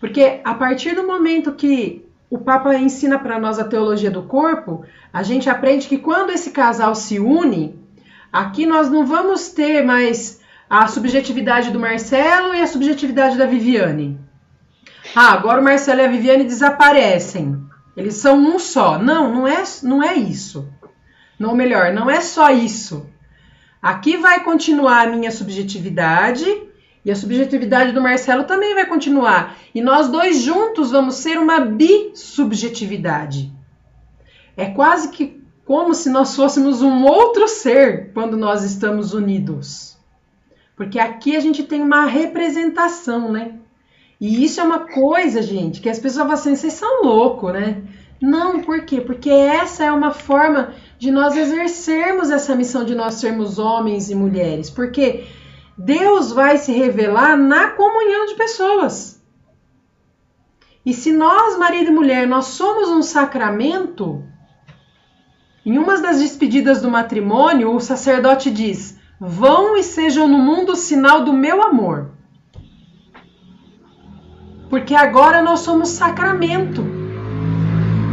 Porque a partir do momento que o Papa ensina para nós a teologia do corpo, a gente aprende que quando esse casal se une, aqui nós não vamos ter mais a subjetividade do Marcelo e a subjetividade da Viviane. Ah, agora o Marcelo e a Viviane desaparecem. Eles são um só. Não, não é, não é isso. Não, melhor, não é só isso. Aqui vai continuar a minha subjetividade e a subjetividade do Marcelo também vai continuar. E nós dois juntos vamos ser uma bisubjetividade. É quase que como se nós fôssemos um outro ser quando nós estamos unidos. Porque aqui a gente tem uma representação, né? E isso é uma coisa, gente, que as pessoas falam assim, vocês são loucos, né? Não, por quê? Porque essa é uma forma de nós exercermos essa missão de nós sermos homens e mulheres. Porque Deus vai se revelar na comunhão de pessoas. E se nós, marido e mulher, nós somos um sacramento, em uma das despedidas do matrimônio, o sacerdote diz: Vão e sejam no mundo sinal do meu amor. Porque agora nós somos sacramento.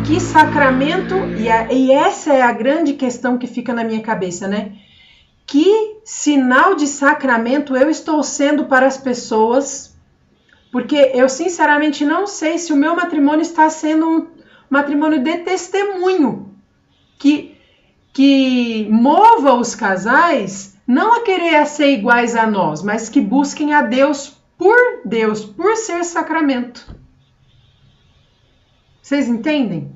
Que sacramento, e, a, e essa é a grande questão que fica na minha cabeça, né? Que sinal de sacramento eu estou sendo para as pessoas porque eu sinceramente não sei se o meu matrimônio está sendo um matrimônio de testemunho que, que mova os casais não a querer ser iguais a nós, mas que busquem a Deus por Deus, por ser sacramento. Vocês entendem?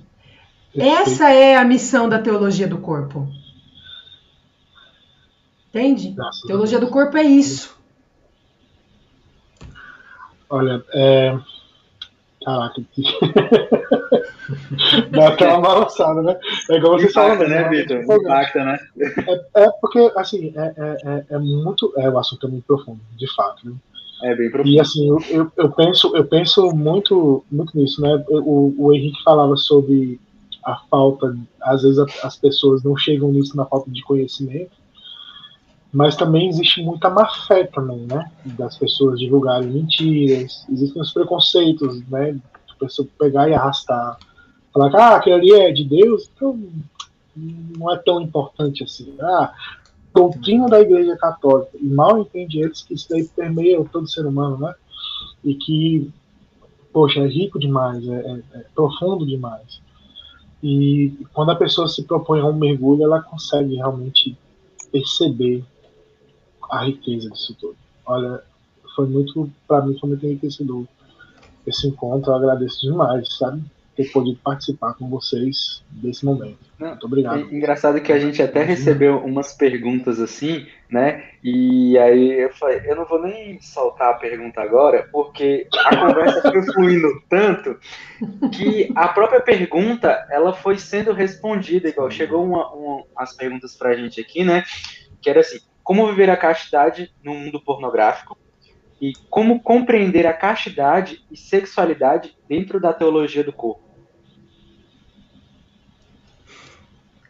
Essa é a missão da teologia do corpo. Entende? Teologia do corpo é isso. Olha, é. Caraca, dá aquela balançada, né? É igual você falando, né, Vitor? Impacta, né? É, é, porque, assim, é, é, é, é muito. É, o assunto é muito profundo, de fato, né? É bem profundo. E assim, eu, eu, eu, penso, eu penso muito, muito nisso, né? O, o Henrique falava sobre a falta, às vezes as pessoas não chegam nisso na falta de conhecimento mas também existe muita má fé também, né? Das pessoas divulgarem mentiras, existem os preconceitos, né? De pessoa pegar e arrastar, falar que ah, aquilo ali é de Deus, então não é tão importante assim. Ah, doutrina da Igreja Católica, e mal entende eles que isso daí permeia todo ser humano, né? E que, poxa, é rico demais, é, é, é profundo demais. E quando a pessoa se propõe a um mergulho, ela consegue realmente perceber a riqueza disso tudo. Olha, foi muito, para mim, foi muito enriquecedor esse encontro. Eu agradeço demais, sabe? Ter podido participar com vocês desse momento. Muito obrigado. É engraçado que a gente até recebeu umas perguntas assim, né? E aí eu falei, eu não vou nem soltar a pergunta agora, porque a conversa foi fluindo tanto que a própria pergunta ela foi sendo respondida igual. Chegou uma, uma, as perguntas pra gente aqui, né? Que era assim, como viver a castidade no mundo pornográfico e como compreender a castidade e sexualidade dentro da teologia do corpo.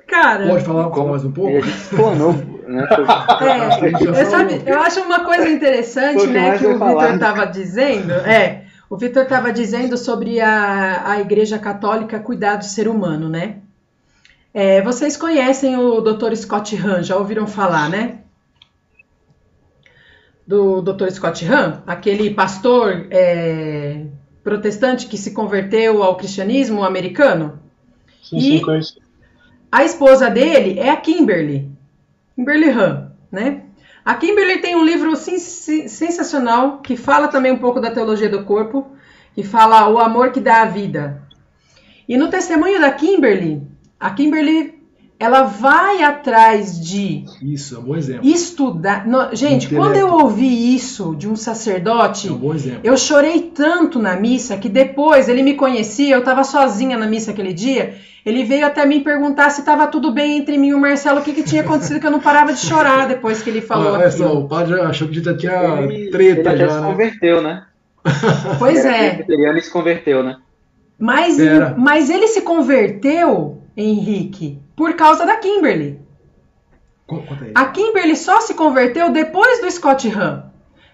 Cara, pode falar como, mais um pouco? Gente explanou, né? É, eu, sabe, eu acho uma coisa interessante, né, que o Vitor estava dizendo, é, o Vitor estava dizendo sobre a, a Igreja Católica cuidar do ser humano, né? É, vocês conhecem o Dr. Scott Hahn, já ouviram falar, né? Do Dr. Scott Hahn, aquele pastor é, protestante que se converteu ao cristianismo americano. Sim, e sim, conheço. A esposa dele é a Kimberly, Kimberly Hahn, né? A Kimberly tem um livro sensacional que fala também um pouco da teologia do corpo, que fala o amor que dá a vida. E no testemunho da Kimberly, a Kimberly ela vai atrás de isso é um bom exemplo. estudar. No, gente, Intelecto. quando eu ouvi isso de um sacerdote, é um bom exemplo. eu chorei tanto na missa que depois ele me conhecia, eu estava sozinha na missa aquele dia. Ele veio até mim perguntar se estava tudo bem entre mim e o Marcelo, o que, que tinha acontecido, que eu não parava de chorar depois que ele falou. Ah, é só, o padre achou que já tinha ele, treta ele já. Ele se né? converteu, né? Pois é. Ele se converteu, né? Mas, mas ele se converteu, Henrique, por causa da Kimberly. A Kimberly só se converteu depois do Scott Hahn.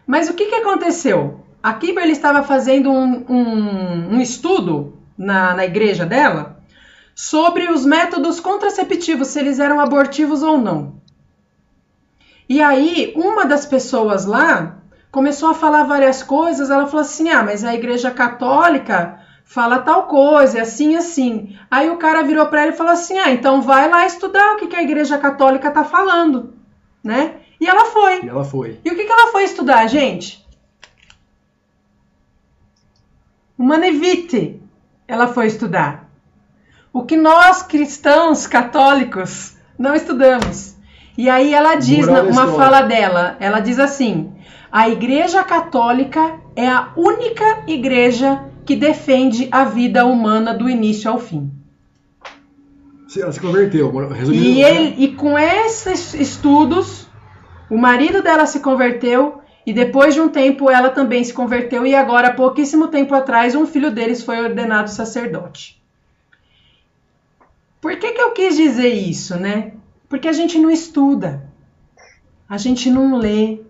Mas o que, que aconteceu? A Kimberly estava fazendo um, um, um estudo na, na igreja dela sobre os métodos contraceptivos, se eles eram abortivos ou não. E aí, uma das pessoas lá começou a falar várias coisas. Ela falou assim: ah, mas a igreja católica fala tal coisa, é assim, assim. Aí o cara virou para ele e falou assim: ah, então vai lá estudar o que, que a Igreja Católica tá falando, né? E ela foi. E ela foi. E o que, que ela foi estudar, gente? Uma nevite. Ela foi estudar. O que nós cristãos católicos não estudamos. E aí ela diz uma fala dela, ela diz assim: a Igreja Católica é a única igreja que defende a vida humana do início ao fim. Ela se converteu, resumindo. E, né? ele, e com esses estudos, o marido dela se converteu e depois de um tempo ela também se converteu e agora, pouquíssimo tempo atrás, um filho deles foi ordenado sacerdote. Por que, que eu quis dizer isso, né? Porque a gente não estuda, a gente não lê,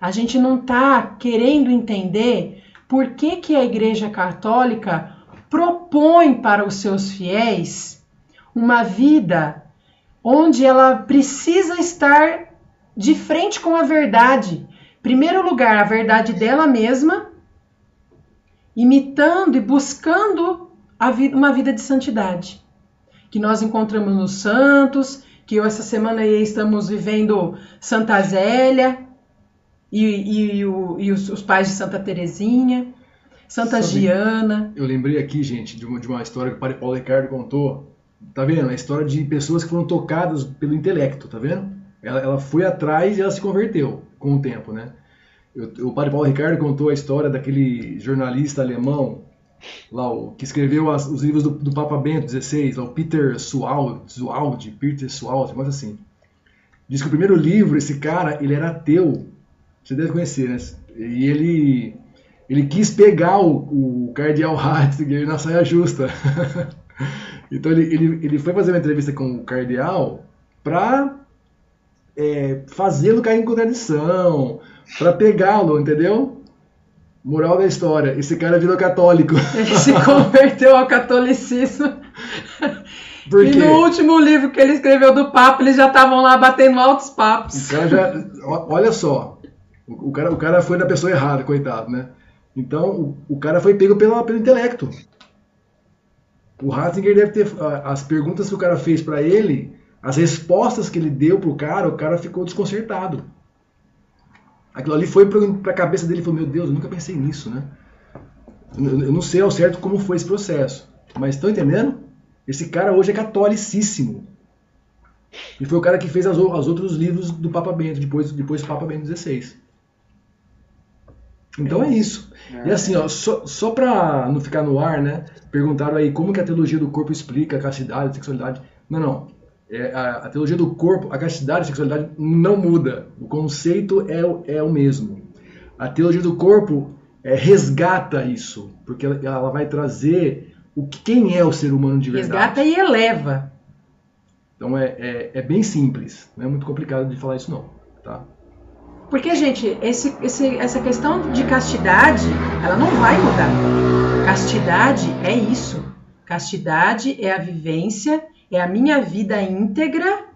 a gente não está querendo entender por que, que a Igreja Católica propõe para os seus fiéis uma vida onde ela precisa estar de frente com a verdade. Primeiro lugar, a verdade dela mesma, imitando e buscando vida, uma vida de santidade. Que nós encontramos nos santos, que essa semana estamos vivendo Santa Zélia e, e, e, o, e os, os, pais de Santa Terezinha, Santa Sabe, Giana. Eu lembrei aqui, gente, de uma, de uma história que o padre Paulo Ricardo contou. Tá vendo? A história de pessoas que foram tocadas pelo intelecto, tá vendo? Ela, ela foi atrás e ela se converteu com o tempo, né? Eu, o padre Paulo Ricardo contou a história daquele jornalista alemão lá, o, que escreveu as, os livros do, do, Papa Bento XVI, lá, o Peter Suald, Suald, Peter Suald, coisa assim. Diz que o primeiro livro, esse cara, ele era ateu. Você deve conhecer, né? E ele, ele quis pegar o, o cardeal Ratzinger na saia justa. então ele, ele, ele foi fazer uma entrevista com o cardeal para é, fazê-lo cair em contradição, para pegá-lo, entendeu? Moral da história, esse cara virou católico. Ele se converteu ao catolicismo. E no último livro que ele escreveu do Papa, eles já estavam lá batendo altos papos. O cara já, olha só, o cara, o cara foi da pessoa errada, coitado, né? Então, o, cara foi pego pelo, intelecto. O Ratzinger deve ter. As perguntas que o cara fez para ele, as respostas que ele deu pro cara, o cara ficou desconcertado. Aquilo ali foi para a cabeça dele e falou: Meu Deus, eu nunca pensei nisso, né? Eu não sei ao certo como foi esse processo. Mas estão entendendo? Esse cara hoje é catolicíssimo. E foi o cara que fez os outros livros do Papa Bento, depois, depois do Papa Bento XVI. Então é isso. E assim, ó, só, só para não ficar no ar, né? Perguntaram aí como que a teologia do corpo explica a castidade, a sexualidade. Não, não é, a, a, teologia do corpo, a castidade e a sexualidade não muda. O conceito é, é o mesmo. A teologia do corpo é, resgata isso, porque ela, ela, vai trazer o quem é o ser humano de verdade. Resgata e eleva. Então é, é, é, bem simples, não é muito complicado de falar isso não, tá? Porque, gente, esse, esse, essa questão de castidade, ela não vai mudar. Castidade é isso. Castidade é a vivência é a minha vida íntegra,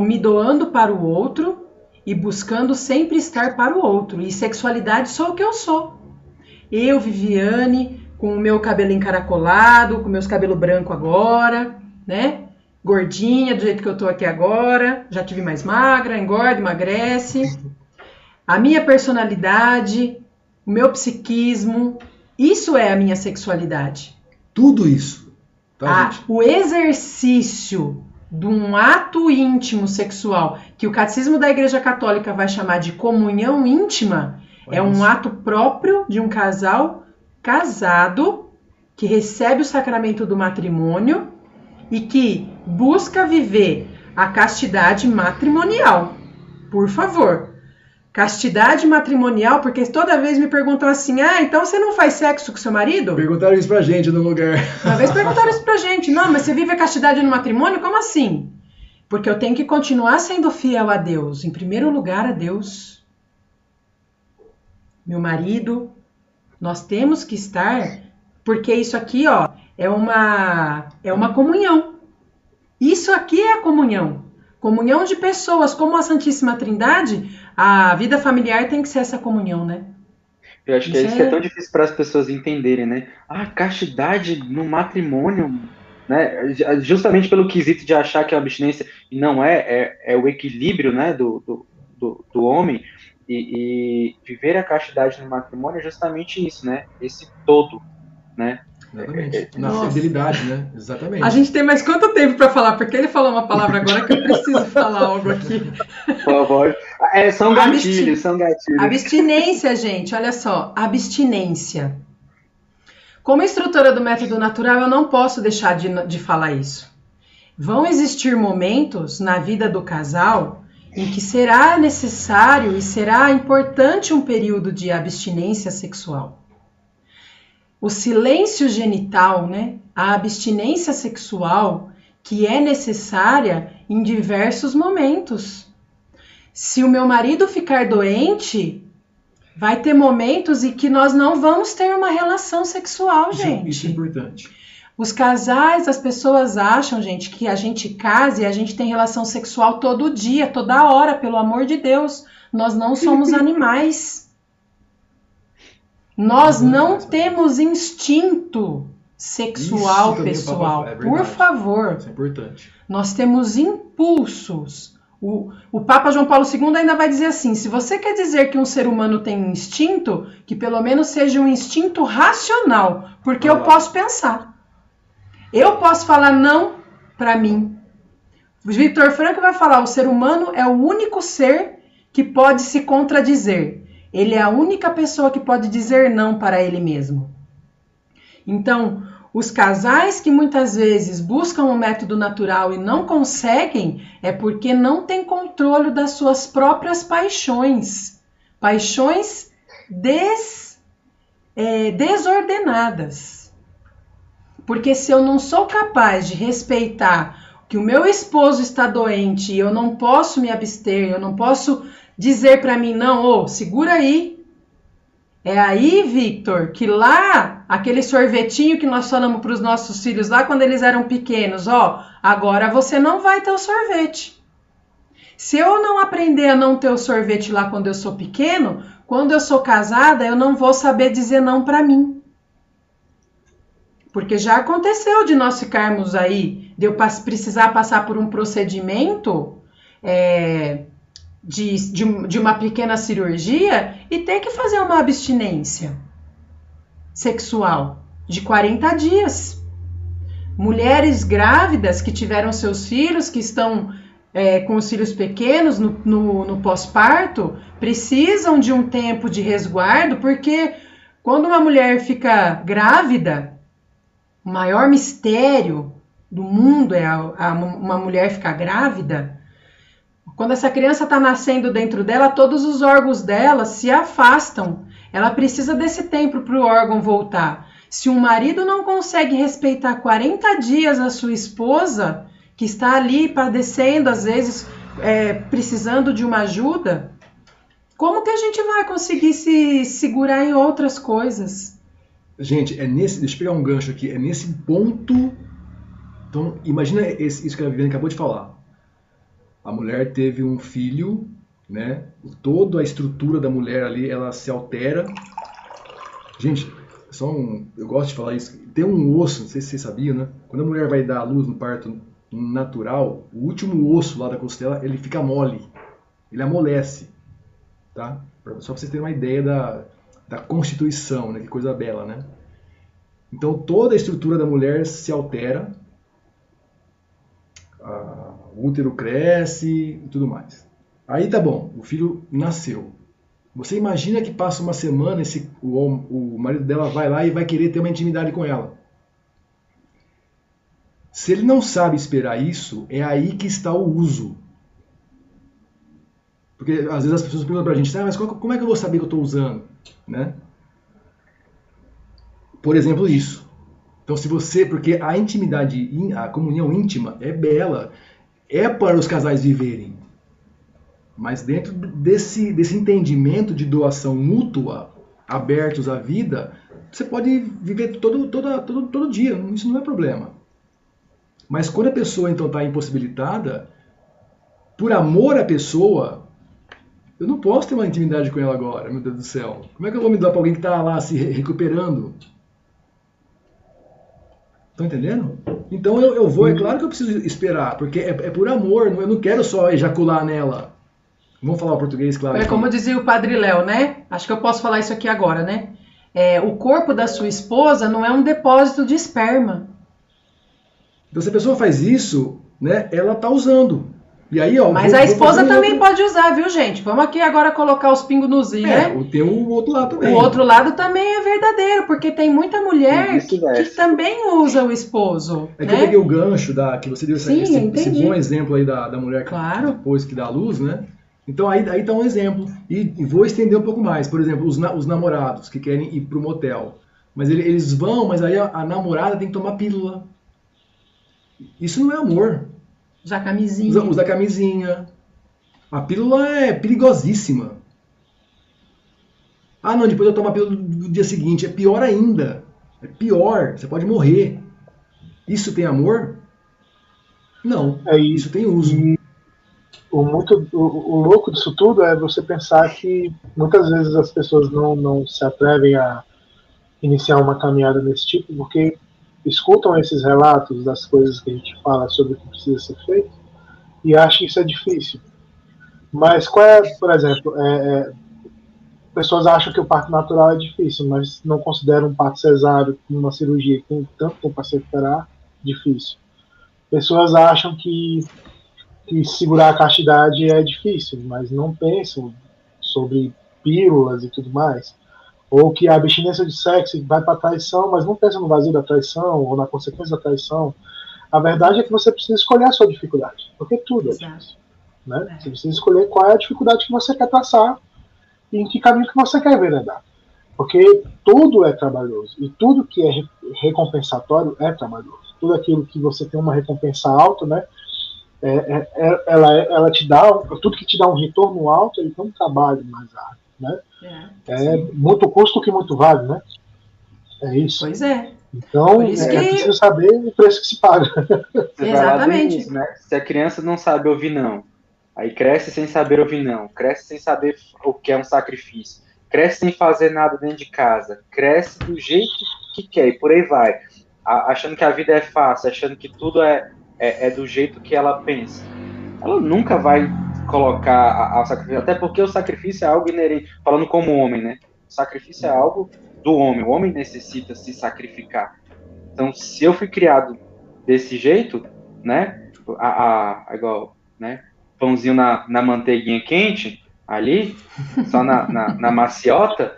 me doando para o outro e buscando sempre estar para o outro. E sexualidade sou o que eu sou. Eu, Viviane, com o meu cabelo encaracolado, com meus cabelos branco agora, né? Gordinha, do jeito que eu tô aqui agora, já tive mais magra, engorda, emagrece. A minha personalidade, o meu psiquismo, isso é a minha sexualidade. Tudo isso. Tá, a, o exercício de um ato íntimo sexual, que o catecismo da Igreja Católica vai chamar de comunhão íntima, é um ato próprio de um casal casado que recebe o sacramento do matrimônio e que busca viver a castidade matrimonial. Por favor, Castidade matrimonial, porque toda vez me perguntam assim: ah, então você não faz sexo com seu marido? Perguntaram isso pra gente no lugar. Uma vez perguntaram isso pra gente: não, mas você vive a castidade no matrimônio? Como assim? Porque eu tenho que continuar sendo fiel a Deus. Em primeiro lugar, a Deus. Meu marido, nós temos que estar, porque isso aqui, ó, é uma é uma comunhão. Isso aqui é a comunhão. Comunhão de pessoas, como a Santíssima Trindade, a vida familiar tem que ser essa comunhão, né? Eu acho que é isso que é, é tão difícil para as pessoas entenderem, né? Ah, castidade no matrimônio, né? Justamente pelo quesito de achar que a abstinência não é, é, é o equilíbrio, né, do, do, do, do homem. E, e, viver a castidade no matrimônio é justamente isso, né? Esse todo, né? Exatamente. É, é, Na Nossa. fidelidade, né? Exatamente. A gente tem mais quanto tempo para falar? Porque ele falou uma palavra agora que eu preciso falar algo aqui. Por favor. É, são gatilhos, Abstin... são gatilhos. Abstinência, gente, olha só. Abstinência. Como instrutora do método natural, eu não posso deixar de, de falar isso. Vão existir momentos na vida do casal em que será necessário e será importante um período de abstinência sexual. O silêncio genital, né? A abstinência sexual que é necessária em diversos momentos. Se o meu marido ficar doente, vai ter momentos em que nós não vamos ter uma relação sexual, gente. Isso, isso é importante. Os casais, as pessoas acham, gente, que a gente casa e a gente tem relação sexual todo dia, toda hora, pelo amor de Deus. Nós não somos animais. Nós não temos instinto sexual pessoal. É Por favor. Isso é importante. Nós temos impulsos. O, o Papa João Paulo II ainda vai dizer assim: se você quer dizer que um ser humano tem instinto, que pelo menos seja um instinto racional, porque eu posso pensar. Eu posso falar não para mim. O Victor Franco vai falar: o ser humano é o único ser que pode se contradizer. Ele é a única pessoa que pode dizer não para ele mesmo. Então, os casais que muitas vezes buscam o método natural e não conseguem é porque não têm controle das suas próprias paixões. Paixões des, é, desordenadas. Porque se eu não sou capaz de respeitar que o meu esposo está doente e eu não posso me abster, eu não posso dizer para mim, não, ô, oh, segura aí, é aí, Victor, que lá, aquele sorvetinho que nós falamos para os nossos filhos lá quando eles eram pequenos, ó, agora você não vai ter o sorvete. Se eu não aprender a não ter o sorvete lá quando eu sou pequeno, quando eu sou casada, eu não vou saber dizer não para mim. Porque já aconteceu de nós ficarmos aí, de eu precisar passar por um procedimento é, de, de, de uma pequena cirurgia e ter que fazer uma abstinência sexual de 40 dias. Mulheres grávidas que tiveram seus filhos, que estão é, com os filhos pequenos no, no, no pós-parto, precisam de um tempo de resguardo, porque quando uma mulher fica grávida, o maior mistério do mundo é a, a, uma mulher ficar grávida. Quando essa criança está nascendo dentro dela, todos os órgãos dela se afastam. Ela precisa desse tempo para o órgão voltar. Se um marido não consegue respeitar 40 dias a sua esposa, que está ali padecendo, às vezes é, precisando de uma ajuda, como que a gente vai conseguir se segurar em outras coisas? Gente, é nesse. Deixa eu pegar um gancho aqui. É nesse ponto. Então, imagina esse, isso que a Viviane acabou de falar a mulher teve um filho, né? Toda a estrutura da mulher ali, ela se altera. Gente, só um, eu gosto de falar isso. Tem um osso, não sei se vocês sabiam, né? Quando a mulher vai dar a luz no parto natural, o último osso lá da costela, ele fica mole. Ele amolece, tá? Só para vocês terem uma ideia da, da constituição, né? Que coisa bela, né? Então toda a estrutura da mulher se altera. O útero cresce e tudo mais. Aí tá bom, o filho nasceu. Você imagina que passa uma semana, esse, o, o marido dela vai lá e vai querer ter uma intimidade com ela. Se ele não sabe esperar isso, é aí que está o uso. Porque às vezes as pessoas perguntam pra gente, ah, mas como é que eu vou saber que eu estou usando? Né? Por exemplo, isso. Então, se você, porque a intimidade, a comunhão íntima é bela é para os casais viverem. Mas dentro desse, desse entendimento de doação mútua, abertos à vida, você pode viver todo, todo, todo, todo dia, isso não é problema. Mas quando a pessoa então está impossibilitada, por amor à pessoa, eu não posso ter uma intimidade com ela agora, meu Deus do céu. Como é que eu vou me dar para alguém que está lá se recuperando? Estão entendendo? Então eu, eu vou, é claro que eu preciso esperar, porque é, é por amor, eu não quero só ejacular nela. Vamos falar o português, claro. É como dizia o Padre Léo, né? Acho que eu posso falar isso aqui agora, né? É, o corpo da sua esposa não é um depósito de esperma. Então se a pessoa faz isso, né, ela está usando. E aí, ó, Mas vou, a esposa também outro... pode usar, viu, gente? Vamos aqui agora colocar os pingos nos i, é, né? Tem o outro lado também. O outro lado também é verdadeiro, porque tem muita mulher que, que, também usa o esposo. É né? que eu peguei o gancho da, que você deu Sim, esse, esse, bom exemplo aí da, da mulher que claro. depois que dá luz, né? Então aí, aí tá um exemplo. E, e, vou estender um pouco mais. Por exemplo, os, os namorados que querem ir pro motel. Mas ele, eles vão, mas aí a, a namorada tem que tomar pílula. Isso não é amor. Usar camisinha. Usa, usa camisinha. A pílula é perigosíssima. Ah, não, depois eu tomo a pílula do dia seguinte. É pior ainda. É pior. Você pode morrer. Isso tem amor? Não. É, isso tem uso. o, muito, o, o, louco disso tudo é você pensar que muitas vezes as pessoas não, não se atrevem a iniciar uma caminhada nesse tipo porque escutam esses relatos das coisas que a gente fala sobre o que precisa ser feito e acham que isso é difícil. Mas qual é, por exemplo, é, é, pessoas acham que o parto natural é difícil, mas não consideram um parto cesáreo, uma cirurgia que tem tanto tempo para se recuperar, difícil. Pessoas acham que, que segurar a castidade é difícil, mas não pensam sobre pílulas e tudo mais ou que a abstinência de sexo vai para a traição, mas não pensa no vazio da traição ou na consequência da traição. A verdade é que você precisa escolher a sua dificuldade, porque tudo é difícil. Né? É. Você precisa escolher qual é a dificuldade que você quer traçar e em que caminho que você quer enveredar. Porque tudo é trabalhoso e tudo que é recompensatório é trabalhoso. Tudo aquilo que você tem uma recompensa alta, né? É, é, é ela, ela te dá, tudo que te dá um retorno alto, ele tem um trabalho mais árduo né? É, é muito custo que muito vale, né? É isso. Pois é. Então, é, que... é preciso saber o preço que se paga. Exatamente. Isso, né? Se a criança não sabe ouvir não, aí cresce sem saber ouvir não, cresce sem saber o que é um sacrifício, cresce sem fazer nada dentro de casa, cresce do jeito que quer e por aí vai, achando que a vida é fácil, achando que tudo é, é, é do jeito que ela pensa. Ela nunca vai colocar ao sacrifício, até porque o sacrifício é algo inerente, falando como homem, né? O sacrifício é algo do homem, o homem necessita se sacrificar. Então, se eu fui criado desse jeito, né? A, a, a igual, né? Pãozinho na, na manteiguinha quente, ali, só na, na, na maciota,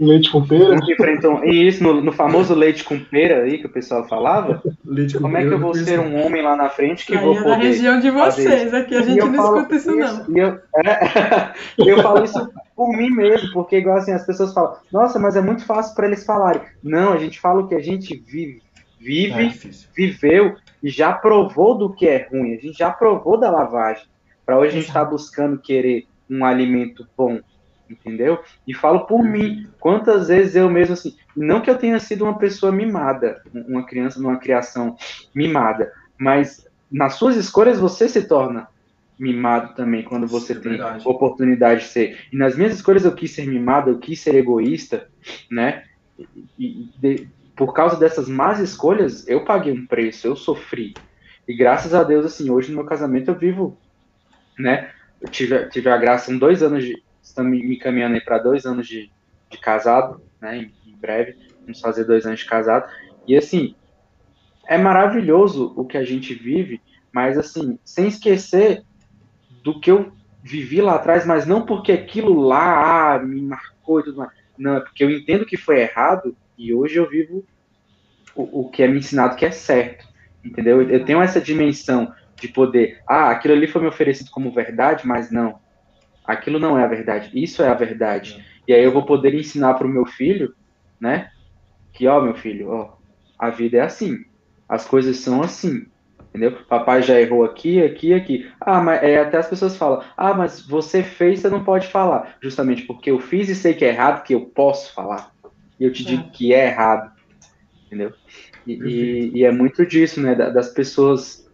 Leite com pera? Enfrentam, e isso, no, no, famoso leite com pera aí que o pessoal falava. Leite com Como pera, é que eu vou ser um homem lá na frente que aí vou é poder. na região de vocês, aqui a gente não falo, escuta isso, não. E eu, é, eu falo isso por mim mesmo, porque igual assim, as pessoas falam, nossa, mas é muito fácil para eles falarem. Não, a gente fala o que a gente vive, vive, é viveu e já provou do que é ruim, a gente já provou da lavagem. Para hoje a gente está buscando querer um alimento bom entendeu? E falo por mim, quantas vezes eu mesmo assim, não que eu tenha sido uma pessoa mimada, uma criança numa criação mimada, mas nas suas escolhas você se torna mimado também quando você é tem verdade. oportunidade de ser. E nas minhas escolhas eu quis ser mimado, eu quis ser egoísta, né? E, de, por causa dessas más escolhas, eu paguei um preço, eu sofri. E graças a Deus, assim, hoje no meu casamento eu vivo, né? Eu tive, tive a graça, em dois anos de, estamos me caminhando para dois anos de, de casado, né? Em, em, breve, vamos fazer dois anos de casado. E assim, é maravilhoso o que a gente vive, mas assim, sem esquecer do que eu vivi lá atrás, mas não porque aquilo lá ah, me marcou e tudo mais. Não, é porque eu entendo que foi errado e hoje eu vivo o, o que é me ensinado que é certo. Entendeu? Eu tenho essa dimensão de poder. Ah, aquilo ali foi me oferecido como verdade, mas não aquilo não é a verdade, isso é a verdade. E aí eu vou poder ensinar para o meu filho, né? Que, ó, meu filho, ó, a vida é assim, as coisas são assim, entendeu? Papai já errou aqui, aqui, aqui. Ah, mas é, até as pessoas falam, ah, mas você fez, você não pode falar. Justamente porque eu fiz e sei que é errado, que eu posso falar. E eu te é. digo que é errado, entendeu? E, e, e, é muito disso, né? Das pessoas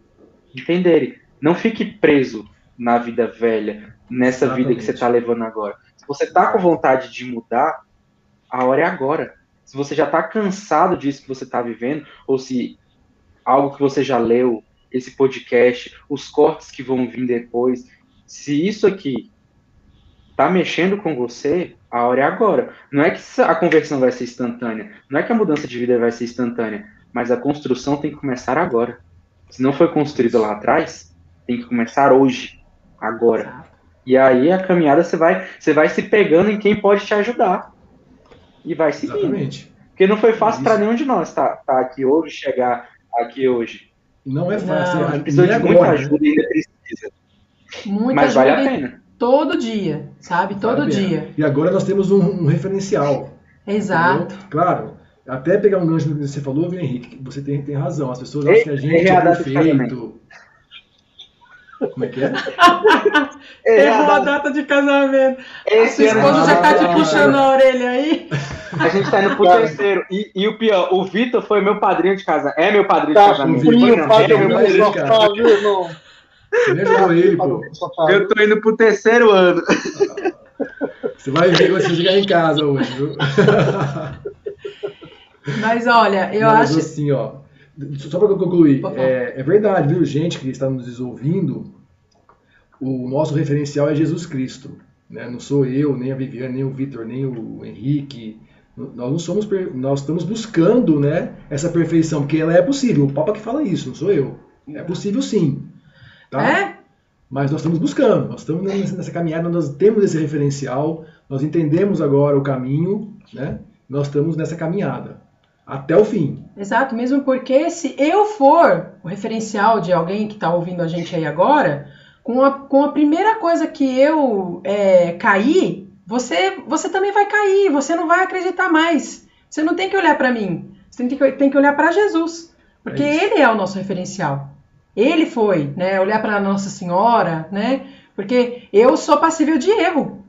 entenderem. Não fique preso na vida velha, nessa Exatamente. vida que você está levando agora. Se você está com vontade de mudar, a hora é agora. Se você já está cansado disso que você está vivendo, ou se algo que você já leu, esse podcast, os cortes que vão vir depois, se isso aqui está mexendo com você, a hora é agora. Não é que a conversão vai ser instantânea, não é que a mudança de vida vai ser instantânea, mas a construção tem que começar agora. Se não foi construído lá atrás, tem que começar hoje agora. E aí a caminhada você vai, você vai se pegando em quem pode te ajudar. E vai seguindo. Exatamente. Porque não foi fácil para nenhum de nós estar tá, tá aqui hoje, chegar aqui hoje. Não é fácil. Não, a gente precisa de agora, muita né? ajuda e ainda precisa. Muita Mas vale a pena. Todo dia, sabe? Todo vale dia. E agora nós temos um, um referencial. Exato. Entendeu? Claro, até pegar um gancho que você falou, Henrique, você tem, tem razão. As pessoas acham que a gente é perfeito. Como é que é? Errou a data de casamento. Esse a sua esposa já tá te puxando a orelha aí. A gente tá indo pro terceiro. E, e, o pior, o Vitor foi meu padrinho de casamento. É meu padrinho tá de casamento. Frio, não, é meu padrinho de casamento. Ele, pô. Eu tô indo pro terceiro ano. Você vai ver quando você chegar em casa hoje, viu? Mas olha, eu Mas, acho. assim, ó. Só para concluir, é, é, verdade, viu, gente que está nos ouvindo, o nosso referencial é Jesus Cristo. Né? Não sou eu, nem a Viviane, nem o Vitor, nem o Henrique. Nós não somos, nós estamos buscando, né, essa perfeição, porque ela é possível. O Papa que fala isso, não sou eu. É possível sim. Tá? É? Mas nós estamos buscando, nós estamos nessa caminhada, nós temos esse referencial, nós entendemos agora o caminho, né? Nós estamos nessa caminhada até o fim. Exato, mesmo porque se eu for o referencial de alguém que está ouvindo a gente aí agora, com a, com a primeira coisa que eu é, cair, você, você também vai cair, você não vai acreditar mais. Você não tem que olhar para mim, você tem que, tem que olhar para Jesus, porque é ele é o nosso referencial. Ele foi, né? Olhar para Nossa Senhora, né? Porque eu sou passível de erro.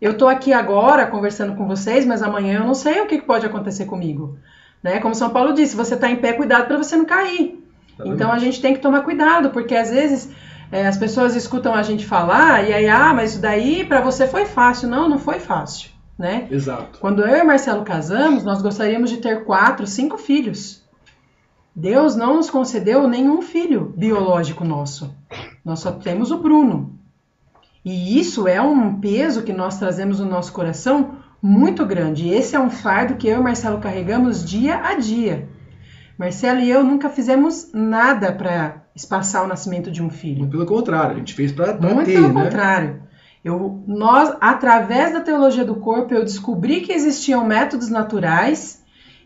Eu tô aqui agora conversando com vocês, mas amanhã eu não sei o que pode acontecer comigo. Né? Como São Paulo disse, você está em pé, cuidado para você não cair. Então a gente tem que tomar cuidado, porque às vezes é, as pessoas escutam a gente falar e aí, ah, mas isso daí para você foi fácil. Não, não foi fácil. Né? Exato. Quando eu e Marcelo casamos, nós gostaríamos de ter quatro, cinco filhos. Deus não nos concedeu nenhum filho biológico nosso. Nós só temos o Bruno. E isso é um peso que nós trazemos no nosso coração muito grande. Esse é um fardo que eu e Marcelo carregamos dia a dia. Marcelo e eu nunca fizemos nada para espaçar o nascimento de um filho. Pelo contrário, a gente fez para ter, Muito pelo né? contrário. Eu, nós, através da teologia do corpo, eu descobri que existiam métodos naturais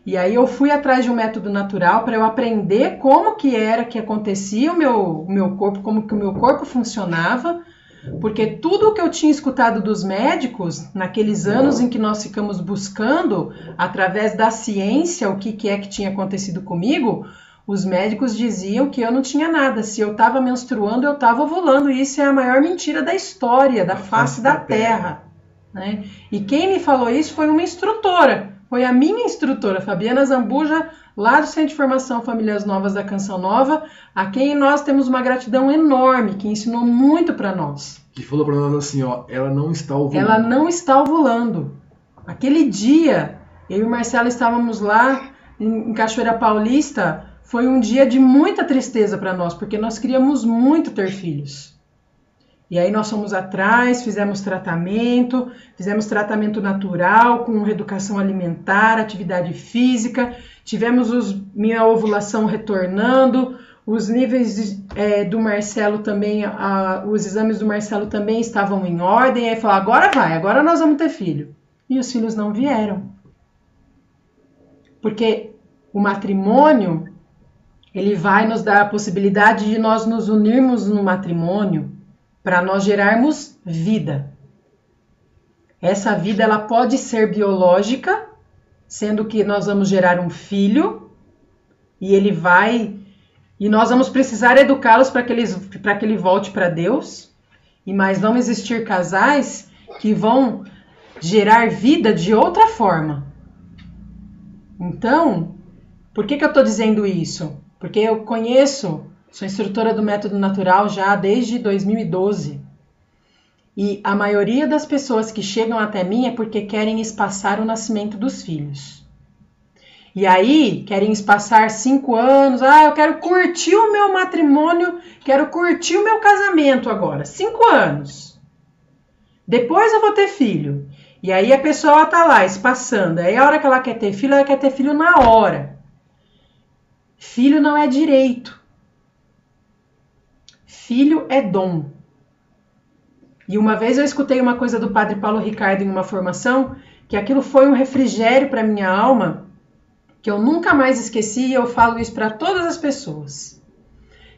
e aí eu fui atrás de um método natural para eu aprender como que era que acontecia o meu, o meu corpo, como que o meu corpo funcionava, porque tudo o que eu tinha escutado dos médicos naqueles anos em que nós ficamos buscando, através da ciência, o que, que é que tinha acontecido comigo, os médicos diziam que eu não tinha nada. Se eu estava menstruando, eu estava ovulando. E isso é a maior mentira da história, da face da Terra. Né? E quem me falou isso foi uma instrutora. Foi a minha instrutora, Fabiana Zambuja, lá do Centro de Formação Famílias Novas da Canção Nova, a quem nós temos uma gratidão enorme, que ensinou muito para nós. Que falou para nós assim, ó, ela não está ovulando. Ela não está ovulando. Aquele dia, eu e o Marcelo estávamos lá em Cachoeira Paulista, foi um dia de muita tristeza para nós, porque nós queríamos muito ter filhos. E aí nós fomos atrás, fizemos tratamento, fizemos tratamento natural com reeducação alimentar, atividade física, tivemos os, minha ovulação retornando, os níveis é, do Marcelo também, a, os exames do Marcelo também estavam em ordem, aí falou, agora vai, agora nós vamos ter filho. E os filhos não vieram. Porque o matrimônio, ele vai nos dar a possibilidade de nós nos unirmos no matrimônio, para nós gerarmos vida. Essa vida ela pode ser biológica, sendo que nós vamos gerar um filho e ele vai e nós vamos precisar educá-los para que, que ele volte para Deus. E mais vão existir casais que vão gerar vida de outra forma. Então, por que, que eu estou dizendo isso? Porque eu conheço Sou instrutora do método natural já desde 2012. E a maioria das pessoas que chegam até mim é porque querem espaçar o nascimento dos filhos. E aí, querem espaçar cinco anos. Ah, eu quero curtir o meu matrimônio, quero curtir o meu casamento agora. Cinco anos. Depois eu vou ter filho. E aí a pessoa tá lá espaçando. Aí a hora que ela quer ter filho, ela quer ter filho na hora. Filho não é direito. Filho é dom. E uma vez eu escutei uma coisa do Padre Paulo Ricardo em uma formação, que aquilo foi um refrigério para minha alma, que eu nunca mais esqueci e eu falo isso para todas as pessoas.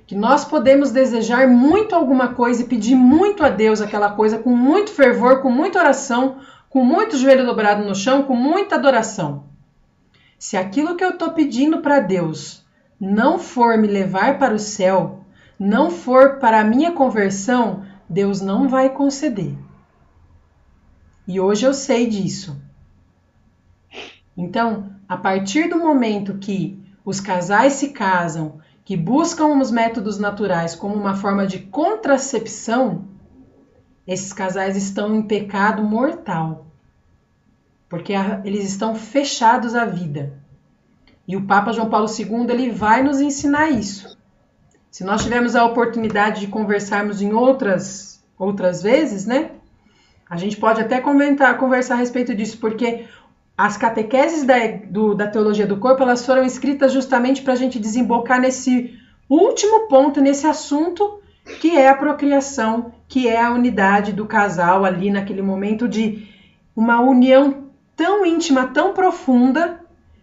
Que nós podemos desejar muito alguma coisa e pedir muito a Deus aquela coisa com muito fervor, com muita oração, com muito joelho dobrado no chão, com muita adoração. Se aquilo que eu estou pedindo para Deus não for me levar para o céu, não for para a minha conversão, Deus não vai conceder. E hoje eu sei disso. Então, a partir do momento que os casais se casam, que buscam os métodos naturais como uma forma de contracepção, esses casais estão em pecado mortal. Porque eles estão fechados à vida. E o Papa João Paulo II ele vai nos ensinar isso. Se nós tivermos a oportunidade de conversarmos em outras outras vezes, né? A gente pode até comentar, conversar a respeito disso, porque as catequeses da, do, da teologia do corpo elas foram escritas justamente para a gente desembocar nesse último ponto, nesse assunto que é a procriação, que é a unidade do casal ali naquele momento de uma união tão íntima, tão profunda,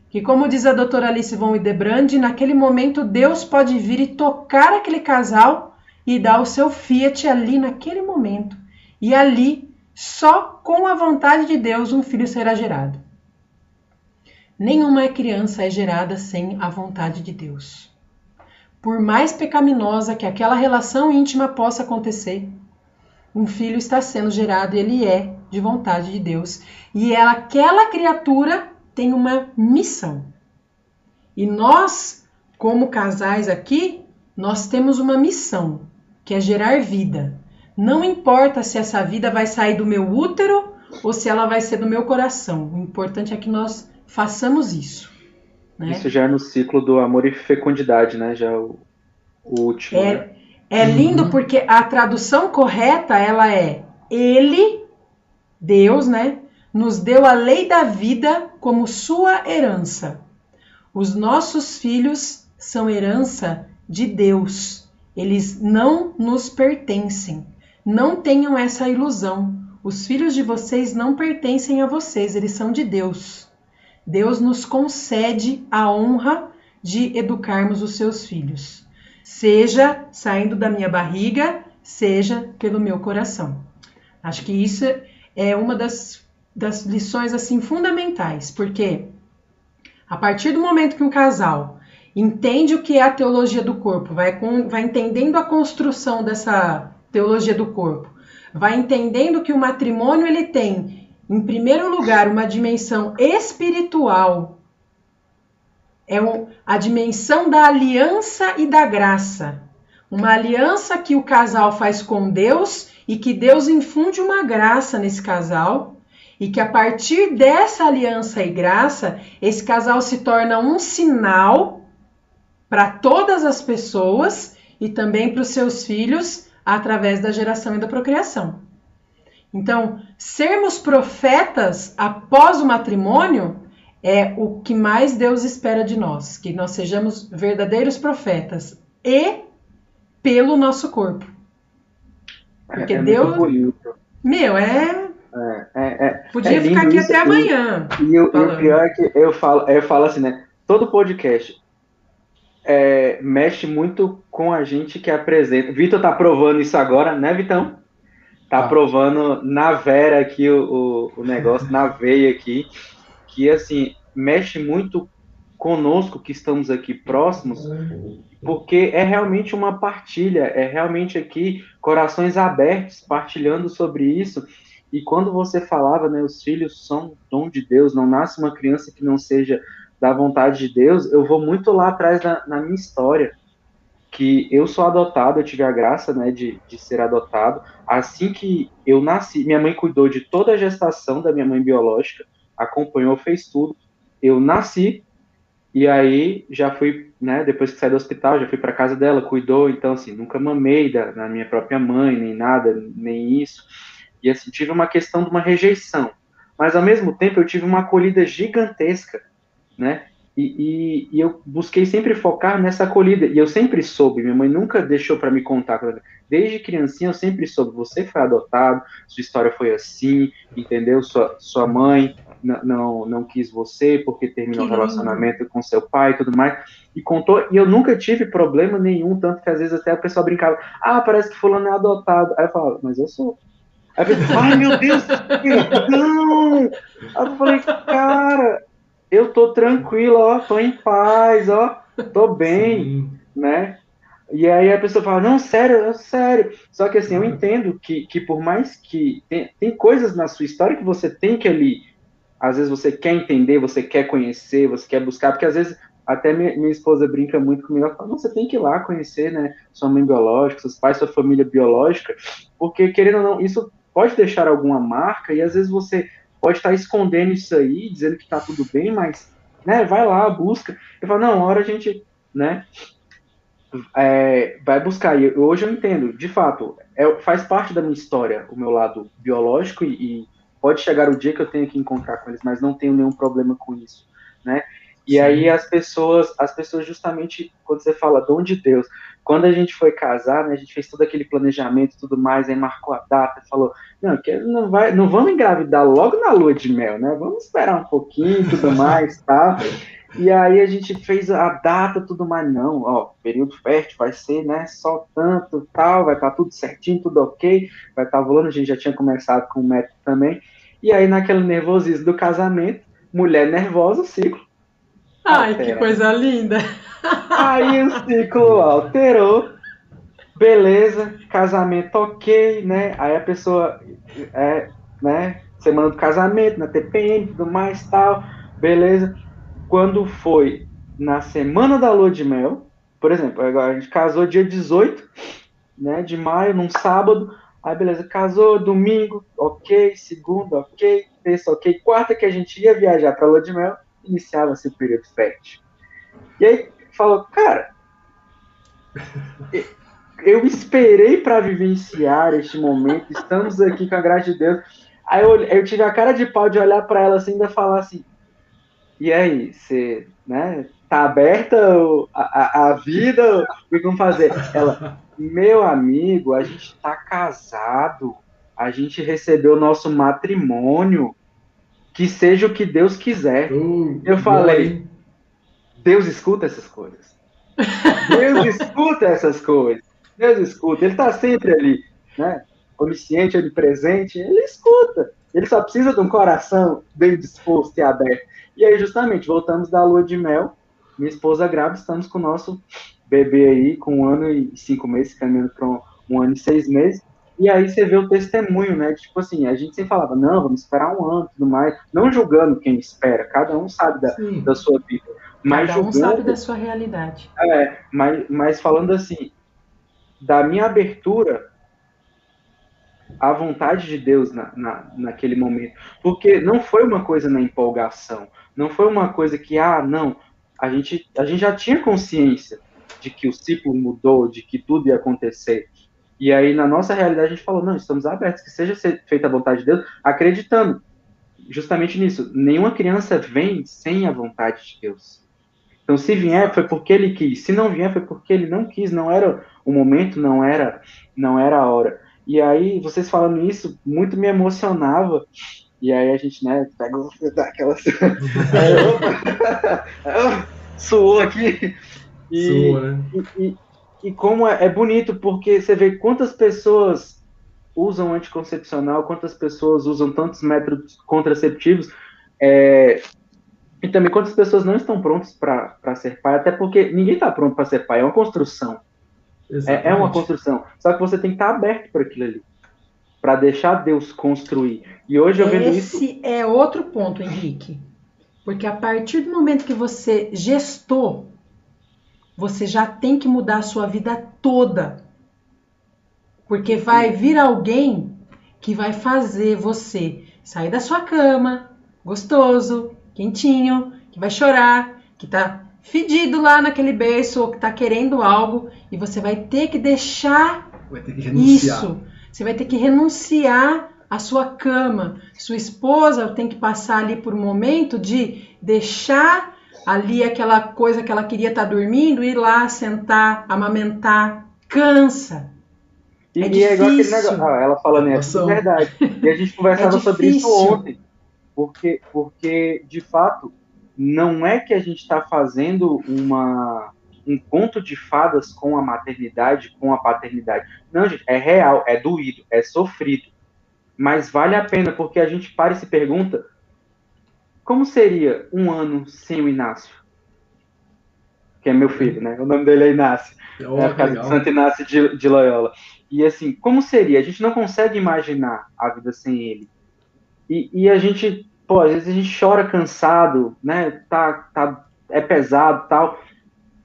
que como diz a doutora Alice von Idebrand, naquele momento Deus pode vir e tocar aquele casal e dar o seu fiat ali naquele momento. E ali, só com a vontade de Deus, um filho será gerado. Nenhuma criança é gerada sem a vontade de Deus. Por mais pecaminosa que aquela relação íntima possa acontecer, um filho está sendo gerado ele é de vontade de Deus. E ela, aquela criatura tem uma missão. E nós, como casais aqui, nós temos uma missão, que é gerar vida. Não importa se essa vida vai sair do meu útero ou se ela vai ser do meu coração. O importante é que nós façamos isso. Né? Isso já é no ciclo do amor e fecundidade, né? Já é o, o último. É, né? é lindo uhum. porque a tradução correta ela é Ele, Deus, né? Nos deu a lei da vida como sua herança. Os nossos filhos são herança de Deus. Eles não nos pertencem. Não tenham essa ilusão. Os filhos de vocês não pertencem a vocês, eles são de Deus. Deus nos concede a honra de educarmos os seus filhos, seja saindo da minha barriga, seja pelo meu coração. Acho que isso é uma das, das lições assim fundamentais, porque a partir do momento que um casal entende o que é a teologia do corpo, vai, com, vai entendendo a construção dessa teologia do corpo, vai entendendo que o matrimônio ele tem em primeiro lugar, uma dimensão espiritual. É um, a dimensão da aliança e da graça. Uma aliança que o casal faz com Deus e que Deus infunde uma graça nesse casal. E que a partir dessa aliança e graça, esse casal se torna um sinal para todas as pessoas e também para os seus filhos através da geração e da procriação. Então, sermos profetas após o matrimônio é o que mais Deus espera de nós, que nós sejamos verdadeiros profetas e pelo nosso corpo. Porque é, é Deus. Meu, é. É, é, é Podia ficar aqui isso, até amanhã. E, e, o pior é que eu falo, eu falo assim, né? Todo podcast é, mexe muito com a gente que apresenta. Vitor tá provando isso agora, né, Vitão? Tá ah. provando na vera aqui o, o, o negócio, na veia aqui, que assim, mexe muito conosco que estamos aqui próximos, porque é realmente uma partilha, é realmente aqui corações abertos partilhando sobre isso. E quando você falava, né, os filhos são dom de Deus, não nasce uma criança que não seja da vontade de Deus, eu vou muito lá atrás na, na minha história que eu sou adotado, eu tive a graça, né, de, de ser adotado. Assim que eu nasci, minha mãe cuidou de toda a gestação da minha mãe biológica, acompanhou, fez tudo. Eu nasci e aí já fui, né, depois que saí do hospital, já fui para casa dela, cuidou, então assim, nunca mamei da, na minha própria mãe, nem nada, nem isso. E assim, tive uma questão de uma rejeição. Mas ao mesmo tempo eu tive uma acolhida gigantesca, né? E, e, e, eu busquei sempre focar nessa acolhida. E eu sempre soube, minha mãe nunca deixou para me contar. Desde criancinha eu sempre soube, você foi adotado, sua história foi assim, entendeu? Sua, sua mãe não, não quis você porque terminou o relacionamento com seu pai e tudo mais. E contou, e eu nunca tive problema nenhum, tanto que às vezes até a pessoa brincava, ah, parece que fulano é adotado. Aí eu falava, mas eu sou. Aí eu falei, ai meu Deus, perdão! Aí eu falei, cara, eu tô tranquilo, ó, tô em paz, ó, tô bem, Sim. né? E aí a pessoa fala, não, sério, sério. Só que assim, eu entendo que, que por mais que tem, tem coisas na sua história que você tem que ali, às vezes você quer entender, você quer conhecer, você quer buscar, porque às vezes até minha, minha esposa brinca muito comigo, ela fala, não, você tem que ir lá conhecer, né, sua mãe biológica, seus pais, sua família biológica, porque querendo ou não, isso pode deixar alguma marca e às vezes você pode estar escondendo isso aí, dizendo que está tudo bem, mas, né, vai lá, busca. Eu falo, não, hora a gente, né, é, vai buscar. E hoje eu entendo, de fato, é, faz parte da minha história, o meu lado biológico, e, e, pode chegar o dia que eu tenho que encontrar com eles, mas não tenho nenhum problema com isso, né? E Sim. aí as pessoas, as pessoas justamente, quando você fala dom de Deus, quando a gente foi casar, né, a gente fez todo aquele planejamento e tudo mais, aí marcou a data, falou, não, que não vai, não vamos engravidar logo na lua de mel, né? Vamos esperar um pouquinho e tudo mais, tá? E aí a gente fez a data tudo mais, não, ó, período fértil vai ser, né, só tanto, tal, vai estar tá tudo certinho, tudo ok, vai estar tá volando, a gente já tinha começado com o método também. E aí naquele nervosismo do casamento, mulher nervosa, ciclo, Ai, Altera. que coisa linda! Aí o ciclo alterou, beleza, casamento ok, né? Aí a pessoa, é, né? Semana do casamento, na TPM, tudo mais tal, beleza. Quando foi na semana da lua de mel, por exemplo, agora a gente casou dia 18 né, de maio, num sábado, aí beleza, casou domingo, ok, segunda, ok, terça, ok, quarta que a gente ia viajar para lua de mel, iniciava-se o período fértil. E aí falou, cara, eu esperei para vivenciar este momento, estamos aqui com a graça de Deus. Aí eu, eu tive a cara de pau de olhar para ela assim e falar assim, e aí, você, né, tá aberta a, a, a vida? O que vamos fazer? Ela, meu amigo, a gente tá casado, a gente recebeu nosso matrimônio, que seja o que Deus quiser. Uh, eu falei, Deus escuta essas coisas. Deus escuta essas coisas. Deus escuta. Ele está sempre ali, né? Onisciente, onipresente. Ele escuta. Ele só precisa de um coração bem disposto e aberto. E aí, justamente, voltamos da lua de mel. Minha esposa grávida, estamos com o nosso bebê aí, com um ano e cinco meses, caminhando para um, um ano e seis meses. E aí você vê o testemunho, né? Tipo assim, a gente sempre falava, não, vamos esperar um ano tudo mais, não julgando quem espera, cada um sabe da, da sua vida. Mas cada um julgando, sabe da sua realidade. É, mas, mas falando assim, da minha abertura à vontade de Deus na, na, naquele momento. Porque não foi uma coisa na empolgação, não foi uma coisa que, ah, não, a gente, a gente já tinha consciência de que o ciclo mudou, de que tudo ia acontecer. E aí, na nossa realidade, a gente falou: não, estamos abertos, que seja feita a vontade de Deus, acreditando justamente nisso. Nenhuma criança vem sem a vontade de Deus. Então, se vier, foi porque ele quis. Se não vier, foi porque ele não quis. Não era o momento, não era, não era a hora. E aí, vocês falando isso, muito me emocionava. E aí a gente, né, pega aquela. Suou aqui. E, Sua, né? e, e como é, é bonito, porque você vê quantas pessoas usam anticoncepcional, quantas pessoas usam tantos métodos contraceptivos, é, e também quantas pessoas não estão prontas para ser pai, até porque ninguém está pronto para ser pai, é uma construção. É, é, uma construção. Só que você tem que estar tá aberto para aquilo ali. Para deixar Deus construir. E hoje eu vendo isso. Esse é outro ponto, Henrique. Porque a partir do momento que você gestou você já tem que mudar a sua vida toda. Porque vai vir alguém que vai fazer você sair da sua cama, gostoso, quentinho, que vai chorar, que tá fedido lá naquele berço ou que tá querendo algo e você vai ter que deixar ter que isso. Você vai ter que renunciar à sua cama. Sua esposa tem que passar ali por um momento de deixar ali aquela coisa que ela queria estar tá dormindo, ir lá, sentar, amamentar, cansa. E é, e é igual aquele negócio, ah, ela falando isso, é verdade. E a gente conversava é sobre isso ontem. Porque, porque, de fato, não é que a gente está fazendo uma, um conto de fadas com a maternidade, com a paternidade. Não, gente, é real, é doído, é sofrido. Mas vale a pena, porque a gente para e se pergunta como seria um ano sem o Inácio? Que é meu filho, né? O nome dele é Inácio. Oh, é a casa de Santo Inácio de, de Loyola. E assim, como seria? A gente não consegue imaginar a vida sem ele. E, e a gente, pô, às vezes a gente chora cansado, né? Tá, tá, é pesado tal.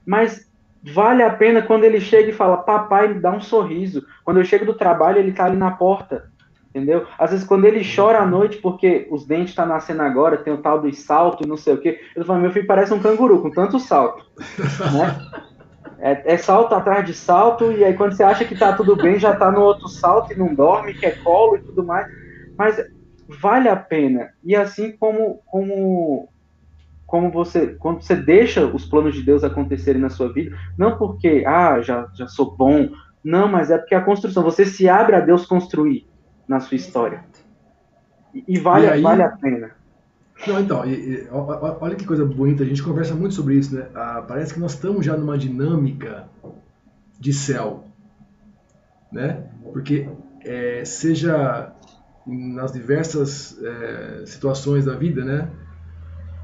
Mas vale a pena quando ele chega e fala, papai, me dá um sorriso. Quando eu chego do trabalho, ele tá ali na porta entendeu? Às vezes quando ele chora à noite porque os dentes estão tá nascendo agora, tem o tal dos saltos e não sei o quê, eu falo, meu filho parece um canguru com tanto salto, né? É, é, salto atrás de salto, e aí quando você acha que tá tudo bem, já tá no outro salto e não dorme, que é colo e tudo mais. Mas vale a pena. E assim como, como, como você, quando você deixa os planos de Deus acontecerem na sua vida, não porque, ah, já, já sou bom, não, mas é porque a construção, você se abre a Deus construir na sua história. E, e vale, e aí, vale a pena. Não, então, e, e, olha que coisa bonita, a gente conversa muito sobre isso, né? Ah, parece que nós estamos já numa dinâmica de céu, né? Porque é, seja nas diversas é, situações da vida, né?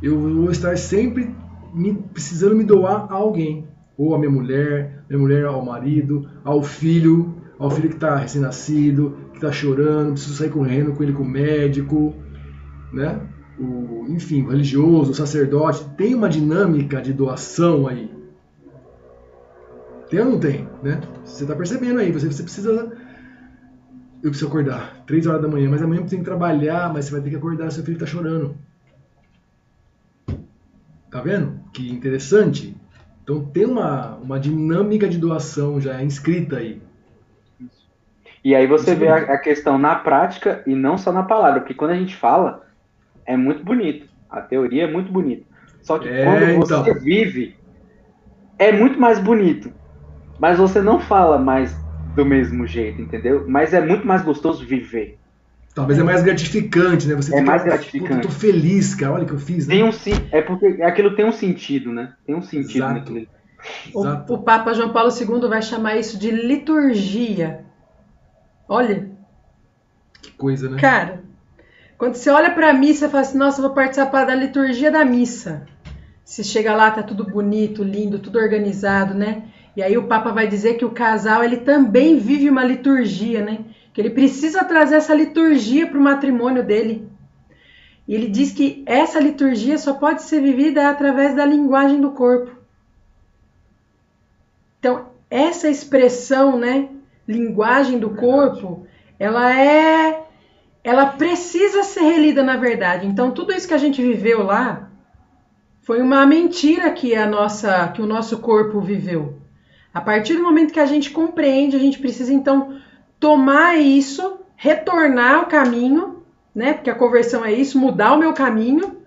Eu vou estar sempre me, precisando me doar a alguém, ou a minha mulher, minha mulher ao marido, ao filho, ao filho que está recém-nascido, que está chorando, preciso sair correndo com ele com o médico, né? O, enfim, o religioso, o sacerdote, tem uma dinâmica de doação aí. Tem ou não tem, né? Você está percebendo aí, você, você precisa eu preciso acordar, três horas da manhã, mas amanhã você tem que trabalhar, mas você vai ter que acordar, seu filho está chorando. Tá vendo? Que interessante. Então tem uma, uma dinâmica de doação já inscrita aí. E aí você vê a, a, questão na prática e não só na palavra, porque quando a gente fala, é muito bonito. A teoria é muito bonita. Só que é, quando você então. vive, é muito mais bonito. Mas você não fala mais do mesmo jeito, entendeu? Mas é muito mais gostoso viver. Talvez é mais gratificante, né? Você é mais gratificante. Eu tô feliz, cara. Olha o que eu fiz. Né? Tem um é porque aquilo tem um sentido, né? Tem um sentido Exato. naquilo. O, o Papa João Paulo II vai chamar isso de liturgia. Olha. Que coisa, né? Cara, quando você olha para a missa e fala assim, nossa, eu vou participar da liturgia da missa. Você chega lá, tá tudo bonito, lindo, tudo organizado, né? E aí o Papa vai dizer que o casal, ele também vive uma liturgia, né? Que ele precisa trazer essa liturgia para o matrimônio dele. E ele diz que essa liturgia só pode ser vivida através da linguagem do corpo. Então, essa expressão, né, linguagem do corpo, ela é ela precisa ser relida na verdade. Então tudo isso que a gente viveu lá foi uma mentira que a nossa que o nosso corpo viveu. A partir do momento que a gente compreende, a gente precisa então tomar isso, retornar ao caminho, né? Porque a conversão é isso, mudar o meu caminho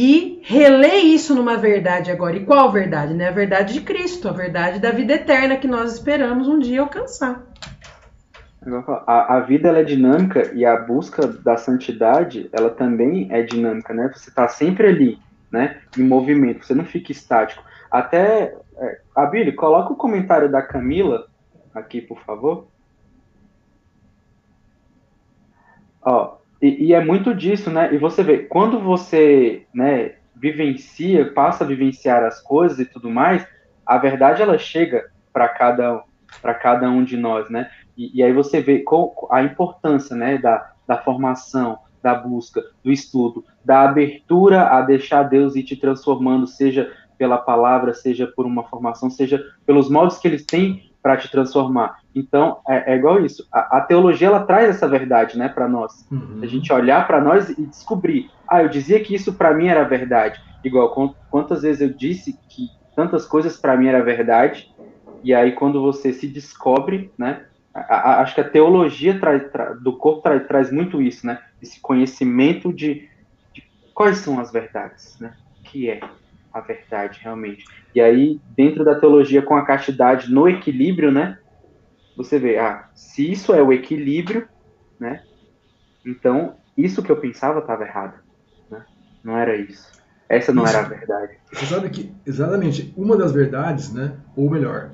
e reler isso numa verdade agora. E qual verdade? Né? A verdade de Cristo, a verdade da vida eterna que nós esperamos um dia alcançar. A, a vida é dinâmica e a busca da santidade ela também é dinâmica, né? Você está sempre ali, né? Em movimento, você não fica estático. Até, é, a Billy, coloca o comentário da Camila aqui, por favor. Ó, e, e, é muito disso, né? E você vê, quando você né, vivencia, passa a vivenciar as coisas e tudo mais, a verdade ela chega para cada para cada um de nós, né? E, e, aí você vê a importância, né, da, da formação, da busca, do estudo, da abertura a deixar Deus ir te transformando, seja pela palavra, seja por uma formação, seja pelos modos que eles têm para te transformar. Então, é, é igual isso. A, a, teologia, ela traz essa verdade, né, para nós. Uhum. A gente olhar para nós e descobrir. Ah, eu dizia que isso para mim era verdade. Igual, quantas vezes eu disse que tantas coisas para mim era verdade, e aí quando você se descobre, né, a, a, acho que a teologia tra, do corpo tra, traz muito isso, né, esse conhecimento de, de, quais são as verdades, né, que é. a verdade realmente. E aí, dentro da teologia com a castidade no equilíbrio, né? Você vê, ah, se isso é o equilíbrio, né? Então, isso que eu pensava estava errado, né? Não era isso. Essa não isso. era a verdade. Você sabe que, exatamente, uma das verdades, né? Ou melhor,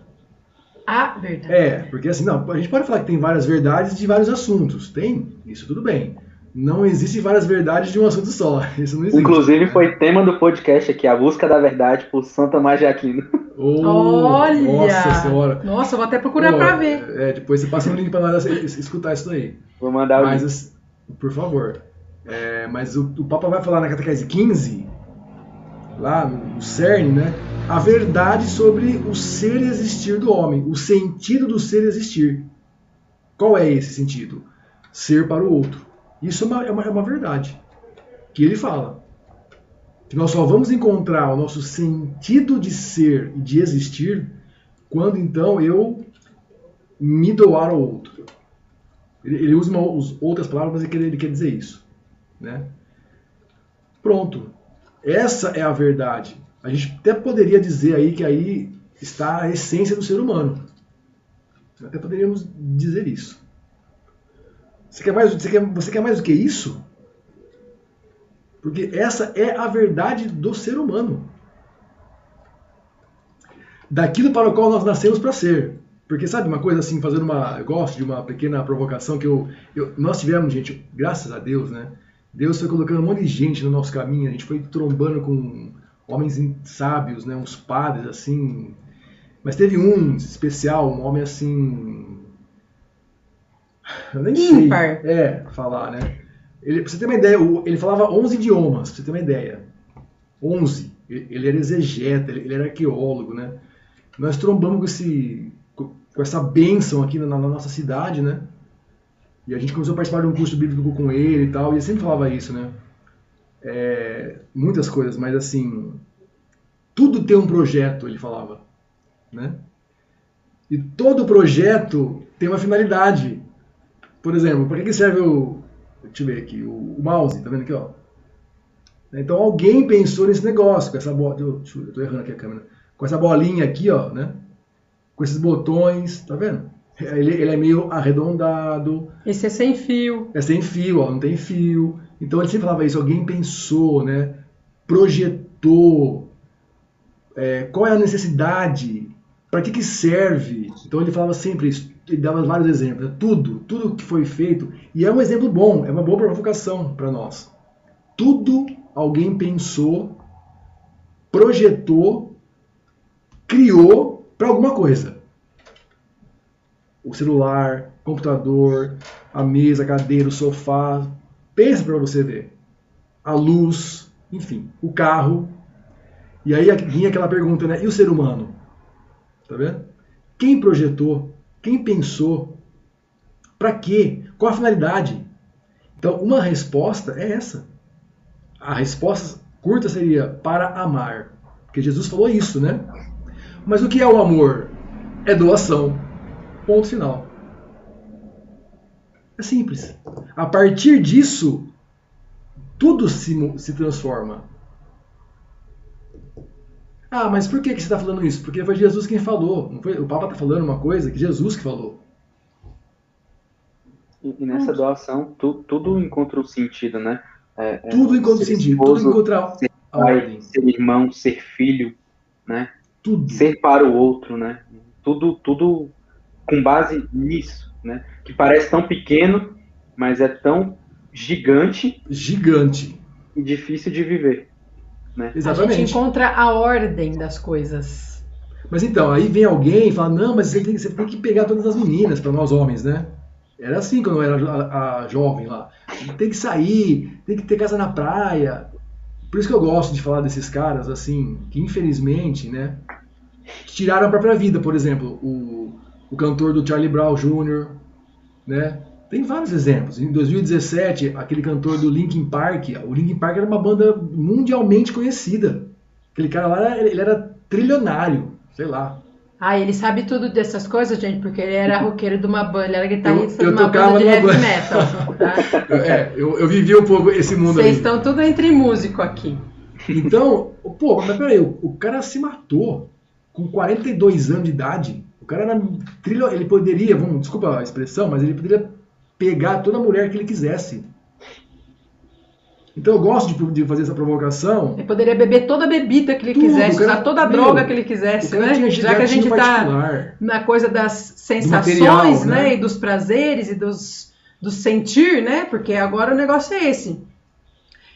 a verdade. É, porque assim, não, a gente pode falar que tem várias verdades de vários assuntos. Tem, isso tudo bem. Não existe várias verdades de um assunto só. Isso não existe. Inclusive, né? foi tema do podcast aqui, a busca da verdade por Santa Magiaquino. Oh, Olha! Nossa senhora! Nossa, vou até procurar oh, para ver. É, depois você passa um link para nós escutar isso daí. Vou mandar o mas, link. Por favor. É, mas o, o Papa vai falar na catequese 15, lá no CERN, né? a verdade sobre o ser existir do homem, o sentido do ser existir. Qual é esse sentido? Ser para o outro. Isso é uma, é uma, é uma verdade que ele fala. Que nós só vamos encontrar o nosso sentido de ser e de existir quando então eu me doar ao outro. Ele, ele usa uma, outras palavras, mas ele ele quer dizer isso. Né? Pronto. Essa é a verdade. A gente até poderia dizer aí que aí está a essência do ser humano. Até poderíamos dizer isso. Você quer mais, você quer, você quer mais do que isso? Porque essa é a verdade do ser humano. Daquilo para o qual nós nascemos para ser. Porque sabe uma coisa assim, fazendo uma. Eu gosto de uma pequena provocação que eu, eu, nós tivemos, gente, graças a Deus, né? Deus foi colocando um monte de gente no nosso caminho, a gente foi trombando com homens sábios, né, uns padres assim. Mas teve um especial, um homem assim. Eu nem Ímpar. sei é, falar, né? Ele, pra você ter uma ideia, ele falava 11 idiomas, pra você ter uma ideia. 11. Ele era exegeta, ele era arqueólogo, né? Nós trombamos com, esse, com essa bênção aqui na, na nossa cidade, né? E a gente começou a participar de um curso bíblico com ele e tal, e ele sempre falava isso, né? é, muitas coisas, mas assim, tudo tem um projeto, ele falava, né? E todo projeto tem uma finalidade. Por exemplo, para que serve o, deixa eu ver aqui, o, o mouse, tá vendo aqui, ó? Então alguém pensou nesse negócio, com essa bola, eu, eu tô errando aqui a câmera, com essa bolinha aqui, ó, né? Com esses botões, tá vendo? Ele, ele é meio arredondado. Esse é sem fio. É sem fio, ó, não tem fio. Então ele sempre falava isso, alguém pensou, né? projetou, é, qual é a necessidade, para que, que serve. Então ele falava sempre isso, ele dava vários exemplos, tudo, tudo que foi feito, e é um exemplo bom, é uma boa provocação para nós. Tudo alguém pensou, projetou, criou para alguma coisa. O celular, computador, a mesa, a cadeira, o sofá, Pensa para você ver. A luz, enfim, o carro. E aí vinha aquela pergunta, né? E o ser humano? Tá vendo? Quem projetou? Quem pensou? Para quê? Qual a finalidade? Então, uma resposta é essa. A resposta curta seria para amar. Porque Jesus falou isso, né? Mas o que é o amor? É doação. Ponto final. É simples. A partir disso, tudo se, se transforma. Ah, mas por que, que você está falando isso? Porque foi Jesus quem falou. Não foi, o Papa está falando uma coisa que Jesus que falou. E, e nessa doação, tu, tudo encontra um sentido, né? É, é tudo encontra um sentido, esposo, tudo encontra ser pai, ser irmão, ser filho, né? Tudo. Ser para o outro, né? Tudo, tudo com base nisso né? Que parece tão pequeno, mas é tão gigante. Gigante. E difícil de viver. Né? Exatamente. A gente encontra a ordem das coisas. Mas então, aí vem alguém e fala: não, mas você tem, você tem que pegar todas as meninas para nós homens, né? Era assim quando eu era a, a, jovem lá. Tem que sair, tem que ter casa na praia. Por isso que eu gosto de falar desses caras, assim, que infelizmente, né, tiraram a própria vida. Por exemplo, o, o cantor do Charlie Brown Jr., né? Tem vários exemplos. Em 2017, aquele cantor do Linkin Park, o Linkin Park era uma banda mundialmente conhecida. Aquele cara lá, ele era trilionário, sei lá. Ah, ele sabe tudo dessas coisas, gente, porque ele era roqueiro de uma banda, ele era guitarrista eu, eu de uma banda de heavy metal. Tá? é, eu, eu vivi um pouco esse mundo Vocês aí. estão tudo entre músico aqui. Então, pô, mas peraí, o, o cara se matou com 42 anos de idade. O cara era trilho, ele poderia, vamos, desculpa a expressão, mas ele poderia pegar toda mulher que ele quisesse. Então eu gosto de, de fazer essa provocação. Ele poderia beber toda a bebida que ele Tudo, quisesse, cara, usar toda a meu, droga que ele quisesse, né? Já que a gente está na coisa das sensações, material, né? né? E dos prazeres e dos, do sentir, né? Porque agora o negócio é esse.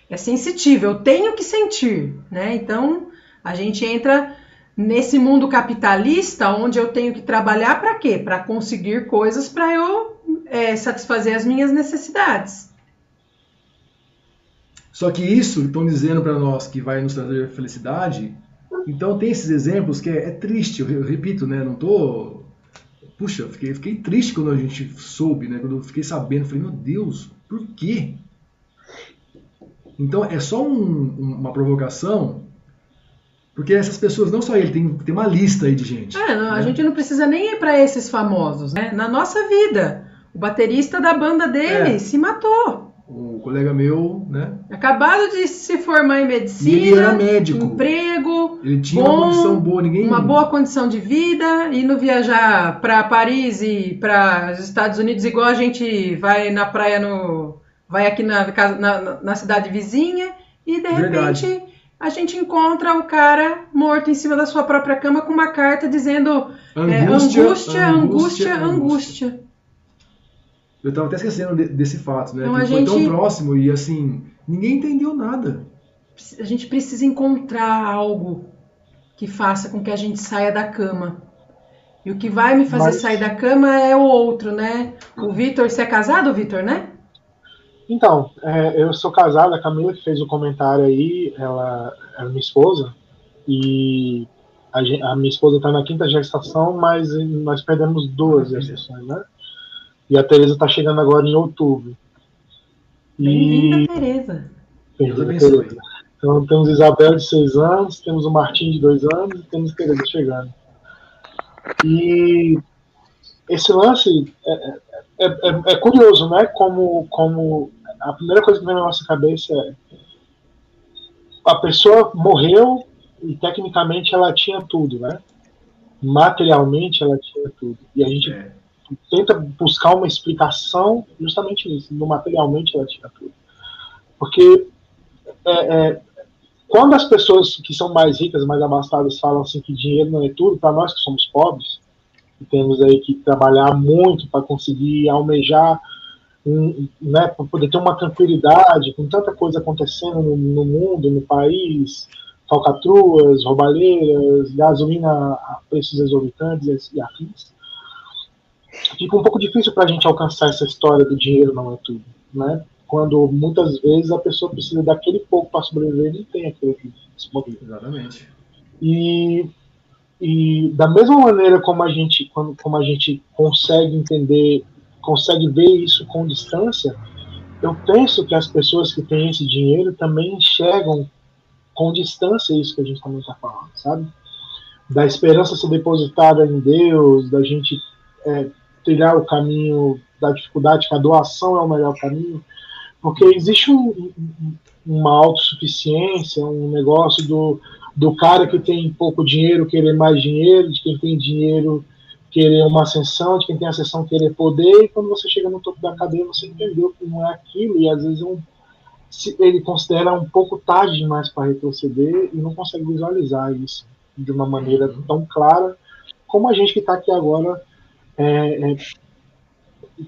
É sensitivo, eu tenho que sentir, né? Então a gente entra nesse mundo capitalista onde eu tenho que trabalhar para quê? Para conseguir coisas para eu é, satisfazer as minhas necessidades. Só que isso estão dizendo para nós que vai nos trazer felicidade. Então tem esses exemplos que é, é triste, eu, eu, repito, né? Não tô. Puxa, eu fiquei, fiquei triste quando a gente soube, né? Quando eu fiquei sabendo, falei, meu Deus, por quê? Então é só um, uma provocação, porque essas pessoas, não só ele, tem, tem uma lista aí de gente. É, não, né? a gente não precisa nem ir para esses famosos, né? Na nossa vida, o baterista da banda dele é. se matou o colega meu, né? Acabado de se formar em medicina. E ele era médico. Emprego. Ele tinha bom, uma condição boa, ninguém. Uma boa condição de vida, indo viajar para Paris e para os Estados Unidos, igual a gente vai na praia no. Vai aqui na, na, na cidade vizinha, e de Verdade. repente a gente encontra o cara morto em cima da sua própria cama com uma carta dizendo angústia, é, angústia, angústia, angústia. angústia. Eu estava até esquecendo de, desse fato, né? Então, que foi gente... tão próximo e assim, ninguém entendeu nada. A gente precisa encontrar algo que faça com que a gente saia da cama. E o que vai me fazer Mas... sair da cama é o outro, né? O Vitor, você é casado, Vitor, né? Então, é, eu sou casado, a Camila que fez o comentário aí, ela é minha esposa, e a, a minha esposa está na quinta gestação, mas nós perdemos duas gestações, né? E a Tereza está chegando agora em outubro. Bem-vinda, Tereza. Tereza. Então temos Isabel de seis anos, temos o Martim de dois anos e temos Tereza chegando. E esse lance é, é, é, é, curioso, né? Como, como a primeira coisa que vem na nossa cabeça é a pessoa morreu e tecnicamente ela tinha tudo, né? Materialmente ela tinha tudo. E a gente é tenta buscar uma explicação justamente nisso, no materialmente tudo. Porque é, é, quando as pessoas que são mais ricas, mais abastadas, falam assim que dinheiro não é tudo, para nós que somos pobres, que temos aí que trabalhar muito para conseguir almejar, né, para poder ter uma tranquilidade, com tanta coisa acontecendo no, no mundo, no país, falcatruas, roubalheiras, gasolina a preços exorbitantes e afins fica um pouco difícil para a gente alcançar essa história do dinheiro não é tudo, né? Quando muitas vezes a pessoa precisa daquele pouco para sobreviver e tem aquilo disponível. Exatamente. E, e da mesma maneira como a gente como, como a gente consegue entender, consegue ver isso com distância, eu penso que as pessoas que têm esse dinheiro também enxergam com distância isso que a gente também está falando, sabe? Da esperança ser depositada em Deus, da gente é, trilhar o caminho da dificuldade, que a doação é o melhor caminho, porque existe um, uma autossuficiência, um negócio do, do cara que tem pouco dinheiro querer mais dinheiro, de quem tem dinheiro querer uma ascensão, de quem tem ascensão querer poder, e quando você chega no topo da cadeia você entendeu que não é aquilo, e às vezes um, ele considera um pouco tarde demais para retroceder e não consegue visualizar isso de uma maneira tão clara como a gente que está aqui agora é, é,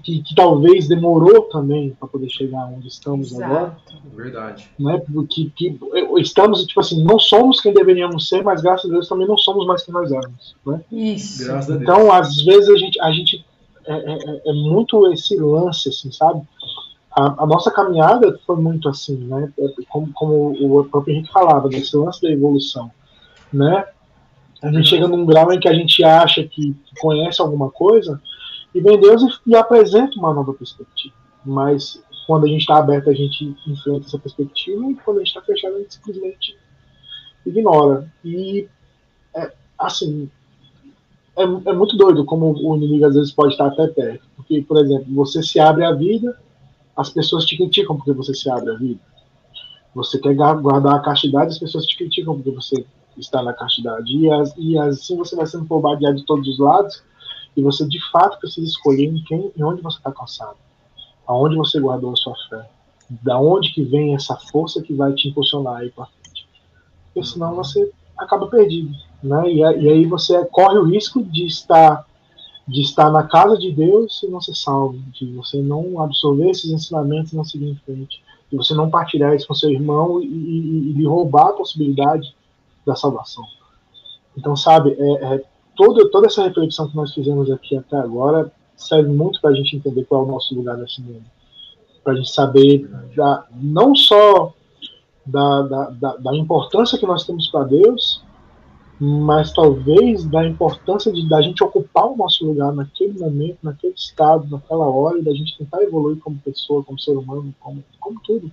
que, que, talvez demorou também para poder chegar onde estamos Exato. agora. Verdade. Né? Porque que, estamos, tipo assim, não somos quem deveríamos ser, mas graças a Deus também não somos mais quem nós éramos. Né? Isso. Então, às vezes, a gente, a gente é, é, é muito esse lance, assim, sabe? A, a, nossa caminhada foi muito assim, né? É, como, como o próprio Henrique falava, desse lance da evolução, né? A gente chega num grau em que a gente acha que, conhece alguma coisa e vem Deus e, e apresenta uma nova perspectiva. Mas quando a gente está aberto, a gente enfrenta essa perspectiva e quando a gente está fechado, a gente simplesmente ignora. E, é, assim, é, é, muito doido como o inimigo às vezes pode estar até perto. Porque, por exemplo, você se abre à vida, as pessoas te criticam porque você se abre à vida. Você quer guardar a castidade, as pessoas te criticam porque você está na castidade. E, as, e assim você vai sendo bombardeado de todos os lados e você de fato precisa escolher em quem e onde você está cansado. Aonde você guardou a sua fé. Da onde que vem essa força que vai te impulsionar aí para frente. Porque senão você acaba perdido. Né? E, e aí você corre o risco de estar de estar na casa de Deus e não ser salvo, de você não absorver esses ensinamentos e não seguir em frente, de você não partilhar isso com seu irmão e, e, e lhe roubar a possibilidade da salvação. Então, sabe, é, é, toda, toda essa reflexão que nós fizemos aqui até agora serve muito para a gente entender qual é o nosso lugar nesse mundo. Para a gente saber da, não só da, da, da, da importância que nós temos para Deus, mas talvez da importância de da gente ocupar o nosso lugar naquele momento, naquele estado, naquela hora, e da gente tentar evoluir como pessoa, como ser humano, como, como tudo.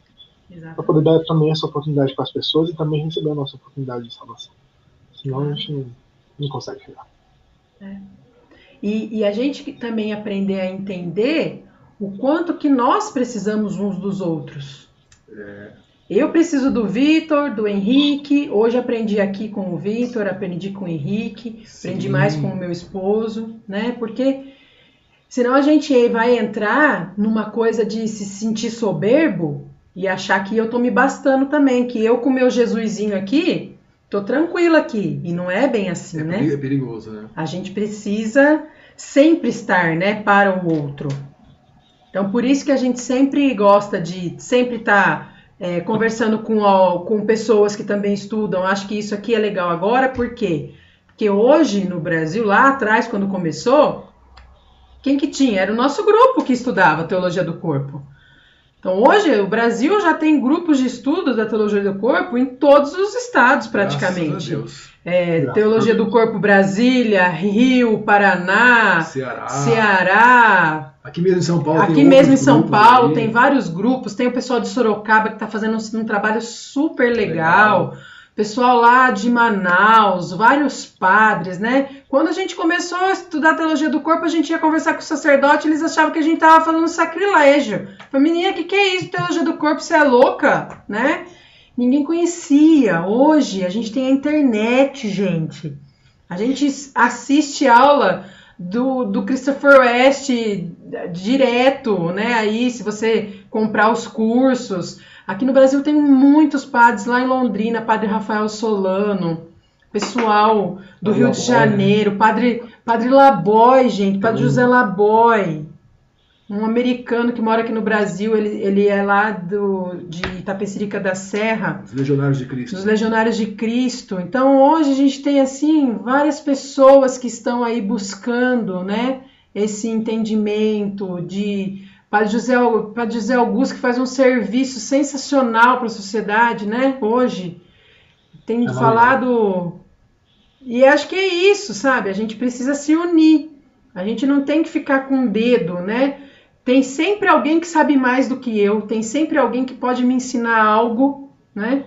Para poder dar também essa oportunidade para as pessoas e também receber a nossa oportunidade de salvação. Senão a gente não, não consegue chegar. É. E, e a gente também aprender a entender o quanto que nós precisamos uns dos outros. É. Eu preciso do Vitor, do Henrique. Hoje aprendi aqui com o Vitor, aprendi com o Henrique, Sim. aprendi mais com o meu esposo, né? Porque senão a gente vai entrar numa coisa de se sentir soberbo e achar que eu tô me bastando também, que eu com meu Jesusinho aqui, tô tranquila aqui. E não é bem assim, é, né? É perigoso, né? A gente precisa sempre estar, né, para o outro. Então, por isso que a gente sempre gosta de sempre estar. Tá é, conversando com, ó, com pessoas que também estudam. Acho que isso aqui é legal agora, por quê? Porque hoje no Brasil, lá atrás, quando começou, quem que tinha? Era o nosso grupo que estudava teologia do corpo. Então hoje o Brasil já tem grupos de estudos da teologia do corpo em todos os estados praticamente. É, teologia do corpo Brasília, Rio, Paraná, Ceará, Ceará Aqui mesmo em São Paulo. Aqui mesmo em São Paulo tem vários grupos. Tem o pessoal de Sorocaba que está fazendo um, um, trabalho super legal. legal. Pessoal lá de Manaus, vários padres, né? Quando a gente começou a estudar a teologia do corpo, a gente ia conversar com o sacerdote, eles achavam que a gente tava falando sacrilégio. Falei, menina, o que, que é isso, teologia do corpo? Você é louca, né? Ninguém conhecia. Hoje a gente tem a internet, gente. A gente assiste aula do, do Christopher West direto, né? Aí, se você comprar os cursos. Aqui no Brasil tem muitos padres, lá em Londrina, Padre Rafael Solano, pessoal do Rio de Janeiro, Padre, Padre Laboy, gente, Padre José Laboy um americano que mora aqui no Brasil, ele, ele é lá do, de Itapecerica da Serra. Os Legionários de Cristo. Os Legionários de Cristo. Então hoje a gente tem assim várias pessoas que estão aí buscando, né, esse entendimento de Padre José, Padre José Augusto que faz um serviço sensacional para a sociedade, né? Hoje tem é falado e acho que é isso, sabe? A gente precisa se unir. A gente não tem que ficar com dedo, né? Tem sempre alguém que sabe mais do que eu, tem sempre alguém que pode me ensinar algo, né?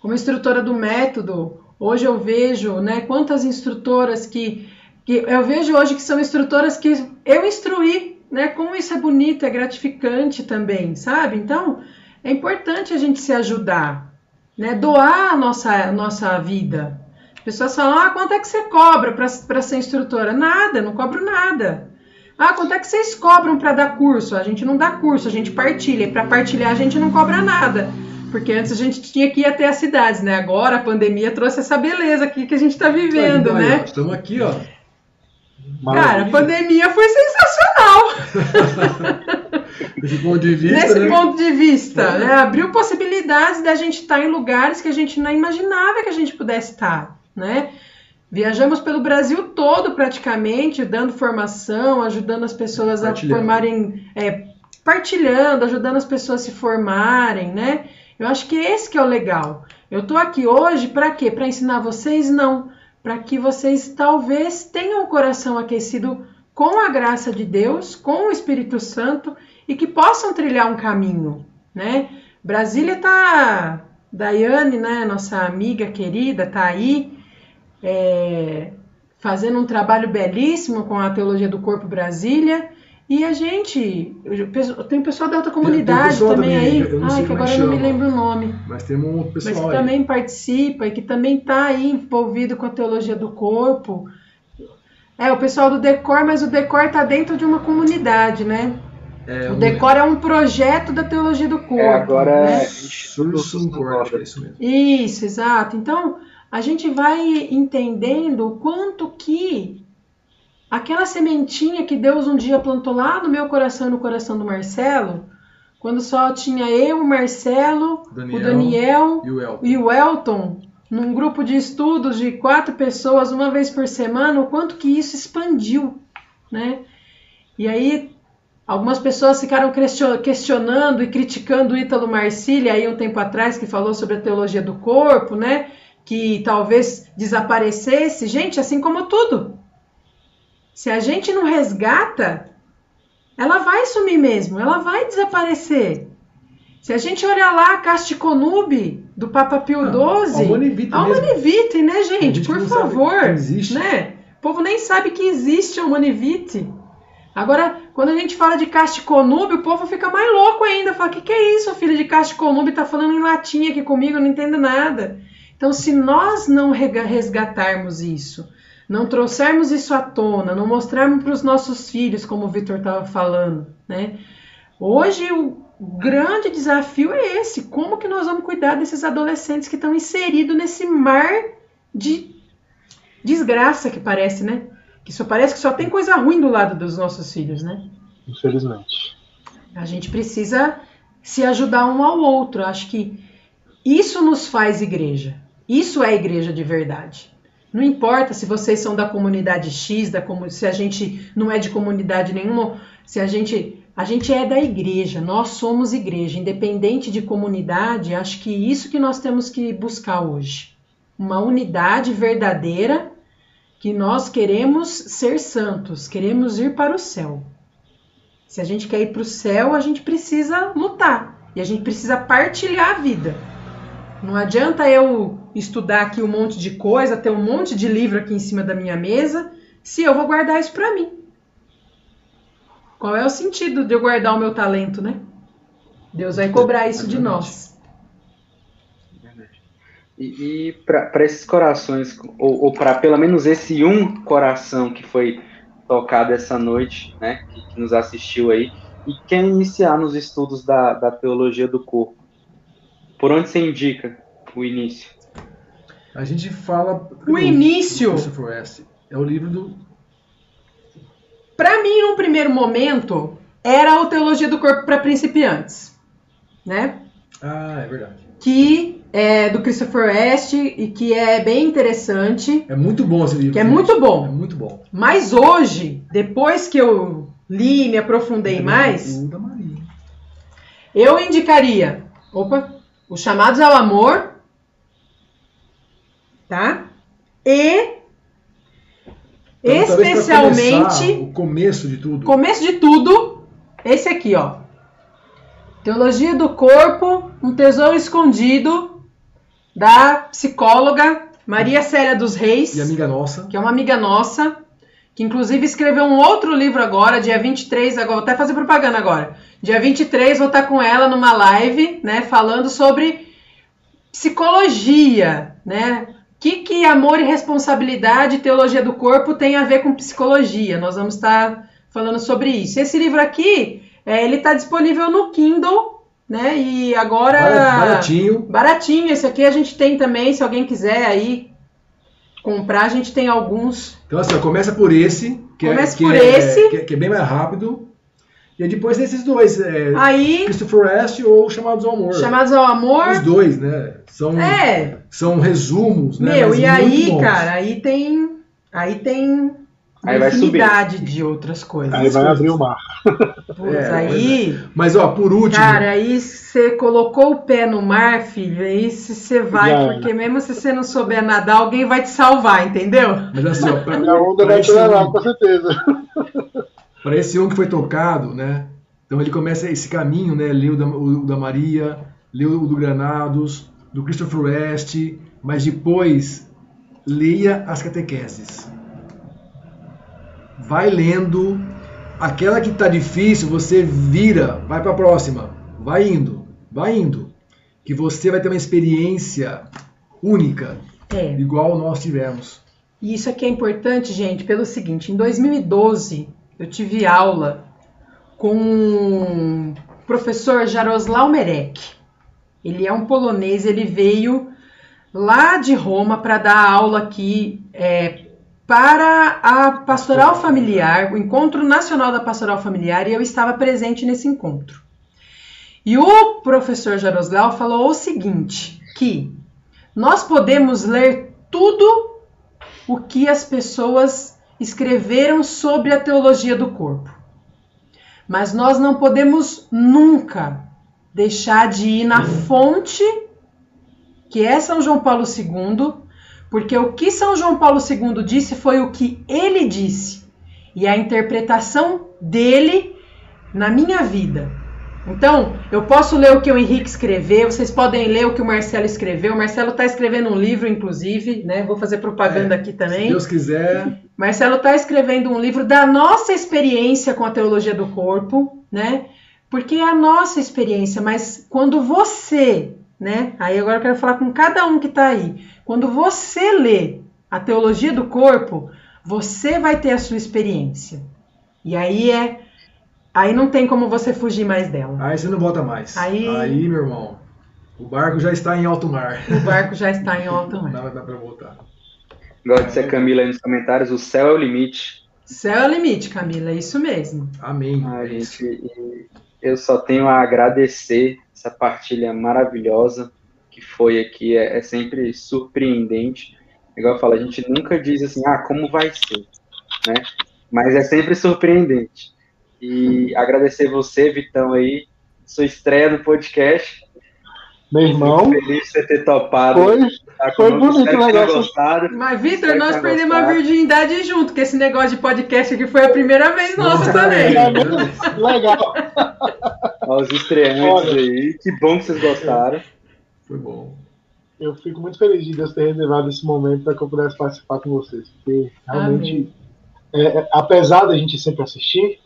Como instrutora do método, hoje eu vejo, né, quantas instrutoras que, que eu vejo hoje que são instrutoras que eu instruí, né? Como isso é bonito, é gratificante também, sabe? Então, é importante a gente se ajudar, né? Doar a nossa, a nossa vida. As pessoas falam: ah, quanto é que você cobra para ser instrutora? Nada, não cobro nada. Ah, quanto é que vocês cobram para dar curso? A gente não dá curso, a gente partilha. E para partilhar a gente não cobra nada. Porque antes a gente tinha que ir até as cidades, né? Agora a pandemia trouxe essa beleza aqui que a gente está vivendo, tá, né? Estamos aqui, ó. Maravilha. Cara, a pandemia foi sensacional. Nesse ponto de vista. Nesse né? ponto de vista, é. né? Abriu possibilidades da gente estar em lugares que a gente não imaginava que a gente pudesse estar, né? Viajamos pelo Brasil todo praticamente, dando formação, ajudando as pessoas a formarem, é, partilhando, ajudando as pessoas a se formarem, né? Eu acho que esse que é o legal. Eu tô aqui hoje para quê? Para ensinar vocês? Não. Para que vocês talvez tenham o coração aquecido com a graça de Deus, com o Espírito Santo e que possam trilhar um caminho, né? Brasília tá, Daiane, né, nossa amiga querida, tá aí é, fazendo um trabalho belíssimo com a Teologia do Corpo Brasília. E a gente, tem pessoal da outra comunidade também, também, aí, ai, que agora eu não me lembro o nome. Mas tem um pessoal Mas que aí. também participa e que também está aí envolvido com a teologia do corpo. É, o pessoal do Decor, mas o Decor está dentro de uma comunidade, né? É, o Decor é um projeto da teologia do corpo. É, agora né? é Instituto é isso mesmo. Isso, exato. Então, a gente vai entendendo o quanto que aquela sementinha que Deus um dia plantou lá no meu coração e no coração do Marcelo, quando só tinha eu, o Marcelo, Daniel, o Daniel e o, Elton. e o Elton, num grupo de estudos de quatro pessoas, uma vez por semana, o quanto que isso expandiu, né? E aí Algumas pessoas ficaram questionando e criticando o Ítalo Marcília aí um tempo atrás, que falou sobre a teologia do corpo, né? Que talvez desaparecesse. Gente, assim como tudo. Se a gente não resgata, ela vai sumir mesmo, ela vai desaparecer. Se a gente olhar lá a Casticonube do Papa Pio XII, a Humanivite, né, gente? Por favor. Né? O povo nem sabe que existe a Humanivite. Agora, quando a gente fala de Casticonube, o povo fica mais louco ainda. Fala, o que, que é isso, filho de Casticonube? Tá falando em latim aqui comigo, eu não entendo nada. Então, se nós não resgatarmos isso, não trouxermos isso à tona, não mostrarmos para os nossos filhos, como o Vitor estava falando, né? Hoje o grande desafio é esse: como que nós vamos cuidar desses adolescentes que estão inseridos nesse mar de desgraça que parece, né? Que só parece que só tem coisa ruim do lado dos nossos filhos, né? Infelizmente. A gente precisa se ajudar um ao outro. Acho que isso nos faz igreja. Isso é igreja de verdade. Não importa se vocês são da comunidade X, da se a gente não é de comunidade nenhuma, se a gente a gente é da igreja, nós somos igreja, independente de comunidade, acho que isso que nós temos que buscar hoje. Uma unidade verdadeira que nós queremos ser santos, queremos ir para o céu. Se a gente quer ir para o céu, a gente precisa lutar e a gente precisa partilhar a vida. Não adianta eu estudar aqui um monte de coisa, ter um monte de livro aqui em cima da minha mesa, se eu vou guardar isso para mim. Qual é o sentido de eu guardar o meu talento, né? Deus vai cobrar isso de nós. E, e para esses corações, ou, ou para pelo menos esse um coração que foi tocado essa noite, né, que, que, nos assistiu aí, e quer iniciar nos estudos da, da teologia do corpo, por onde você indica o início? A gente fala. O início! É o livro do. Para mim, no primeiro momento, era a Teologia do Corpo para Principiantes. Né? Ah, é verdade. Que é, do Christopher West e que é bem interessante. É muito bom esse livro. Que é muito bom. É muito bom. Mas hoje, depois que eu li e me aprofundei é mais, eu indicaria, opa, os chamados ao amor, tá? E então, especialmente o começo de tudo. Começo de tudo, esse aqui, ó. Teologia do corpo, um tesouro escondido da psicóloga Maria Célia dos Reis. E amiga nossa. Que é uma amiga nossa, que inclusive escreveu um outro livro agora, dia 23, agora, vou até fazer propaganda agora. Dia 23 vou estar com ela numa live, né, falando sobre psicologia, né? O que, que amor e responsabilidade e teologia do corpo tem a ver com psicologia? Nós vamos estar falando sobre isso. Esse livro aqui, é, ele está disponível no Kindle, né? E agora. Baratinho. Baratinho. Esse aqui a gente tem também, se alguém quiser aí comprar, a gente tem alguns. Então, assim, começa por esse. Que é- é, por é, esse. Que, que, é bem mais rápido. E depois desses dois. É, aí. Christopher West ou Chamados ao Amor. Chamados ao Amor. Os dois, né? São, é. são resumos, né? Meu, e aí, cara, aí tem. Aí tem Aí vai infinidade de outras coisas. Aí vai abrir o mar. Putz, é, aí. Mas, é. mas, ó, por último. Cara, aí você colocou o pé no mar, filho, aí você vai, Já porque mesmo se você não souber nadar, alguém vai te salvar, entendeu? Mas assim, ó, pra, a onda vai te levar, com certeza. Para esse um que foi tocado, né? Então ele começa esse caminho, né? Leu da, o da Maria, leu o do Granados, do Christopher West, mas depois leia as catequeses vai lendo aquela que está difícil, você vira, vai para a próxima, vai indo, vai indo, que você vai ter uma experiência única, é. igual nós tivemos. E isso aqui é importante, gente, pelo seguinte: em 2012 eu tive aula com o professor Jaroslaw Merek. Ele é um polonês, ele veio lá de Roma para dar aula aqui é, para a Pastoral Familiar, o Encontro Nacional da Pastoral Familiar, e eu estava presente nesse encontro. E o professor Jaroslaw falou o seguinte, que nós podemos ler tudo o que as pessoas escreveram sobre a teologia do corpo. Mas nós não podemos nunca deixar de ir na fonte, que é São João Paulo II, porque o que São João Paulo II disse foi o que ele disse, e a interpretação dele na minha vida. Então, eu posso ler o que o Henrique escreveu, vocês podem ler o que o Marcelo escreveu. O Marcelo está escrevendo um livro, inclusive, né? Vou fazer propaganda é, aqui também. Se Deus quiser. Marcelo está escrevendo um livro da nossa experiência com a teologia do corpo, né? Porque é a nossa experiência, mas quando você, né? Aí agora eu quero falar com cada um que está aí. Quando você lê a teologia do corpo, você vai ter a sua experiência. E aí é Aí não tem como você fugir mais dela. Aí você não volta mais. Aí, aí meu irmão, o barco já está em alto mar. O barco já está em alto mar. Não vai dar para voltar. Igual disse a Camila aí nos comentários, o céu é o limite. Céu é o limite, Camila, é isso mesmo. Amém. Ah, gente, eu só tenho a agradecer essa partilha maravilhosa que foi aqui. É, é sempre surpreendente. Igual eu falo, a gente nunca diz assim, ah, como vai ser, né? Mas é sempre surpreendente. E agradecer você, Vitão, aí, sua estreia no podcast. Meu irmão. Fico feliz de você ter topado. Foi, tá foi bonito o negócio. Mas, Vitor, nós perdemos a virgindade junto, porque esse negócio de podcast aqui foi a primeira vez nossa também. É, legal. Aos estreantes Olha, aí, que bom que vocês gostaram. Foi bom. Eu fico muito feliz de Deus ter reservado esse momento para que eu pudesse participar com vocês, porque realmente, é, é, apesar da gente sempre assistir,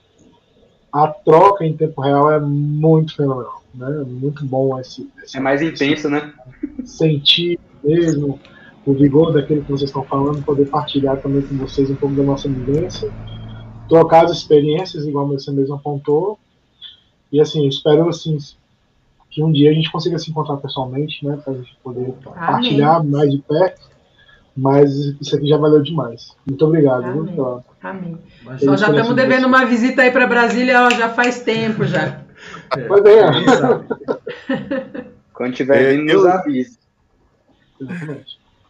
a troca em tempo real é muito fenomenal, né? Muito bom esse, esse é mais intenso, né? Sentir mesmo o vigor daquilo que vocês estão falando, poder partilhar também com vocês um pouco da nossa vivência, trocar as experiências, igual você mesmo apontou, e assim, espero assim que um dia a gente consiga se encontrar pessoalmente, né, para a gente poder Amém. partilhar mais de perto mas isso aqui já valeu demais. Muito obrigado. Amém. Muito Amém. Só já estamos devendo uma visita aí para Brasília ó, já faz tempo já. É, pois é. Quando tiver vindo, nos avise.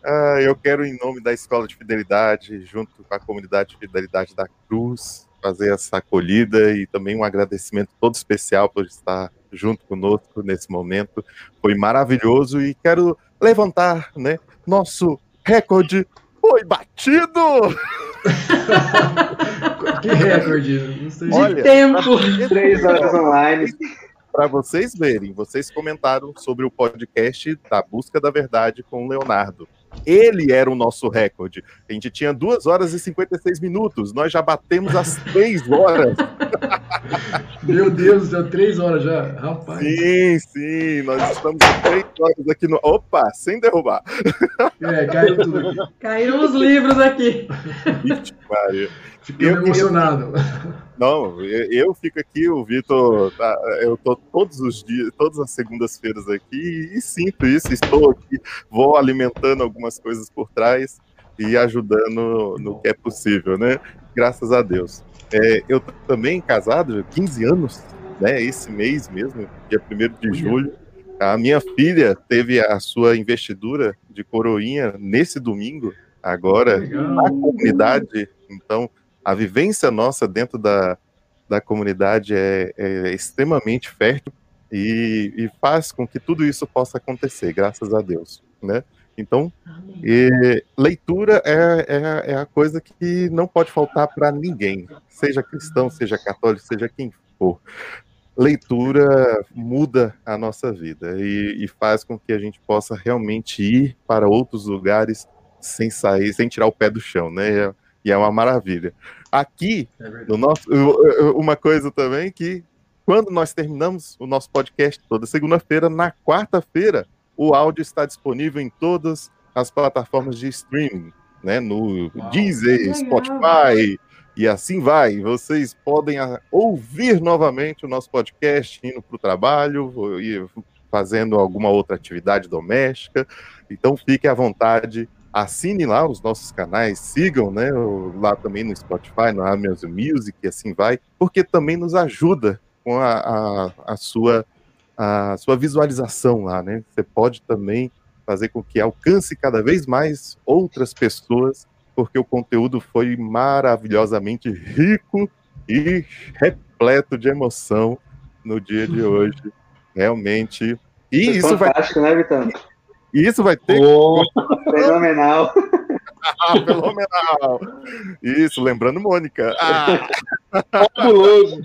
Ah, eu quero, em nome da Escola de Fidelidade, junto com a comunidade de Fidelidade da Cruz, fazer essa acolhida e também um agradecimento todo especial por estar junto conosco nesse momento. Foi maravilhoso e quero levantar né, nosso recorde foi batido! que recorde? Olha, de tempo. Três horas online. Para vocês verem, vocês comentaram sobre o podcast da Busca da Verdade com o Leonardo. Ele era o nosso recorde. A gente tinha 2 horas e 56 minutos. Nós já batemos as 3 horas. Meu Deus, já 3 horas já, rapaz. Sim, sim. Nós estamos há 3 horas aqui no. Opa, sem derrubar. É, caiu tudo aqui. Caíram os livros aqui. Vixe, Maria. Fiquei eu, emocionado. Eu, não, eu, eu, fico aqui, o Vitor, tá, eu tô todos os dias, todas as segundas-feiras aqui e sinto isso, estou aqui, vou alimentando algumas coisas por trás e ajudando no que é possível, né? Graças a Deus. É, eu também casado, 15 anos, né? Esse mês mesmo, dia 1 de julho. A minha filha teve a sua investidura de coroinha nesse domingo, agora, na comunidade. Então, a vivência nossa dentro da, da comunidade é, é extremamente fértil e, e, faz com que tudo isso possa acontecer, graças a Deus, né? Então, e, leitura é, é, é, a coisa que não pode faltar para ninguém, seja cristão, seja católico, seja quem for. Leitura muda a nossa vida e, e faz com que a gente possa realmente ir para outros lugares sem sair, sem tirar o pé do chão, né? E é uma maravilha. Aqui, é no nosso, uma coisa também que quando nós terminamos o nosso podcast toda segunda-feira, na quarta-feira, o áudio está disponível em todas as plataformas de streaming, né? No Uau, Deezer, Spotify e assim vai. Vocês podem ouvir novamente o nosso podcast indo para o trabalho e fazendo alguma outra atividade doméstica. Então fique à vontade, assine lá os nossos canais, sigam, né? Lá também no Spotify, no Amazon Music e assim vai, porque também nos ajuda com a, a, a, sua, a sua visualização lá, né? Você pode também fazer com que alcance cada vez mais outras pessoas, porque o conteúdo foi maravilhosamente rico e repleto de emoção no dia de hoje. Realmente. E foi isso fantástico, vai... né, Vitão? E isso vai ter. Oh, fenomenal. ah, fenomenal. Isso, lembrando Mônica. Ah. Fabuloso.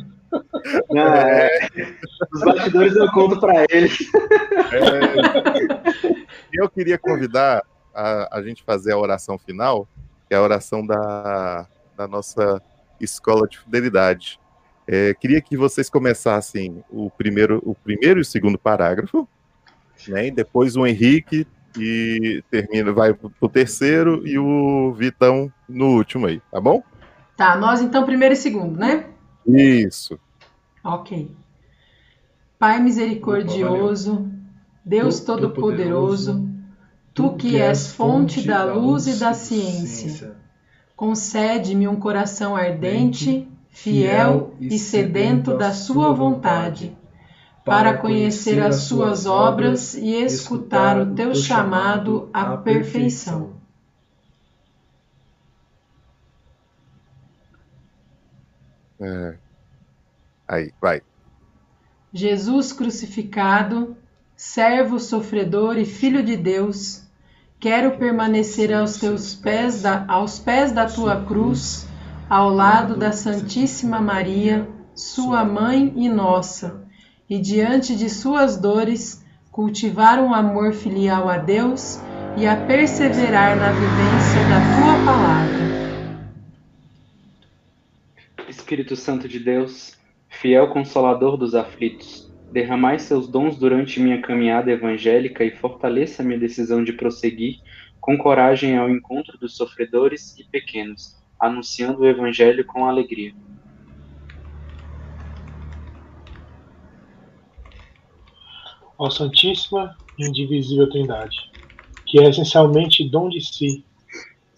Não, é... Os bastidores eu conto para eles. É... Eu queria convidar a, a gente fazer a oração final, que é a oração da, da nossa escola de fidelidade. É, queria que vocês começassem o primeiro, o primeiro e o segundo parágrafo, né? E depois o Henrique e termina, vai para o terceiro e o Vitão no último aí, tá bom? Tá, nós então primeiro e segundo, né? Isso. Ok. Pai misericordioso, Deus Todo-Poderoso, Tu que és fonte da luz e da ciência, concede-me um coração ardente, fiel e sedento da Sua vontade, para conhecer as Suas obras e escutar o Teu chamado à perfeição. É. Aí, vai. Jesus crucificado, servo sofredor e filho de Deus, quero permanecer aos teus pés da, aos pés da tua cruz, ao lado da Santíssima Maria, sua mãe e nossa, e diante de suas dores cultivar um amor filial a Deus e a perseverar na vivência da tua palavra. Espírito Santo de Deus, fiel consolador dos aflitos, derramai seus dons durante minha caminhada evangélica e fortaleça minha decisão de prosseguir com coragem ao encontro dos sofredores e pequenos, anunciando o evangelho com alegria. Ó Santíssima e Indivisível Trindade, que é essencialmente dom de si,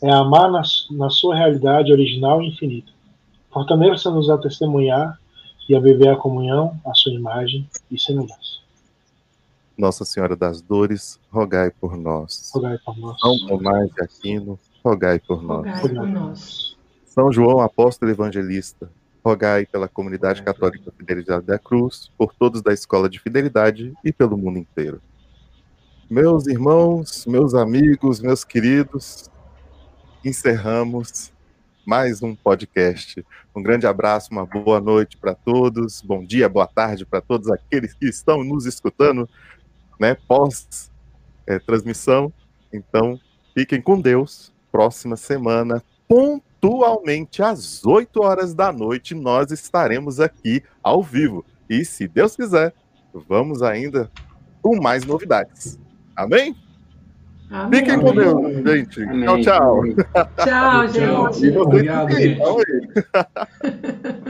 é amar na, na sua realidade original e infinita. Fortaleça-nos a testemunhar e a viver a comunhão, a sua imagem e semelhança. Nossa Senhora das Dores, rogai por nós. Rogai por nós. São Tomás de Aquino, rogai por nós. Rogai por nós. São João Apóstolo Evangelista, rogai pela comunidade católica Fidelidade da Cruz, por todos da Escola de Fidelidade e pelo mundo inteiro. Meus irmãos, meus amigos, meus queridos, encerramos mais um podcast. Um grande abraço, uma boa noite para todos, bom dia, boa tarde para todos aqueles que estão nos escutando, né, pós é, transmissão. Então, fiquem com Deus. Próxima semana, pontualmente às 8 horas da noite, nós estaremos aqui ao vivo. E se Deus quiser, vamos ainda com mais novidades. Amém? Amém. Fiquem com Deus, gente. Amém. Tchau, tchau. Tchau, gente. Obrigado, gente.